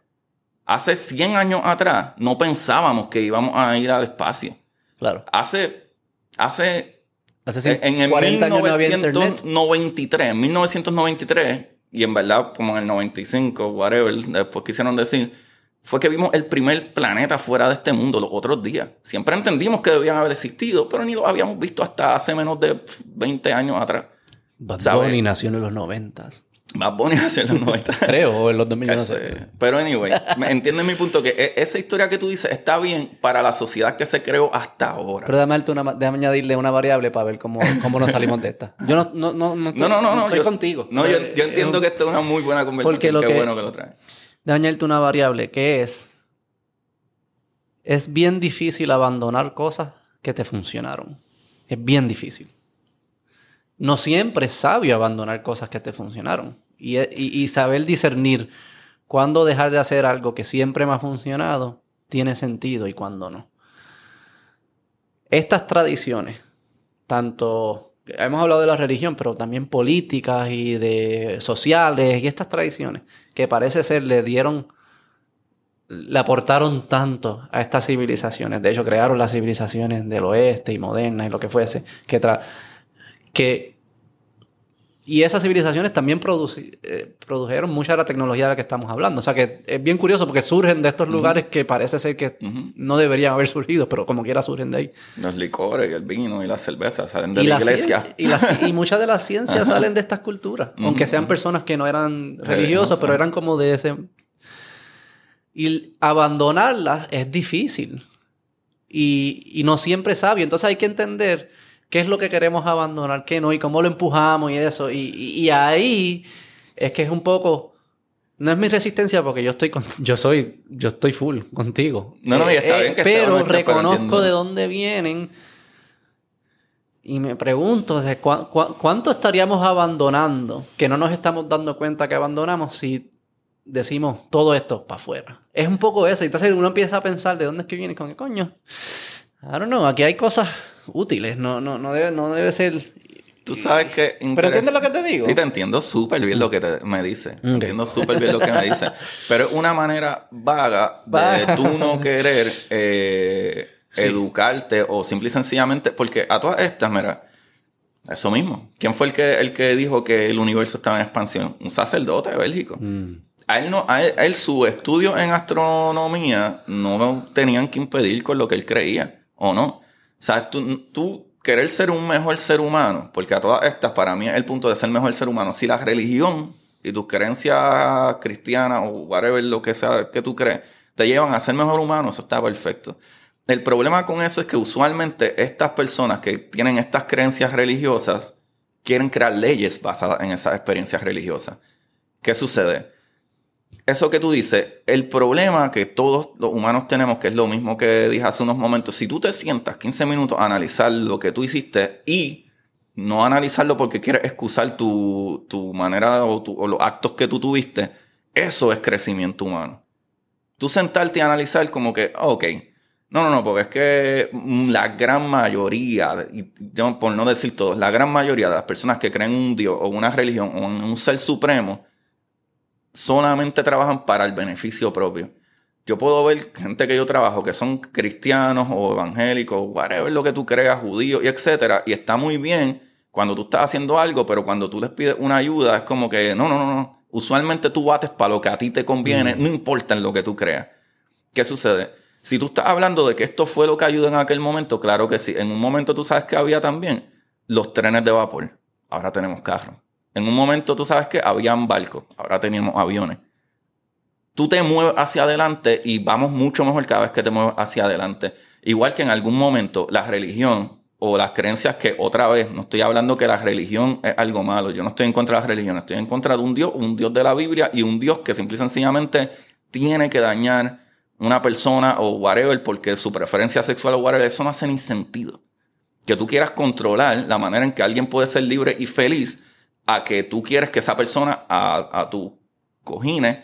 Hace 100 años atrás no pensábamos que íbamos a ir al espacio. Claro. Hace, hace Hace en, en el 40 años no había internet. 1993, en 1993, y en verdad como en el 95, whatever, después quisieron decir, fue que vimos el primer planeta fuera de este mundo los otros días. Siempre entendimos que debían haber existido, pero ni los habíamos visto hasta hace menos de pf, 20 años atrás. Bad. Bunny nació en los 90. Más bonito hacia los [laughs] 90. Creo, o en los 2000, yo no sé. Pero anyway, entiendes mi punto, que e- esa historia que tú dices está bien para la sociedad que se creó hasta ahora. Pero déjame, una, déjame añadirle una variable para ver cómo, cómo nos salimos de esta. Yo no, no, no, no, estoy, no, no, no, estoy yo, contigo. No, yo, Eh, yo entiendo eh, que esto es una muy buena conversación. porque lo Qué que- bueno que lo traes. Déjame añadirte una variable que es... Es bien difícil abandonar cosas que te funcionaron. Es bien difícil. No siempre es sabio abandonar cosas que te funcionaron. Y, y- y saber discernir cuándo dejar de hacer algo que siempre me ha funcionado tiene sentido y cuándo no. Estas tradiciones, tanto hemos hablado de la religión, pero también políticas y de sociales y estas tradiciones que parece ser le dieron le aportaron tanto a estas civilizaciones. De hecho, crearon las civilizaciones del oeste y modernas y lo que fuese. Que, que y esas civilizaciones también produci- eh, produjeron mucha de la tecnología de la que estamos hablando. O sea que es bien curioso porque surgen de estos lugares que parece ser que no deberían haber surgido, pero como quiera surgen de ahí. Los licores y el vino y las cervezas salen de Y, la la iglesia. y, la- y muchas de las ciencias salen de estas culturas, aunque sean personas que no eran religiosos, pero eran como de ese... Y abandonarlas es difícil y, y no siempre sabio. Entonces hay que entender qué es lo que queremos abandonar, qué no, y cómo lo empujamos y eso. Y, y- y ahí es que es un poco... No es mi resistencia porque yo estoy con- [laughs] yo soy yo estoy full contigo. No, no, y está bien que estés pero reconozco de dónde vienen y me pregunto cuánto estaríamos abandonando que no nos estamos dando cuenta que abandonamos si decimos todo esto para afuera. Es un poco eso. Entonces uno empieza a pensar de dónde es que viene, con qué coño. I don't know, aquí hay cosas útiles, no, no, no, debe, no debe ser. Tú sabes que... Pero entiendes lo que te digo. Sí, te entiendo súper bien lo que te- me dice. Entiendo súper bien lo que me dice. Pero es una manera vaga de tú no [laughs] querer eh, educarte o simple y sencillamente... Porque a todas estas, mira, eso mismo. ¿Quién fue el que, el que dijo que el universo estaba en expansión? Un sacerdote bélgico. Mm. A él, no, a él, a él su estudio en astronomía no tenían que impedir con lo que él creía, ¿o no? Sea, tú, tú querer ser un mejor ser humano, porque a todas estas, para mí es el punto de ser mejor ser humano. Si la religión y tus creencias cristianas o whatever, lo que sea que tú crees, te llevan a ser mejor humano, eso está perfecto. El problema con eso es que usualmente estas personas que tienen estas creencias religiosas quieren crear leyes basadas en esas experiencias religiosas. ¿Qué sucede? Eso que tú dices, el problema que todos los humanos tenemos, que es lo mismo que dije hace unos momentos, si tú te sientas 15 minutos a analizar lo que tú hiciste y no analizarlo porque quieres excusar tu, tu manera o, los actos que tú tuviste, eso es crecimiento humano. Tú sentarte y analizar como que, ah, ok, no, no, no, porque es que la gran mayoría, y yo por no decir todos, la gran mayoría de las personas que creen en un Dios o una religión o en un ser supremo, solamente trabajan para el beneficio propio. Yo puedo ver gente que yo trabajo que son cristianos o evangélicos, whatever lo que tú creas, judíos y etcétera, y está muy bien cuando tú estás haciendo algo, pero cuando tú les pides una ayuda es como que no, no, no, no. Usualmente tú bates para lo que a ti te conviene, no importa en lo que tú creas. ¿Qué sucede? Si tú estás hablando de que esto fue lo que ayudó en aquel momento, claro que sí. En un momento tú sabes que había también los trenes de vapor. Ahora tenemos carros. En un momento tú sabes que habían barcos. Ahora tenemos aviones. tú te mueves hacia adelante y vamos mucho mejor cada vez que te mueves hacia adelante. Igual que en algún momento la religión o las creencias que otra vez, no estoy hablando que la religión es algo malo, yo no estoy en contra de la religión, estoy en contra de un Dios, un Dios de la Biblia y un Dios que simple y sencillamente tiene que dañar una persona o whatever porque su preferencia sexual o whatever, eso no hace ni sentido. Que tú quieras controlar la manera en que alguien puede ser libre y feliz a que tú quieres que esa persona a, a tu cojines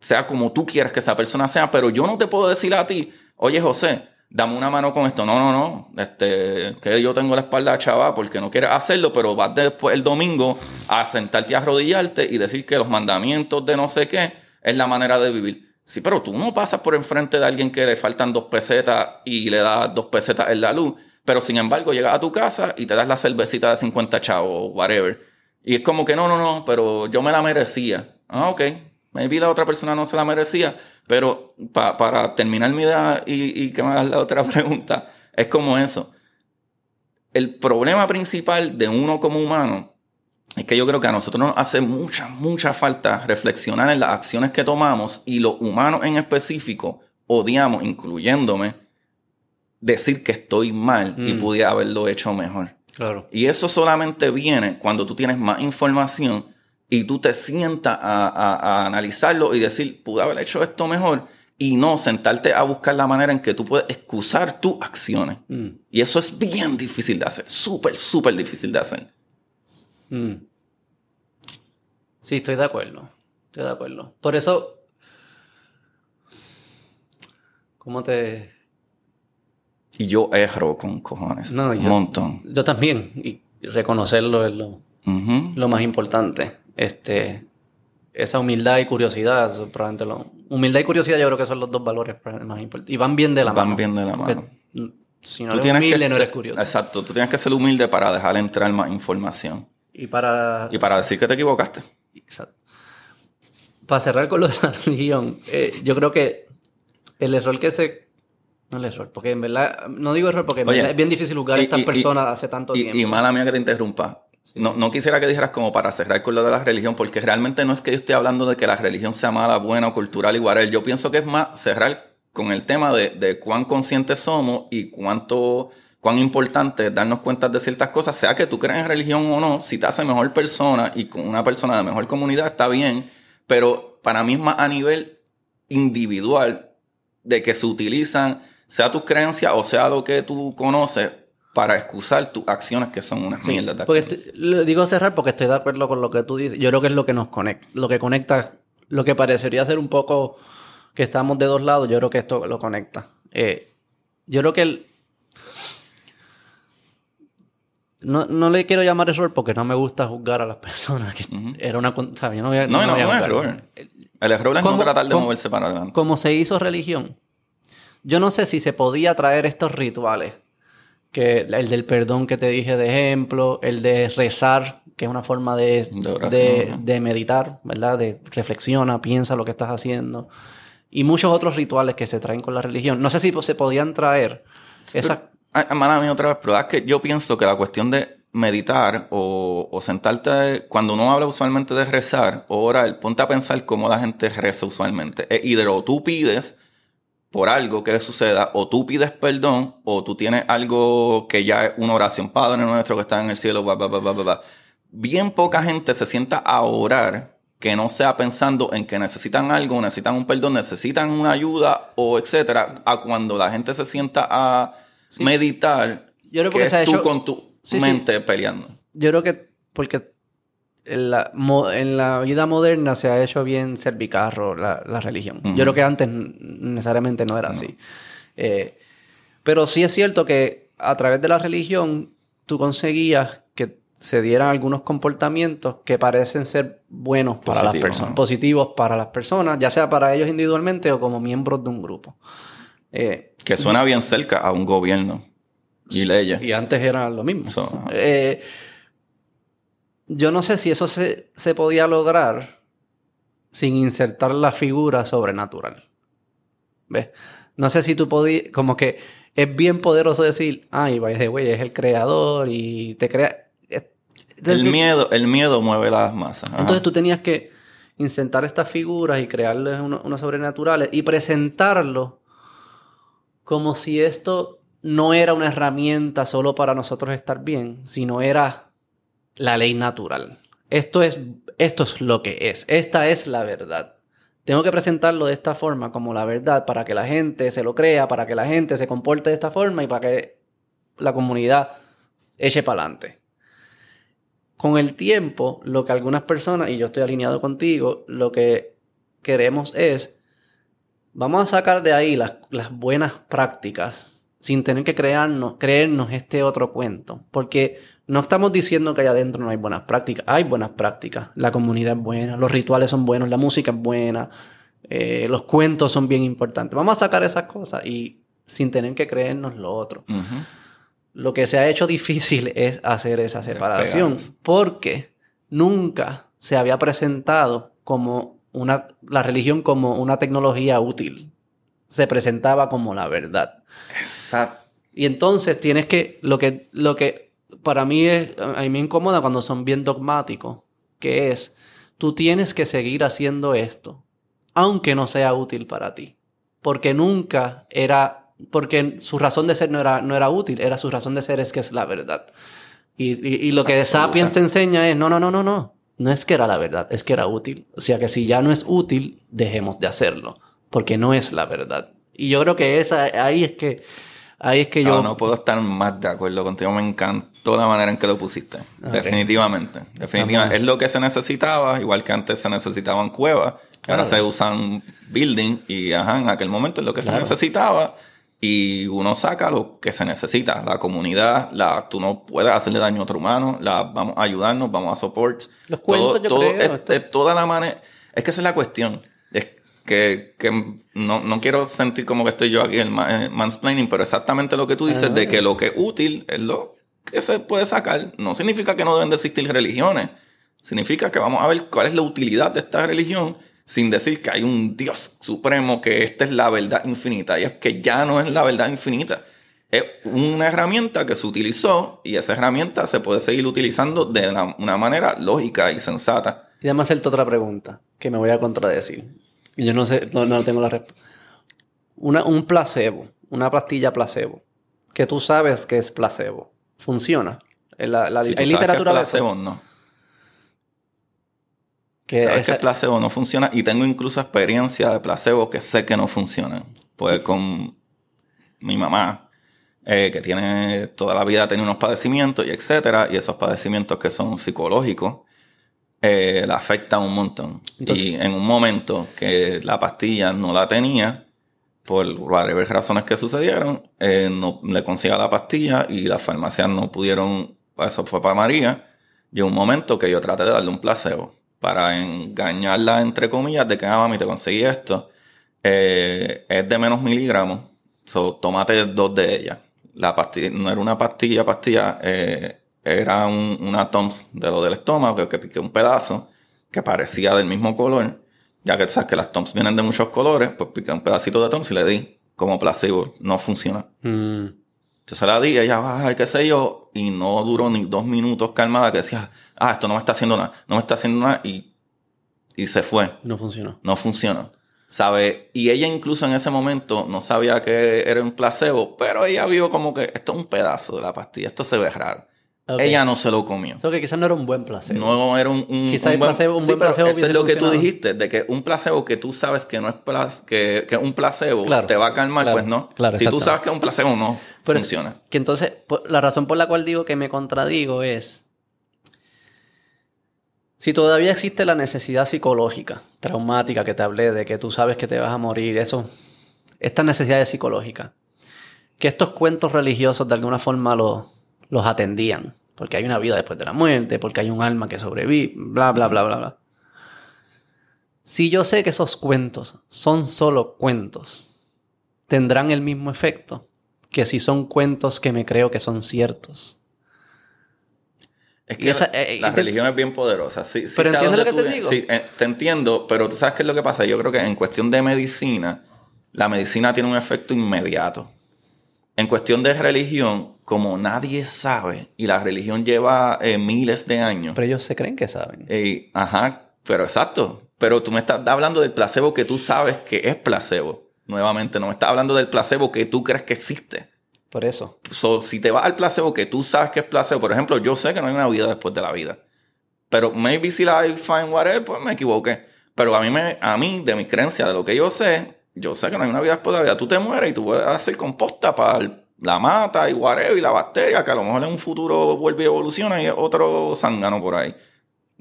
sea como tú quieres que esa persona sea, pero yo no te puedo decir a ti, oye José, dame una mano con esto. No, no, no. Este, que yo tengo la espalda chava porque no quieres hacerlo, pero vas después el domingo a sentarte a arrodillarte y decir que los mandamientos de no sé qué es la manera de vivir. Sí, pero tú no pasas por enfrente de alguien que le faltan dos pesetas y le das dos pesetas en la luz, pero sin embargo llegas a tu casa y te das la cervecita de 50 chavos, whatever. Y es como que no, no, no, pero yo me la merecía. Ah, ok. Maybe la otra persona no se la merecía, pero para terminar mi idea y, que me hagas la otra [laughs] pregunta, es como eso. El problema principal de uno como humano es que yo creo que a nosotros nos hace mucha, mucha falta reflexionar en las acciones que tomamos y los humanos en específico odiamos, incluyéndome, decir que estoy mal y mm. pudiera haberlo hecho mejor. Claro. Y eso solamente viene cuando tú tienes más información y tú te sientas a, analizarlo y decir, pude haber hecho esto mejor y no sentarte a buscar la manera en que tú puedes excusar tus acciones. Mm. Y eso es bien difícil de hacer, súper, súper difícil de hacer. Mm. Sí, estoy de acuerdo, estoy de acuerdo. Por eso, ¿cómo te...? Y yo erro con cojones, no, un montón. Yo también, y reconocerlo es lo, lo más importante. Este, esa humildad y curiosidad, probablemente lo... Humildad y curiosidad yo creo que son los dos valores más importantes. Y van bien de la mano. Van bien de la mano. Si no eres humilde, no eres curioso. Exacto. Tú tienes que ser humilde para dejar entrar más información. Y para... Y para decir que te equivocaste. Exacto. Para cerrar con lo de la [laughs] religión, eh, yo creo que el error que se... No el error, porque en verdad... No digo error porque es bien difícil juzgar a estas personas hace tanto tiempo. Y mala mía que te interrumpa. No, no, quisiera que dijeras como para cerrar con lo de la religión, porque realmente no es que yo esté hablando de que la religión sea mala, buena o cultural igual. Yo pienso que es más cerrar con el tema de, de cuán conscientes somos y cuánto, cuán importante es darnos cuenta de ciertas cosas, sea que tú creas en religión o no, si te hace mejor persona y con una persona de mejor comunidad está bien, pero para mí es más a nivel individual de que se utilizan, sea tus creencias o sea lo que tú conoces, para excusar tus acciones que son unas mierdas de acciones. lo digo cerrar porque estoy de acuerdo con lo que tú dices. Yo creo que es lo que nos conecta, lo que conecta, lo que parecería ser un poco que estamos de dos lados, yo creo que esto lo conecta. Eh, yo creo que el, no, no, le quiero llamar error porque no me gusta juzgar a las personas. Que Era una. ¿sabes? no, no, no, no, error. El error es no tratar de moverse para adelante. Como se hizo religión, yo no sé si se podía traer estos rituales que el del perdón que te dije de ejemplo, el de rezar, que es una forma de, de, meditar, ¿verdad? De reflexiona, piensa lo que estás haciendo. Y muchos otros rituales que se traen con la religión. No sé si se podían traer esas... Mala mía otra vez, pero es que yo pienso que la cuestión de meditar o, o, sentarte, cuando uno habla usualmente de rezar o orar, ponte a pensar cómo la gente reza usualmente. Y de lo tú pides por algo que suceda, o tú pides perdón, o tú tienes algo que ya es una oración, Padre nuestro que está en el cielo, bla, bla, bla, bla, bla. Bien poca gente se sienta a orar que no sea pensando en que necesitan algo, necesitan un perdón, necesitan una ayuda, o etcétera, a cuando la gente se sienta a meditar, Yo creo que, es tú con tu mente peleando. Yo creo que porque en la, en la, vida moderna se ha hecho bien servicarro la, la religión. Yo creo que antes necesariamente no era así. Eh, pero sí es cierto que a través de la religión tú conseguías que se dieran algunos comportamientos que parecen ser buenos para las personas, positivos para las personas, ya sea para ellos individualmente o como miembros de un grupo. Eh, que suena bien cerca a un gobierno y leyes. Y antes era lo mismo. eh, yo no sé si eso se, podía lograr sin insertar la figura sobrenatural. ¿Ves? No sé si tú podías, como que es bien poderoso decir, ay, güey, es el creador y te crea... el, miedo, el miedo mueve las masas. Entonces tú tenías que insertar estas figuras y crearles uno- unos sobrenaturales y presentarlo como si esto no era una herramienta solo para nosotros estar bien, sino era la ley natural. Esto es, esto es lo que es. Esta es la verdad. Tengo que presentarlo de esta forma como la verdad para que la gente se lo crea, para que la gente se comporte de esta forma y para que la comunidad eche para adelante. Con el tiempo, lo que algunas personas, y yo estoy alineado contigo, lo que queremos es, vamos a sacar de ahí las, las buenas prácticas sin tener que crearnos, creernos este otro cuento. Porque no estamos diciendo que allá adentro no hay buenas prácticas, hay buenas prácticas. La comunidad es buena, los rituales son buenos, la música es buena, eh, los cuentos son bien importantes. Vamos a sacar esas cosas y sin tener que creernos lo otro. Lo que se ha hecho difícil [laughs] es hacer esa separación porque nunca se había presentado como una, la religión como una tecnología útil. Se presentaba como la verdad. Exacto. Y entonces tienes que, lo que, lo que para mí es, a mí me incomoda cuando son bien dogmáticos, que es, tú tienes que seguir haciendo esto, aunque no sea útil para ti. Porque nunca era, porque su razón de ser no era, no era útil, era su razón de ser es que es la verdad. Y, y- y lo que. Sapiens te enseña es, no, no, no, no, no, no es que era la verdad, es que era útil. O sea que si ya no es útil, dejemos de hacerlo, porque no es la verdad. Y yo creo que esa, ahí es que, ahí es que yo... No, puedo estar más de acuerdo contigo. Me encantó la manera en que lo pusiste. Definitivamente. Definitivamente. Es lo que se necesitaba, igual que antes se necesitaban cuevas, que ahora Claro. se usan building y ajá, en aquel momento es lo que Claro. se necesitaba y uno saca lo que se necesita. La comunidad, la, tú no puedes hacerle daño a otro humano, la, vamos a ayudarnos, vamos a support. Los cuentos, yo creo, es- esto- es toda la manera. Es que esa es la cuestión. Que, que no, no quiero sentir como que estoy yo aquí el eh, mansplaining, pero exactamente lo que tú dices Ajá. de que lo que es útil es lo que se puede sacar. No significa que no deben de existir religiones. Significa que vamos a ver cuál es la utilidad de esta religión sin decir que hay un Dios supremo, que esta es la verdad infinita. Y es que ya no es la verdad infinita. Es una herramienta que se utilizó y esa herramienta se puede seguir utilizando de una, una manera lógica y sensata. Y déjame hacerte otra pregunta que me voy a contradecir. Yo no sé, no, no tengo la respuesta. Una, un placebo, una pastilla placebo, que tú sabes que es placebo, funciona. En la, la- Si hay sabes que es de placebo, no. Que sabes esa- que el placebo no funciona y tengo incluso experiencia de placebo que sé que no funcionan. Pues con mi mamá, eh, que tiene toda la vida ha tenido unos padecimientos y etcétera, y esos padecimientos que son psicológicos, eh, la afectan un montón. Entonces- y en un momento que la pastilla no la tenía, por varias razones que sucedieron, eh, no le consiga la pastilla y las farmacias no pudieron, eso fue para María, y un momento que yo traté de darle un placebo para engañarla, entre comillas, de que, ah, mami, te conseguí esto, eh, es de menos miligramos, so, tómate dos de ellas. La pastilla, no era una pastilla, pastilla, eh, era un- una Toms de lo del estómago, que piqué un pedazo, que parecía del mismo color, ya que sabes que las Toms vienen de muchos colores, pues piqué un pedacito de Toms y le di como placebo, no funciona. Mm, Yo se la di, ella, ay, qué sé yo, y no duró ni dos minutos calmada que decía, ah, esto no me está haciendo nada, no me está haciendo nada, y, y se fue, no funcionó. no funcionó. ¿Sabe? Y ella incluso en ese momento no sabía que era un placebo, pero ella vio como que esto es un pedazo de la pastilla, esto se ve raro. Ella no se lo comió. So que quizás no era un buen placebo. No era un, un, Quizá el buen placebo- un Sí, buen pero placebo Eso es lo que tú dijiste, de que un placebo que tú sabes que no es plas- que, que un placebo Claro, te va a calmar, claro, pues no. claro, si tú sabes que un placebo no Pero- funciona. Que entonces, la razón por la cual digo que me contradigo es. Si todavía existe la necesidad psicológica, traumática que te hablé, de que tú sabes que te vas a morir, eso, estas necesidades psicológicas, que estos cuentos religiosos de alguna forma los, los atendían, porque hay una vida después de la muerte, porque hay un alma que sobrevive, bla, bla, bla, bla, bla. Si yo sé que esos cuentos son solo cuentos, tendrán el mismo efecto que si son cuentos que me creo que son ciertos. Es que esa- la, eh, la te- religión es bien poderosa. Sí, sí Pero sé a ¿entiendes dónde lo que tú te vienes. digo? Sí, eh, te entiendo, pero tú sabes qué es lo que pasa. Yo creo que en cuestión de medicina, la medicina tiene un efecto inmediato. En cuestión de religión, como nadie sabe, y la religión lleva eh, miles de años, Pero ellos se creen que saben. eh, ajá, pero exacto. Pero tú me estás hablando del placebo que tú sabes que es placebo. Nuevamente, no me estás hablando del placebo que tú crees que existe. Por eso. So, si te vas al placebo que tú sabes que es placebo, por ejemplo, yo sé que no hay una vida después de la vida. Pero maybe si la I find whatever, pues me equivoqué. Pero a mí, me, a mí, de mi creencia, de lo que yo sé, yo sé que no hay una vida después de la vida. Tú te mueres y tú puedes hacer composta para la mata y whatever y la bacteria, que a lo mejor en un futuro vuelve y evoluciona y otro zángano por ahí.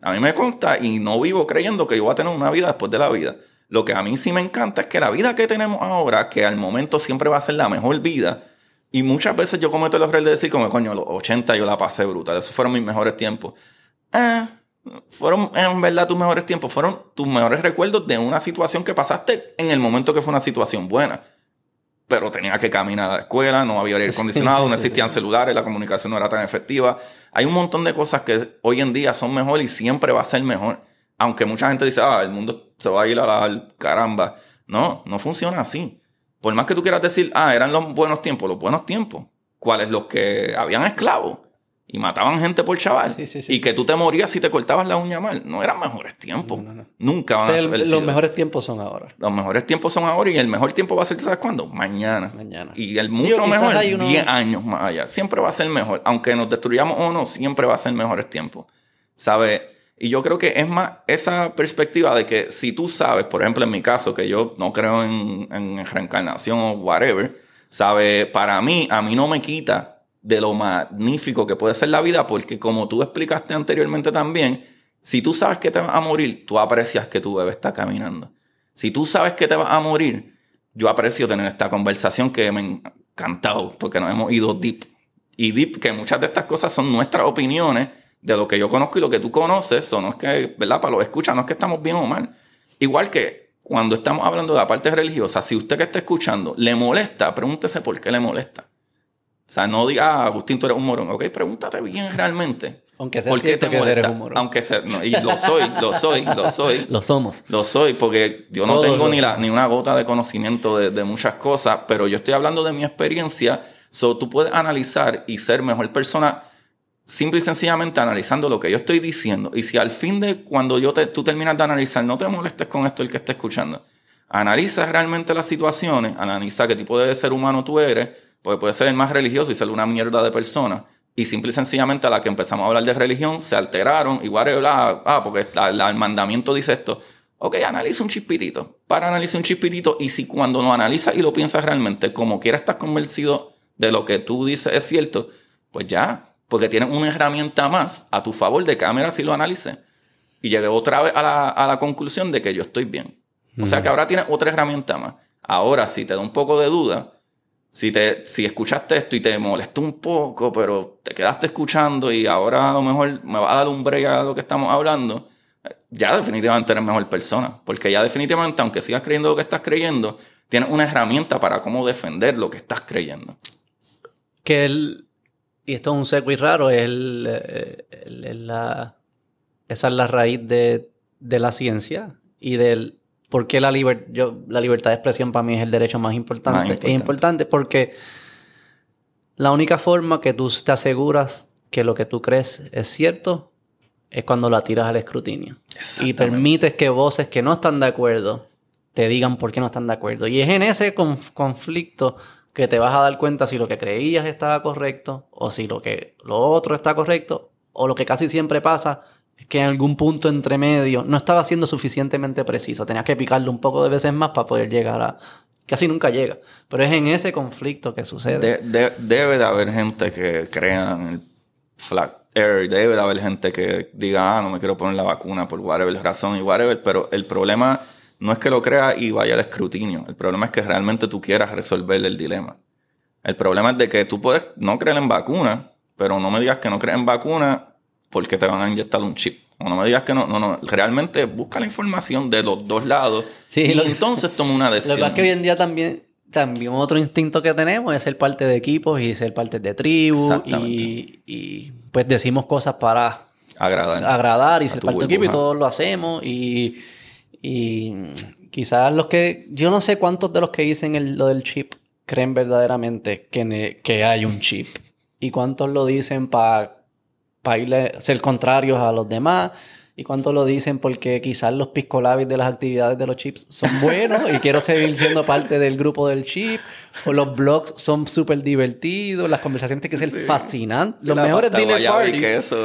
A mí me consta y no vivo creyendo que yo voy a tener una vida después de la vida. Lo que a mí sí me encanta es que la vida que tenemos ahora, que al momento siempre va a ser la mejor vida, y muchas veces yo cometo el error de decir, como coño, los 80 yo la pasé brutal, esos fueron mis mejores tiempos. Eh, fueron en verdad tus mejores tiempos, fueron tus mejores recuerdos de una situación que pasaste en el momento que fue una situación buena. Pero tenía que caminar a la escuela, no había aire acondicionado, no existían celulares, la comunicación no era tan efectiva. Hay un montón de cosas que hoy en día son mejor y siempre va a ser mejor. Aunque mucha gente dice, ah, el mundo se va a ir a la caramba. No, no funciona así. Por más que tú quieras decir, ah, eran los buenos tiempos, los buenos tiempos. ¿Cuáles? Los que habían esclavos y mataban gente por chaval. y que tú te morías si te cortabas la uña mal. No eran mejores tiempos. Nunca van a ser. Los mejores tiempos son ahora. Los mejores tiempos son ahora y el mejor tiempo va a ser, ¿tú sabes cuándo? Mañana. Mañana. Y el mucho mejor, 10 años más allá. Siempre va a ser mejor. Aunque nos destruyamos o no, siempre va a ser mejores tiempos. ¿Sabes? Y yo creo que es más esa perspectiva de que si tú sabes, por ejemplo, en mi caso, que yo no creo en, en reencarnación o whatever, ¿sabes? Para mí, a mí no me quita de lo magnífico que puede ser la vida, porque como tú explicaste anteriormente también, si tú sabes que te vas a morir, tú aprecias que tu bebé está caminando. Si tú sabes que te vas a morir, yo aprecio tener esta conversación que me ha encantado, porque nos hemos ido deep. Y deep, que muchas de estas cosas son nuestras opiniones de lo que yo conozco y lo que tú conoces, o no es que, ¿verdad? Para los escuchas, no es que estamos bien o mal. Igual que cuando estamos hablando de la parte religiosa, si usted que está escuchando le molesta, pregúntese por qué le molesta. O sea, no diga, ah, Agustín, tú eres un morón. Ok, pregúntate bien [laughs] realmente. Aunque sea cierto que eres un morón. Aunque sea, no, y lo soy, lo soy, lo [laughs] soy. lo somos. Lo soy, porque yo no tengo ni, la, ni una gota de conocimiento de, de, muchas cosas, pero yo estoy hablando de mi experiencia. So, tú puedes analizar y ser mejor persona simple y sencillamente analizando lo que yo estoy diciendo. Y si al fin de cuando yo te, tú terminas de analizar, no te molestes con esto el que esté escuchando. Analiza realmente las situaciones, analiza qué tipo de ser humano tú eres porque puede ser el más religioso y ser una mierda de persona. Y simple y sencillamente a la que empezamos a hablar de religión se alteraron. Igual, ah, ah porque el mandamiento dice esto. Ok, analiza un chispitito. Para analizar un chispitito. Y si cuando lo analizas y lo piensas realmente, como quiera estás convencido de lo que tú dices es cierto, pues ya. Porque tienes una herramienta más a tu favor de cámara si lo analices. Y llegué otra vez a la, a la conclusión de que yo estoy bien. O sea que ahora tienes otra herramienta más. Ahora, si te da un poco de duda, si, te, si escuchaste esto y te molestó un poco, pero te quedaste escuchando y ahora a lo mejor me va a dar un break a lo que estamos hablando, ya definitivamente eres mejor persona. Porque ya definitivamente, aunque sigas creyendo lo que estás creyendo, tienes una herramienta para cómo defender lo que estás creyendo. Que el, y esto es un seco y raro, es la, esa es la raíz de, de la ciencia y del porque la, yo, la libertad de expresión para mí es el derecho más importante? Es importante porque la única forma que tú te aseguras que lo que tú crees es cierto es cuando la tiras al escrutinio. Y permites que voces que no están de acuerdo te digan por qué no están de acuerdo. Y es en ese conflicto que te vas a dar cuenta si lo que creías estaba correcto o si lo que lo otro está correcto o lo que casi siempre pasa que en algún punto entre medio no estaba siendo suficientemente preciso. Tenías que picarlo un poco de veces más para poder llegar a... Casi nunca llega. Pero es en ese conflicto que sucede. debe de haber gente que crea en el flat air. Debe de haber gente que diga, ah, no me quiero poner la vacuna por whatever razón y whatever. Pero el problema no es que lo crea y vaya al escrutinio. El problema es que realmente tú quieras resolver el dilema. El problema es de que tú puedes no creer en vacuna, pero no me digas que no crees en vacuna porque te van a inyectar un chip. O no me digas que no, no, no. Realmente busca la información de los dos lados y entonces toma una decisión. [laughs] Lo que es que hoy en día también, también otro instinto que tenemos es ser parte de equipos y ser parte de tribus. Y, y, pues decimos cosas para agradar, agradar y ser parte de equipo y todos lo hacemos. Y, y quizás los que... Yo no sé cuántos de los que dicen lo del chip creen verdaderamente que, que hay un chip. Y cuántos lo dicen para para ser contrarios a los demás y cuánto lo dicen porque quizás los piscolabis de las actividades de los chips son buenos y quiero seguir siendo parte del grupo del chip, o los blogs son súper divertidos, las conversaciones tienen que ser fascinantes. los mejores dinner parties,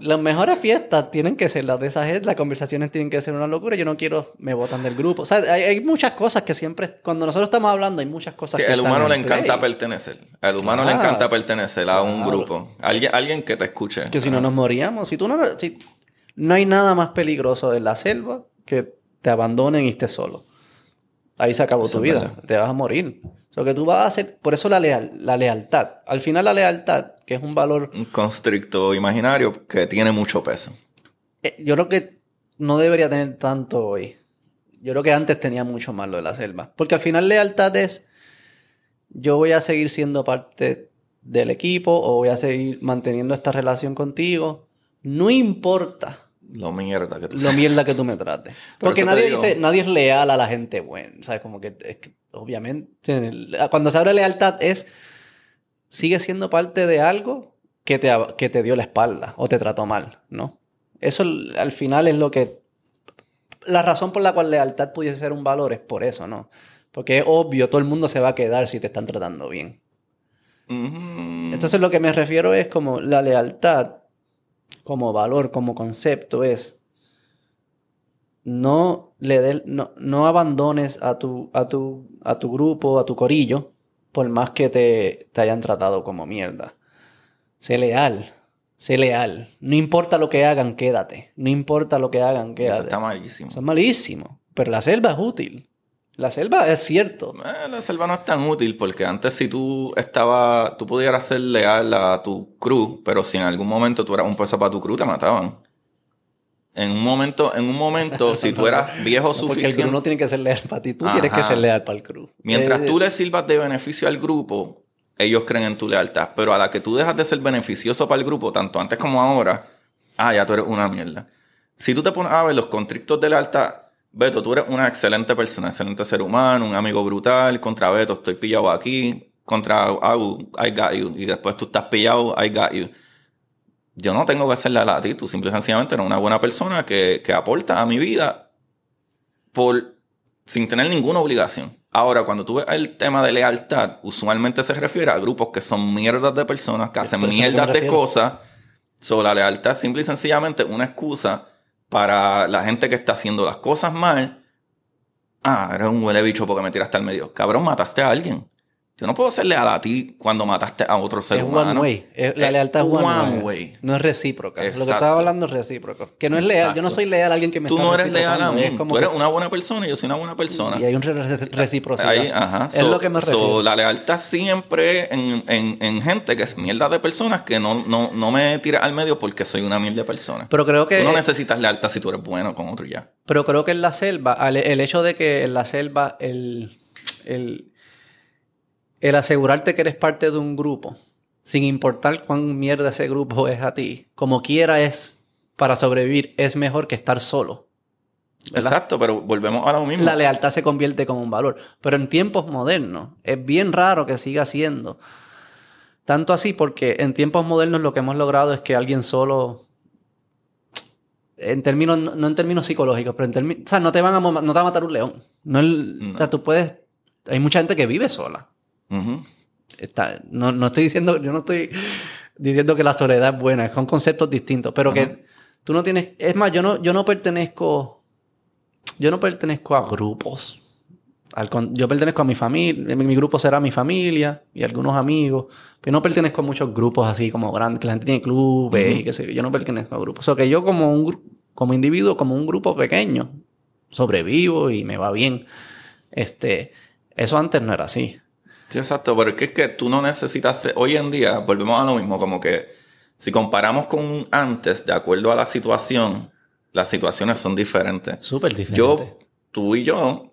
las mejores fiestas tienen que ser las de esa gente, las conversaciones tienen que ser una locura, yo no quiero, me botan del grupo. O sea, hay, muchas cosas que siempre, cuando nosotros estamos hablando, hay muchas cosas sí, que... El humano le encanta pertenecer, al humano le encanta pertenecer a un grupo, alguien, alguien que te escuche. Que si no nos moríamos, si tú no... Si, no hay nada más peligroso en la selva que te abandonen y estés solo. Ahí se acabó tu vida. Te vas a morir. O que tú vas a hacer. Por eso la, leal, la lealtad. Al final, la lealtad, que es un valor. Un constricto imaginario que tiene mucho peso. Eh, yo creo que no debería tener tanto hoy. Yo creo que antes tenía mucho más lo de la selva. Porque al final, lealtad es. Yo voy a seguir siendo parte del equipo o voy a seguir manteniendo esta relación contigo no importa lo mierda que tú Lo mierda que tú me trates. [laughs] Porque nadie dice, nadie es leal a la gente buena. ¿Sabes? Como que, es que obviamente, cuando se abre lealtad es, sigue siendo parte de algo que te, que te dio la espalda o te trató mal, ¿no? Eso al final es lo que... La razón por la cual lealtad pudiese ser un valor es por eso, ¿no? Porque es obvio, todo el mundo se va a quedar si te están tratando bien. Entonces lo que me refiero es como la lealtad como valor, como concepto es no le no, no, abandones a tu, a, tu, a tu grupo, a tu corillo, por más que te, te hayan tratado como mierda. Sé leal, sé leal. No importa lo que hagan, quédate. No importa lo que hagan, quédate. Eso está malísimo. Eso es malísimo. Pero la selva es útil. La selva es cierto. Eh, la selva no es tan útil porque antes si tú estabas, tú pudieras ser leal a tu crew, pero si en algún momento tú eras un peso para tu crew, te mataban. En un momento, en un momento, si tú eras [laughs] viejo suficiente. Porque el crew no tiene que ser leal para ti, tú tienes que ser leal para el crew. Mientras eh, tú le sirvas de beneficio al grupo, ellos creen en tu lealtad. Pero a la que tú dejas de ser beneficioso para el grupo, tanto antes como ahora, ah, ya tú eres una mierda. Si tú te pones a ver los constrictos de lealtad, Beto, tú eres una excelente persona, excelente ser humano, un amigo brutal. Contra Beto, estoy pillado aquí. Contra Agu, I got you. Y después tú estás pillado, I got you. Yo no tengo que hacerle a ti. Tú simple y sencillamente eres una buena persona que, que aporta a mi vida por, sin tener ninguna obligación. Ahora, cuando tú ves el tema de lealtad, usualmente se refiere a grupos que son mierdas de personas, que hacen mierdas de cosas. Sobre la lealtad, simple y sencillamente una excusa para la gente que está haciendo las cosas mal, ah, eres un huele bicho porque me tiraste al medio. Cabrón, mataste a alguien. Yo no puedo ser leal a ti cuando mataste a otro ser humano. One way. La lealtad es one, way. No es recíproca. Lo que estaba hablando es recíproco. Que no es leal. Yo no soy leal a alguien que me Tú no eres leal a mí. Tú eres una buena persona y yo soy una buena persona. Y hay un reciprocidad. ajá. Es lo que me refiero. la lealtad siempre en, en, en, gente que es mierda de personas que no, no, no me tira al medio porque soy una mierda de persona. Pero creo que... Tú no necesitas lealtad si tú eres bueno con otro ya. Pero creo que en la selva, el hecho de que en la selva el, el el asegurarte que eres parte de un grupo, sin importar cuán mierda ese grupo es a ti, como quiera es para sobrevivir, es mejor que estar solo. Exacto, pero volvemos a lo mismo. La lealtad se convierte como un valor. Pero en tiempos modernos es bien raro que siga siendo. Tanto así porque en tiempos modernos lo que hemos logrado es que alguien solo en términos, no en términos psicológicos, pero en términos, o sea, no te van a, no te va a matar un león. No, O sea, tú puedes, hay mucha gente que vive sola. Está, no, no, estoy diciendo, yo no estoy diciendo que la soledad es buena, son conceptos distintos, pero que tú no tienes, es más, yo no, yo no pertenezco, yo no pertenezco a grupos. yo pertenezco a mi familia, mi, grupo será mi familia y algunos amigos, pero no pertenezco a muchos grupos así como grandes, que la gente tiene clubes y qué sé yo, yo no pertenezco a grupos. O sea, que yo como un como individuo, como un grupo pequeño, sobrevivo y me va bien. Este, eso antes no era así. Sí, exacto, pero es que, tú no necesitas, hoy en día, volvemos a lo mismo, como que si comparamos con antes, de acuerdo a la situación, las situaciones son diferentes. Súper diferentes. Yo, tú y yo,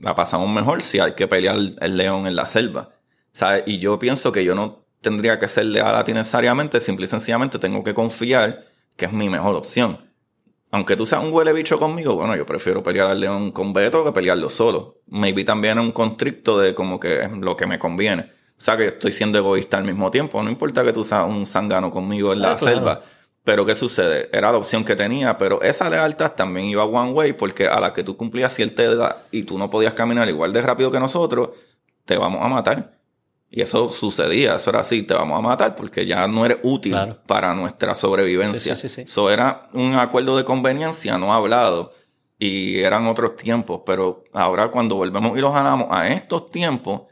la pasamos mejor si hay que pelear el león en la selva. ¿sabes? Y yo pienso que yo no tendría que ser leal a ti necesariamente, simple y sencillamente tengo que confiar que es mi mejor opción aunque tú seas un huele bicho conmigo, bueno, yo prefiero pelear al león con Beto que pelearlo solo. Maybe también un constricto de como que es lo que me conviene. O sea que estoy siendo egoísta al mismo tiempo. No importa que tú seas un zángano conmigo en la ah, selva. Pero ¿qué sucede? Era la opción que tenía, pero esa lealtad también iba one way porque a la que tú cumplías cierta edad y tú no podías caminar igual de rápido que nosotros, te vamos a matar. Y eso sucedía, eso era así, te vamos a matar porque ya no eres útil para nuestra sobrevivencia. Eso era un acuerdo de conveniencia no hablado y eran otros tiempos, pero ahora cuando volvemos y los ganamos a estos tiempos,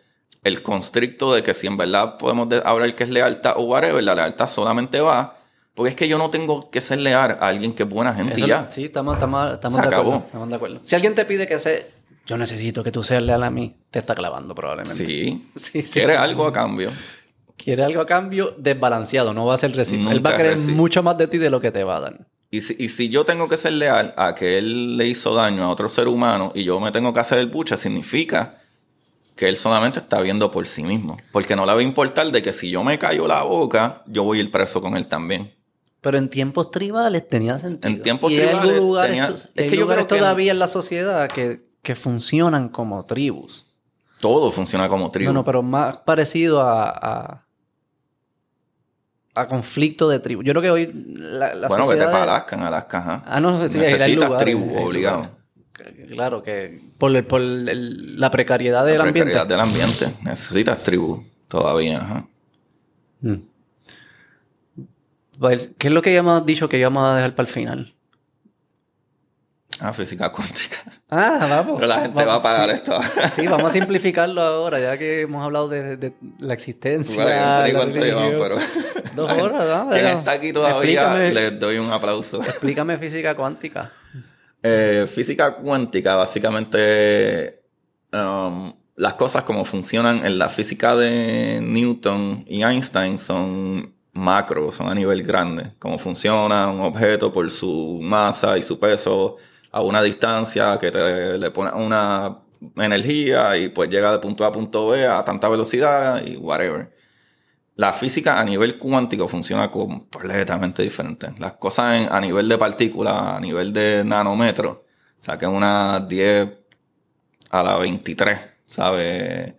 el constricto de que si en verdad podemos hablar que es lealtad o whatever, la lealtad solamente va porque es que yo no tengo que ser leal a alguien que es buena gente ya. Sí, estamos, estamos, estamos, de acuerdo, estamos, de acuerdo, Si alguien te pide que sea, yo necesito que tú seas leal a mí, te está clavando probablemente. [laughs] Sí. sí, Quiere algo a cambio. Quiere algo a cambio desbalanceado, no va a ser recíproco. Él va a querer mucho más de ti de lo que te va a dar. Y si, y si yo tengo que ser leal a que él le hizo daño a otro ser humano y yo me tengo que hacer el pucha, significa que él solamente está viendo por sí mismo. Porque no le va a importar de que si yo me callo la boca, yo voy a ir preso con él también. Pero en tiempos tribales tenía sentido. En tiempos tribales lugares, tenía, es que yo creo todavía en la sociedad que, funcionan como tribus. Todo funciona como tribus. No, no, pero más parecido a, a, conflicto de tribus. Yo creo que hoy la, la Bueno, vete para Alaska, en Alaska, ajá. Ah, no, sí, Necesitas tribu, obligado. Claro, que por, por la precariedad del ambiente. La precariedad del ambiente. Necesitas tribu todavía, ajá. Mm. ¿Qué es lo que habíamos dicho que íbamos a dejar para el final? Ah, física cuántica. Ah, vamos. Pero la gente va a pagar esto. Sí, vamos a simplificarlo ahora, ya que hemos hablado de, la existencia. Bueno, cuánto llevamos, pero. Dos horas, ¿no? Quien está aquí todavía, les doy un aplauso. Explícame física cuántica. Eh, física cuántica, básicamente. Um, las cosas como funcionan en la física de Newton y Einstein son macro, son a nivel grande. Cómo funciona un objeto por su masa y su peso a una distancia que te, le pone una energía y pues llega de punto A a punto B a tanta velocidad y whatever. La física a nivel cuántico funciona completamente diferente. Las cosas a nivel de partículas, a nivel de nanómetro, o sea que una 10 a la 23, ¿sabes?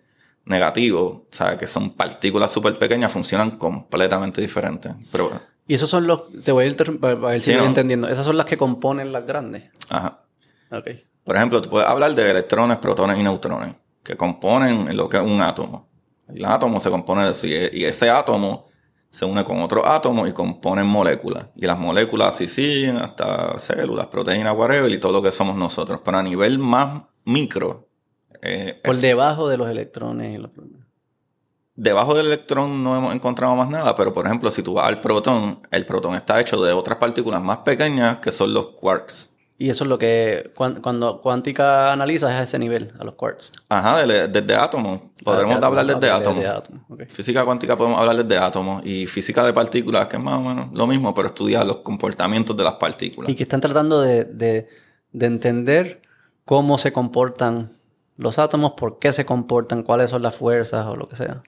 negativo, o sea, que son partículas súper pequeñas, funcionan completamente diferentes. Pero, y esos son los, te voy a ir para ver si estoy entendiendo, esas son las que componen las grandes. Ajá. Ok. Por ejemplo, tú puedes hablar de electrones, protones y neutrones, que componen lo que es un átomo. El átomo se compone de eso y ese átomo se une con otro átomo y componen moléculas. Y las moléculas así siguen hasta células, proteínas, whatever, y todo lo que somos nosotros. Pero a nivel más micro, eh, Por debajo de los electrones y los protones. Debajo del electrón no hemos encontrado más nada, pero por ejemplo, si tú vas al protón, el protón está hecho de otras partículas más pequeñas que son los quarks. Y eso es lo que cuando cuántica analizas es a ese nivel, a los quarks. Ajá, desde, átomos. Podremos hablar desde átomos. Física cuántica podemos hablar desde átomos. Y física de partículas, que es más o menos lo mismo, pero estudia los comportamientos de las partículas. Y que están tratando de, de entender cómo se comportan los átomos, por qué se comportan, cuáles son las fuerzas o lo que sea.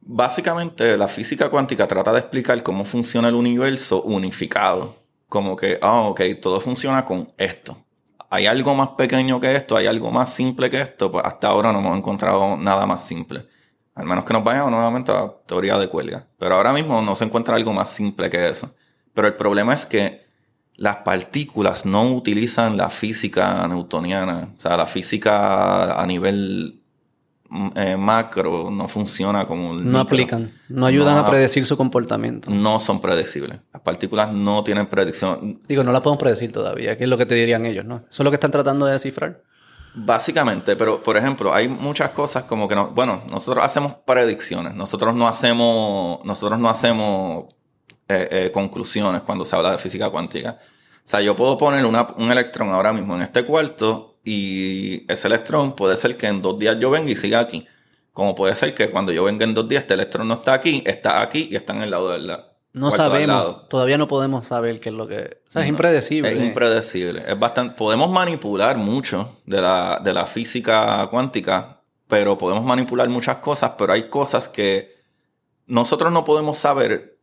Básicamente, la física cuántica trata de explicar cómo funciona el universo unificado. Como que, ah, ok, todo funciona con esto. Hay algo más pequeño que esto, hay algo más simple que esto, pues hasta ahora no hemos encontrado nada más simple. Al menos que nos vayamos nuevamente a la teoría de cuelga. Pero ahora mismo no se encuentra algo más simple que eso. Pero el problema es que las partículas no utilizan la física newtoniana. O sea, la física a nivel eh, macro no funciona como... no aplican, no ayudan a predecir su comportamiento. No son predecibles. Las partículas no tienen predicción. Digo, no la podemos predecir todavía, que es lo que te dirían ellos, ¿no? Eso es lo que están tratando de descifrar. Básicamente, pero por ejemplo, hay muchas cosas como que no, bueno, nosotros hacemos predicciones, nosotros no hacemos, nosotros no hacemos eh, eh, conclusiones cuando se habla de física cuántica. O sea, yo puedo poner un electrón ahora mismo en este cuarto y ese electrón puede ser que en dos días yo venga y siga aquí. Como puede ser que cuando yo venga en dos días este electrón no está aquí, está aquí y está en el lado del lado. No sabemos, todavía no podemos saber qué es lo que... O sea, es impredecible. Es impredecible. Es bastante... Podemos manipular mucho de la, de la física cuántica, pero podemos manipular muchas cosas, pero hay cosas que nosotros no podemos saber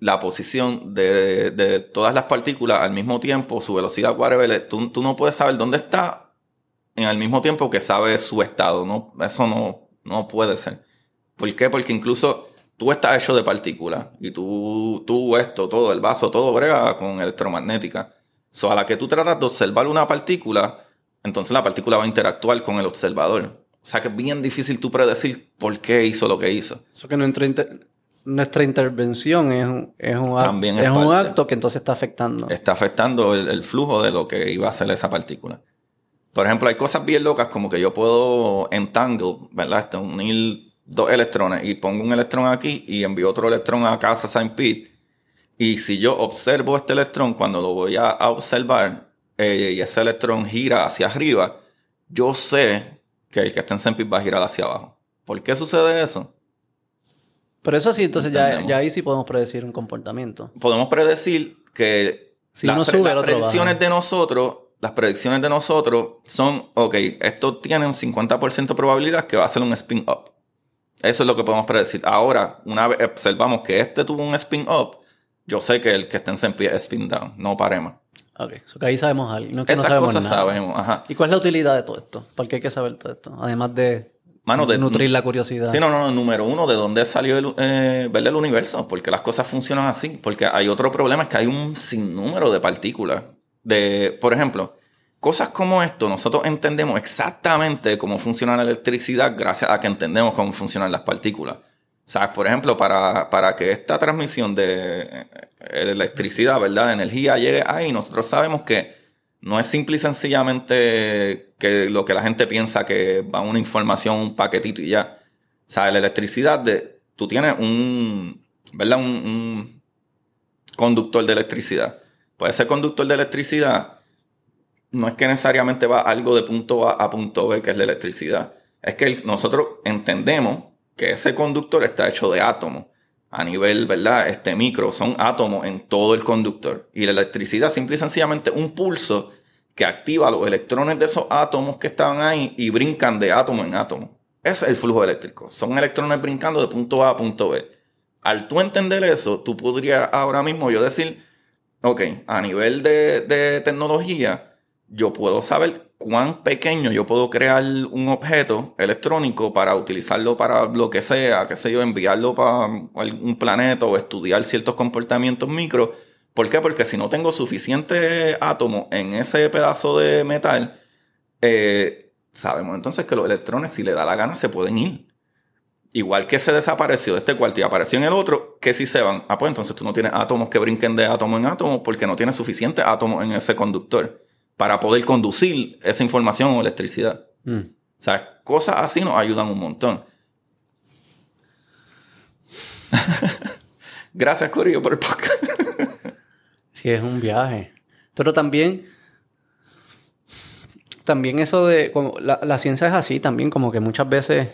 la posición de, todas las partículas al mismo tiempo, su velocidad, whatever, tú, tú no puedes saber dónde está en el mismo tiempo que sabe su estado. No, eso no, no puede ser. ¿Por qué? Porque incluso tú estás hecho de partículas y tú, tú esto, todo, el vaso, todo brega con electromagnética. So, a la que tú tratas de observar una partícula, entonces la partícula va a interactuar con el observador. O sea que es bien difícil tú predecir por qué hizo lo que hizo. Eso que nuestra, nuestra intervención es un, es un, acto, es, un acto que entonces está afectando. Está afectando el, el, flujo de lo que iba a hacer esa partícula. Por ejemplo, hay cosas bien locas como que yo puedo entangle, ¿verdad? Este, unir dos electrones y pongo un electrón aquí y envío otro electrón a casa Saint Pete. Y si yo observo este electrón, cuando lo voy a, observar eh, y ese electrón gira hacia arriba, yo sé que el que está en Saint Pete va a girar hacia abajo. ¿Por qué sucede eso? Pero eso sí, entonces ya, ya, ahí sí podemos predecir un comportamiento. Podemos predecir que si las predicciones de nosotros, las predicciones de nosotros son, ok, esto tiene un 50% de probabilidad que va a ser un spin up. Eso es lo que podemos predecir. Ahora, una vez observamos que este tuvo un spin up, yo sé que el que está en pie es spin down, no paremos. Ok, eso que ahí sabemos algo. No que Esas no cosas sabemos, ajá. ¿Y cuál es la utilidad de todo esto? ¿Por qué hay que saber todo esto? Además de, Mano, de nutrir la curiosidad. Sí, no, no, número uno, ¿de dónde salió el, eh, ver el universo? Porque las cosas funcionan así. Porque hay otro problema, es que hay un sinnúmero de partículas. De, por ejemplo, Cosas como esto, nosotros entendemos exactamente cómo funciona la electricidad gracias a que entendemos cómo funcionan las partículas. Sea, por ejemplo, para, para que esta transmisión de eh, electricidad, ¿verdad? De energía llegue ahí, nosotros sabemos que no es simple y sencillamente que lo que la gente piensa que va una información, un paquetito y ya. O sea, la electricidad, de, tú tienes un, ¿verdad? Un conductor de electricidad. Puede ser conductor de electricidad no es que necesariamente va algo de punto A a punto B, que es la electricidad. Es que nosotros entendemos que ese conductor está hecho de átomos. A nivel, ¿verdad? Este micro, son átomos en todo el conductor. Y la electricidad simple y sencillamente un pulso que activa los electrones de esos átomos que estaban ahí y brincan de átomo en átomo. Ese es el flujo eléctrico. Son electrones brincando de punto A a punto B. Al tú entender eso, tú podrías ahora mismo yo decir, ok, a nivel de, de tecnología, yo puedo saber cuán pequeño yo puedo crear un objeto electrónico para utilizarlo para lo que sea, qué sé yo, enviarlo para un planeta o estudiar ciertos comportamientos micro. ¿Por qué? Porque si no tengo suficiente átomos en ese pedazo de metal, eh, sabemos entonces que los electrones, si le da la gana, se pueden ir. Igual que se desapareció de este cuarto y apareció en el otro, que si se van. Ah, pues entonces tú no tienes átomos que brinquen de átomo en átomo porque no tienes suficiente átomos en ese conductor para poder conducir esa información o electricidad. Mm. O sea, cosas así nos ayudan un montón. [laughs] Gracias, Corillo, por el podcast. [laughs] sí, es un viaje. Pero también, también eso de, como la, la ciencia es así también, como que muchas veces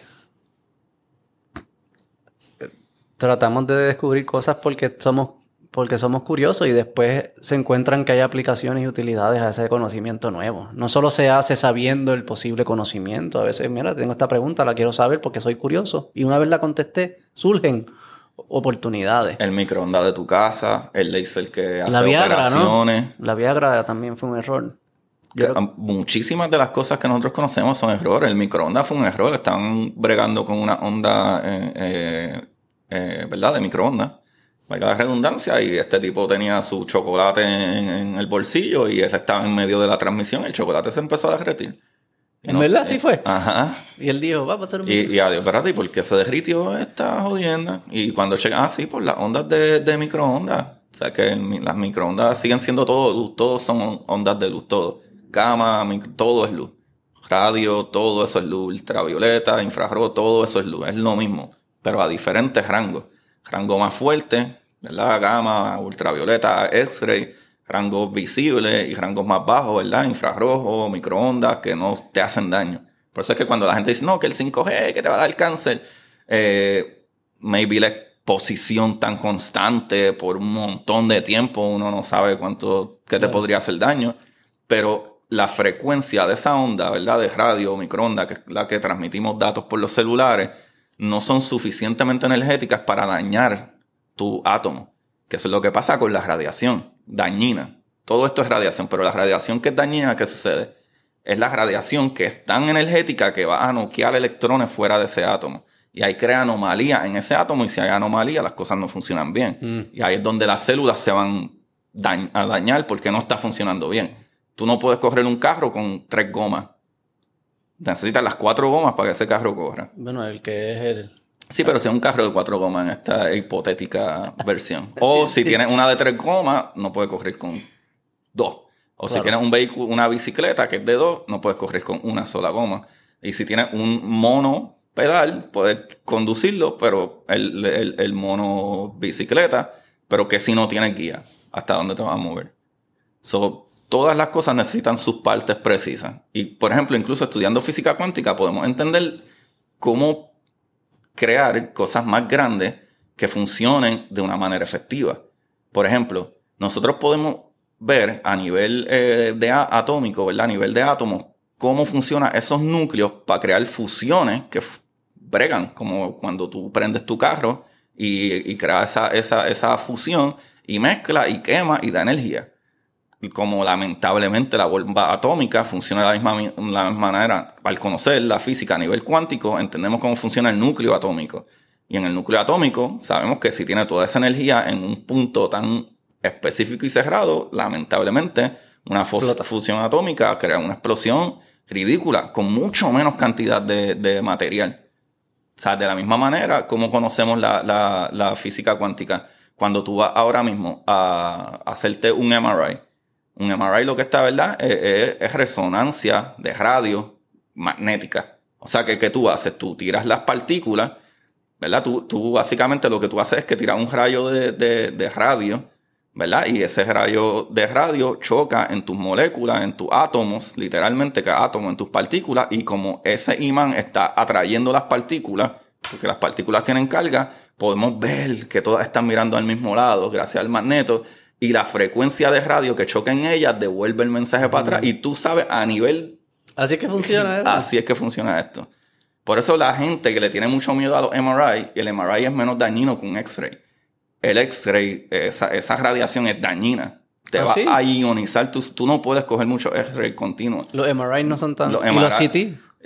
tratamos de descubrir cosas porque somos porque somos curiosos y después se encuentran que hay aplicaciones y utilidades a ese conocimiento nuevo. No solo se hace sabiendo el posible conocimiento, a veces, mira, tengo esta pregunta, la quiero saber porque soy curioso y una vez la contesté, surgen oportunidades. El microondas de tu casa, el laser que hace la Viagra, operaciones. La Viagra también fue un error. Muchísimas de las cosas que nosotros conocemos son errores. El microondas fue un error. Están bregando con una onda, eh, eh, eh, ¿verdad? De microondas valga la redundancia, y este tipo tenía su chocolate en, el bolsillo y él estaba en medio de la transmisión, el chocolate se empezó a derretir. ¿En verdad? ¿Sí fue? Ajá. Y él dijo, va a pasar un Y, y adiós, espérate, ¿y por qué se derritió esta jodienda? Y cuando llega, ah, sí, por las ondas de, de microondas. O sea que las microondas siguen siendo todo luz, todos son ondas de luz, todo. Cama, todo es luz. Radio, todo eso es luz. Ultravioleta, infrarrojo, todo eso es luz. Es lo mismo, pero a diferentes rangos. Rango más fuerte, ¿verdad? Gama, ultravioleta, X-ray, rangos visibles y rangos más bajos, ¿verdad? Infrarrojo, microondas que no te hacen daño. Por eso es que cuando la gente dice, no, que el 5G, que te va a dar cáncer, eh, maybe la exposición tan constante por un montón de tiempo, uno no sabe cuánto, qué te podría hacer daño, pero la frecuencia de esa onda, ¿verdad? De radio, microondas, que es la que transmitimos datos por los celulares, no son suficientemente energéticas para dañar tu átomo. Que eso es lo que pasa con la radiación dañina. Todo esto es radiación, pero la radiación que es dañina, ¿qué sucede? Es la radiación que es tan energética que va a noquear electrones fuera de ese átomo. Y ahí crea anomalía en ese átomo y si hay anomalía las cosas no funcionan bien. Mm. Y ahí es donde las células se van dañ- a dañar porque no está funcionando bien. Tú no puedes correr un carro con tres gomas. Necesitas las cuatro gomas para que ese carro corra. Bueno, el que es el... Sí, pero si es un carro de cuatro gomas en esta hipotética [laughs] versión. O si tienes una de tres gomas, no puedes correr con dos. O si tienes un vehículo, una bicicleta que es de dos, no puedes correr con una sola goma. Y si tienes un mono pedal, puedes conducirlo, pero el, el- el mono bicicleta, pero que si no tienes guía, hasta dónde te vas a mover. So, todas las cosas necesitan sus partes precisas. Y, por ejemplo, incluso estudiando física cuántica, podemos entender cómo crear cosas más grandes que funcionen de una manera efectiva. Por ejemplo, nosotros podemos ver a nivel eh, de atómico, ¿verdad? A nivel de átomos, cómo funcionan esos núcleos para crear fusiones que bregan, como cuando tú prendes tu carro y, y creas esa, esa, esa fusión y mezcla y quema y da energía. Como lamentablemente la bomba atómica funciona de la misma, mi- la misma manera, al conocer la física a nivel cuántico, entendemos cómo funciona el núcleo atómico. Y en el núcleo atómico sabemos que si tiene toda esa energía en un punto tan específico y cerrado, lamentablemente una fusión atómica crea una explosión ridícula con mucho menos cantidad de, de material. O sea, de la misma manera como conocemos la, la- la física cuántica. Cuando tú vas ahora mismo a, a hacerte un MRI, un MRI lo que está, ¿verdad? Es, es- es resonancia de radio magnética. O sea, que ¿qué tú haces? Tú tiras las partículas, ¿verdad? Tú, tú básicamente lo que tú haces es que tiras un rayo de, de- de radio, ¿verdad? Y ese rayo de radio choca en tus moléculas, en tus átomos, literalmente cada átomo en tus partículas, y como ese imán está atrayendo las partículas, porque las partículas tienen carga, podemos ver que todas están mirando al mismo lado gracias al magneto, y la frecuencia de radio que choca en ellas devuelve el mensaje para atrás, y tú sabes a nivel Así es que funciona [laughs] eso. Así es que funciona esto. Por eso la gente que le tiene mucho miedo a los MRI, el MRI es menos dañino que un X-ray. El X-ray, esa, esa radiación es dañina. Te ¿Ah, va sí? a ionizar. Tú, tú no puedes coger mucho X-ray continuo. Los MRI no son tan... Los ¿Y los MRI. CT?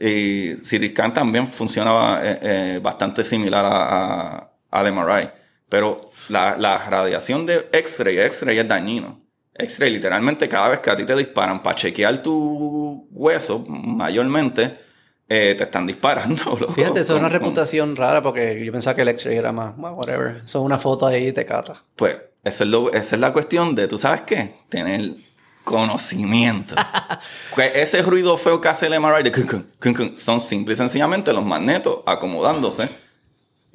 Y CT scan también funcionaba eh, eh, bastante similar a, a- al MRI. Pero la, la radiación de X-ray, X-ray es dañino. X-ray, literalmente, cada vez que a ti te disparan para chequear tu hueso, mayormente, eh, te están disparando. [laughs] loco, Fíjate, eso es una reputación rara porque yo pensaba que el X-ray era más, well, whatever. Eso es una foto ahí y te cata. Pues, esa es, lo- esa es la cuestión de, ¿tú sabes qué? Tener conocimiento. [laughs] Pues ese ruido feo que hace el MRI de cun, cun, cun, cun, son simple y sencillamente los magnetos acomodándose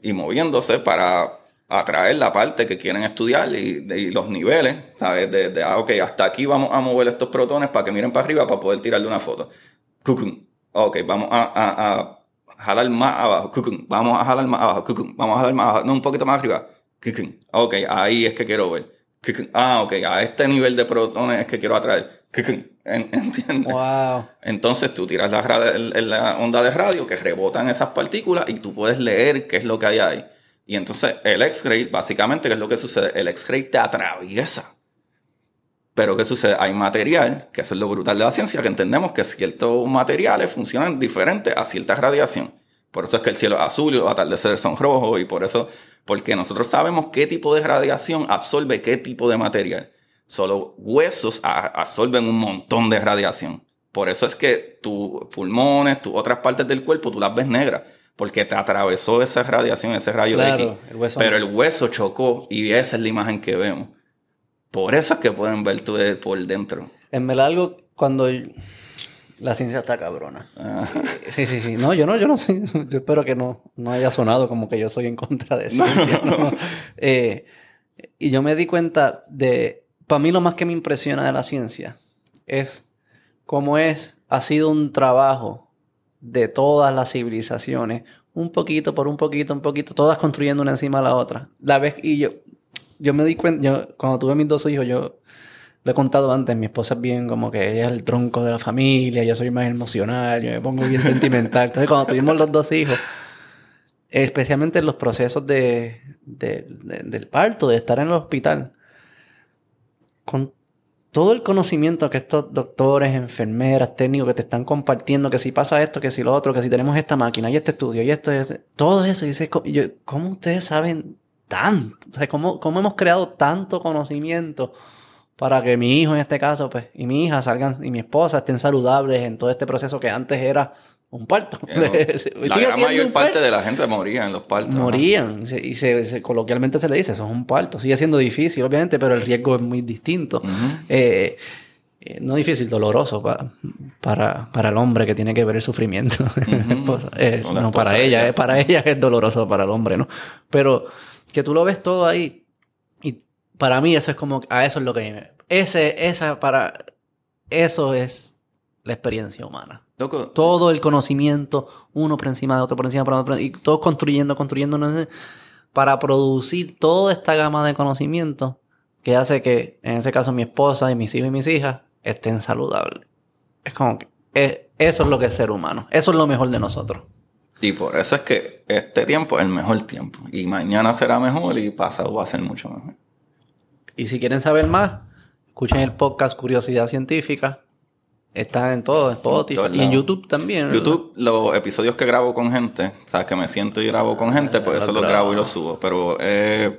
y moviéndose para atraer la parte que quieren estudiar y, los niveles, ¿sabes? De, de, ah, ok, hasta aquí vamos a mover estos protones para que miren para arriba para poder tirarle una foto. Cucum. Ok, vamos a, a- a jalar más abajo. Cucum. Vamos a jalar más abajo. Cucum. Vamos a jalar más abajo. No, un poquito más arriba. Cucum. Ok, ahí es que quiero ver. Cucum. Ah, ok, a este nivel de protones es que quiero atraer. Cucum. En- [laughs] ¿Entiendes? Wow. Entonces tú tiras la, la onda de radio que rebotan esas partículas y tú puedes leer qué es lo que hay ahí. Y entonces el X-ray, básicamente, ¿qué es lo que sucede? El X-ray te atraviesa. Pero ¿qué sucede? Hay material, que eso es lo brutal de la ciencia, que entendemos que ciertos materiales funcionan diferentes a cierta radiación. Por eso es que el cielo es azul los atardeceres son rojos y por eso, porque nosotros sabemos qué tipo de radiación absorbe qué tipo de material. Solo huesos absorben un montón de radiación. Por eso es que tus pulmones, tus otras partes del cuerpo, tú las ves negras. Porque te atravesó esa radiación, ese rayo Claro, X. el hueso Pero no. el hueso chocó y esa es la imagen que vemos. Por eso es que pueden ver tú de- por dentro. En verdad algo cuando... La ciencia está cabrona. [laughs] Sí, sí, sí. No, yo no, yo no sé. Yo espero que no, no haya sonado como que yo soy en contra de [laughs] ciencia. ¿no? Eh, y yo me di cuenta de... Para mí lo más que me impresiona de la ciencia es cómo es, ha sido un trabajo de todas las civilizaciones, un poquito por un poquito, un poquito, todas construyendo una encima de la otra. La vez y yo, yo me di cuenta, yo cuando tuve mis dos hijos, yo lo he contado antes, mi esposa es bien como que ella es el tronco de la familia, yo soy más emocional, yo me pongo bien sentimental. Entonces cuando tuvimos los dos hijos, especialmente en los procesos de, de- de- del parto, de estar en el hospital, con todo el conocimiento que estos doctores, enfermeras, técnicos que te están compartiendo, que si pasa esto, que si lo otro, que si tenemos esta máquina y este estudio y esto, y este- todo eso, y dices, "Co- yo, ¿cómo ustedes saben tanto? O sea, ¿cómo, ¿cómo hemos creado tanto conocimiento para que mi hijo en este caso, pues, y mi hija salgan, y mi esposa estén saludables en todo este proceso que antes era un parto? [laughs] La gran mayor un parte parto. de la gente moría en los partos. Morían. Y se, se- coloquialmente se le dice, eso es un parto. Sigue siendo difícil, obviamente, pero el riesgo es muy distinto. Eh, eh, no difícil, doloroso pa- para, para el hombre que tiene que ver el sufrimiento. [laughs] Eh, no, para ella, ella. eh, para ella es doloroso, para el hombre, ¿no? Pero que tú lo ves todo ahí. Y para mí eso es como, a eso es lo que... Ese, esa, para... Eso es la experiencia humana Loco, todo el conocimiento, uno por encima de otro, por encima de otro, y todos construyendo, construyendo, para producir toda esta gama de conocimiento que hace que, en ese caso, mi esposa y mis hijos y mis hijas estén saludables. Es como que eh, eso es lo que es ser humano. Eso es lo mejor de nosotros. Y por eso es que este tiempo es el mejor tiempo. Y mañana será mejor y pasado va a ser mucho mejor. Y si quieren saber más, escuchen el podcast Curiosidad Científica. Está en todo, en Spotify todos y en. YouTube también. ¿verdad? YouTube, los episodios que grabo con gente, sabes que me siento y grabo con gente, ese pues eso lo grabo. y lo subo. Pero es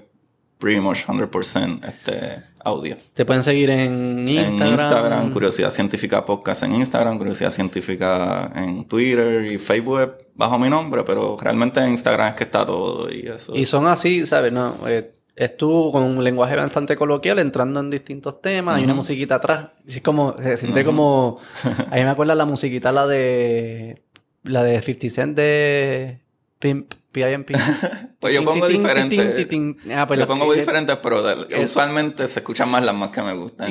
pretty much 100% este audio. Te pueden seguir en Instagram. En Instagram, Curiosidad Científica Podcast en Instagram, Curiosidad Científica en Twitter y Facebook bajo mi nombre, pero realmente en Instagram es que está todo y eso. Y son así, ¿sabes? No, eh, es tú con un lenguaje bastante coloquial entrando en distintos temas. Hay una musiquita atrás. Es como, se siente como... [laughs] A mí me acuerda la musiquita, la de... La de 50 Cent de... Pimp, P.I.M.P. [laughs] Pues yo pongo diferentes. Ah, pues Yo pongo diferentes, pero usualmente se escuchan más las más que me gustan.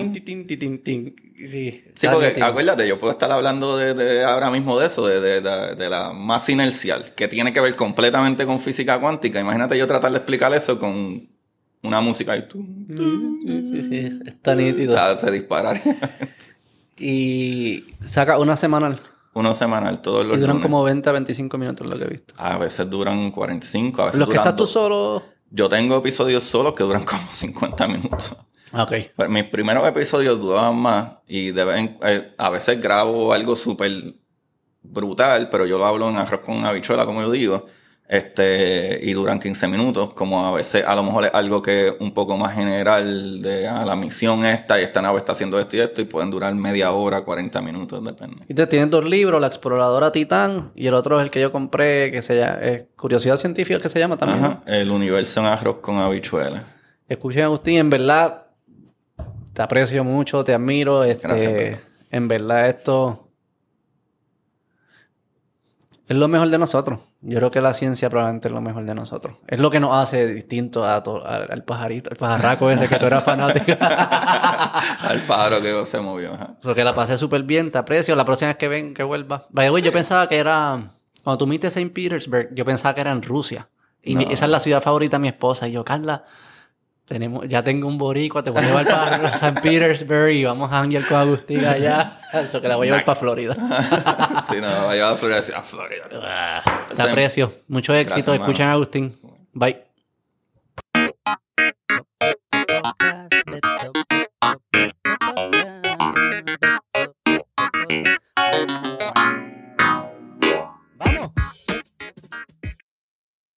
Sí, Sí, porque acuérdate, yo puedo estar hablando de, de ahora mismo de eso, de, de- de- de la masa inercial, que tiene que ver completamente con física cuántica. Imagínate yo tratar de explicar eso con una música y tú, Sí, está nítido. se disparar. [laughs] Y saca una semanal. Uno semanal, todos los Y duran lunes. como 20 a 25 minutos lo que he visto. A veces duran 45, a veces Los que duran estás tú dos. solo... Yo tengo episodios solos que duran [laughs] como 50 minutos. Ok. Pero mis primeros episodios duraban más y de vez en- eh, a veces grabo algo súper brutal, pero yo lo hablo en arroz con habichuela, como yo digo, este, y duran 15 minutos, como a veces a lo mejor es algo que es un poco más general de ah, la misión esta y esta nave está haciendo esto y esto y pueden durar media hora, 40 minutos, depende. Y te tienes dos libros, La exploradora Titán y el otro es el que yo compré, que se llama Curiosidad Científica, que se llama también. Ajá, el universo en arroz con habichuela. Escuchen Agustín, en verdad te aprecio mucho, te admiro. Este, Gracias, en verdad esto es lo mejor de nosotros. Yo creo que la ciencia probablemente es lo mejor de nosotros. Es lo que nos hace distinto a to- al, al pajarito, al pajarraco ese que tú eras fanático. [laughs] Al pájaro que se movió. Porque la pasé súper bien, te aprecio. La próxima vez que ven, que vuelva. The way, yo pensaba que era. Cuando tú viste St. Petersburg, yo pensaba que era en Rusia. Y mi- esa es la ciudad favorita de mi esposa. Y yo, Carla, tenemos, ya tengo un boricua, te voy a llevar para [laughs] St. Petersburg y vamos a hangar con Agustín allá. [laughs] Eso que la voy a llevar para Florida. [laughs] sí, no, va a llevar a Florida. a Florida. te Ese- aprecio. Mucho éxito. Gracias, Escuchen a Agustín. Bye.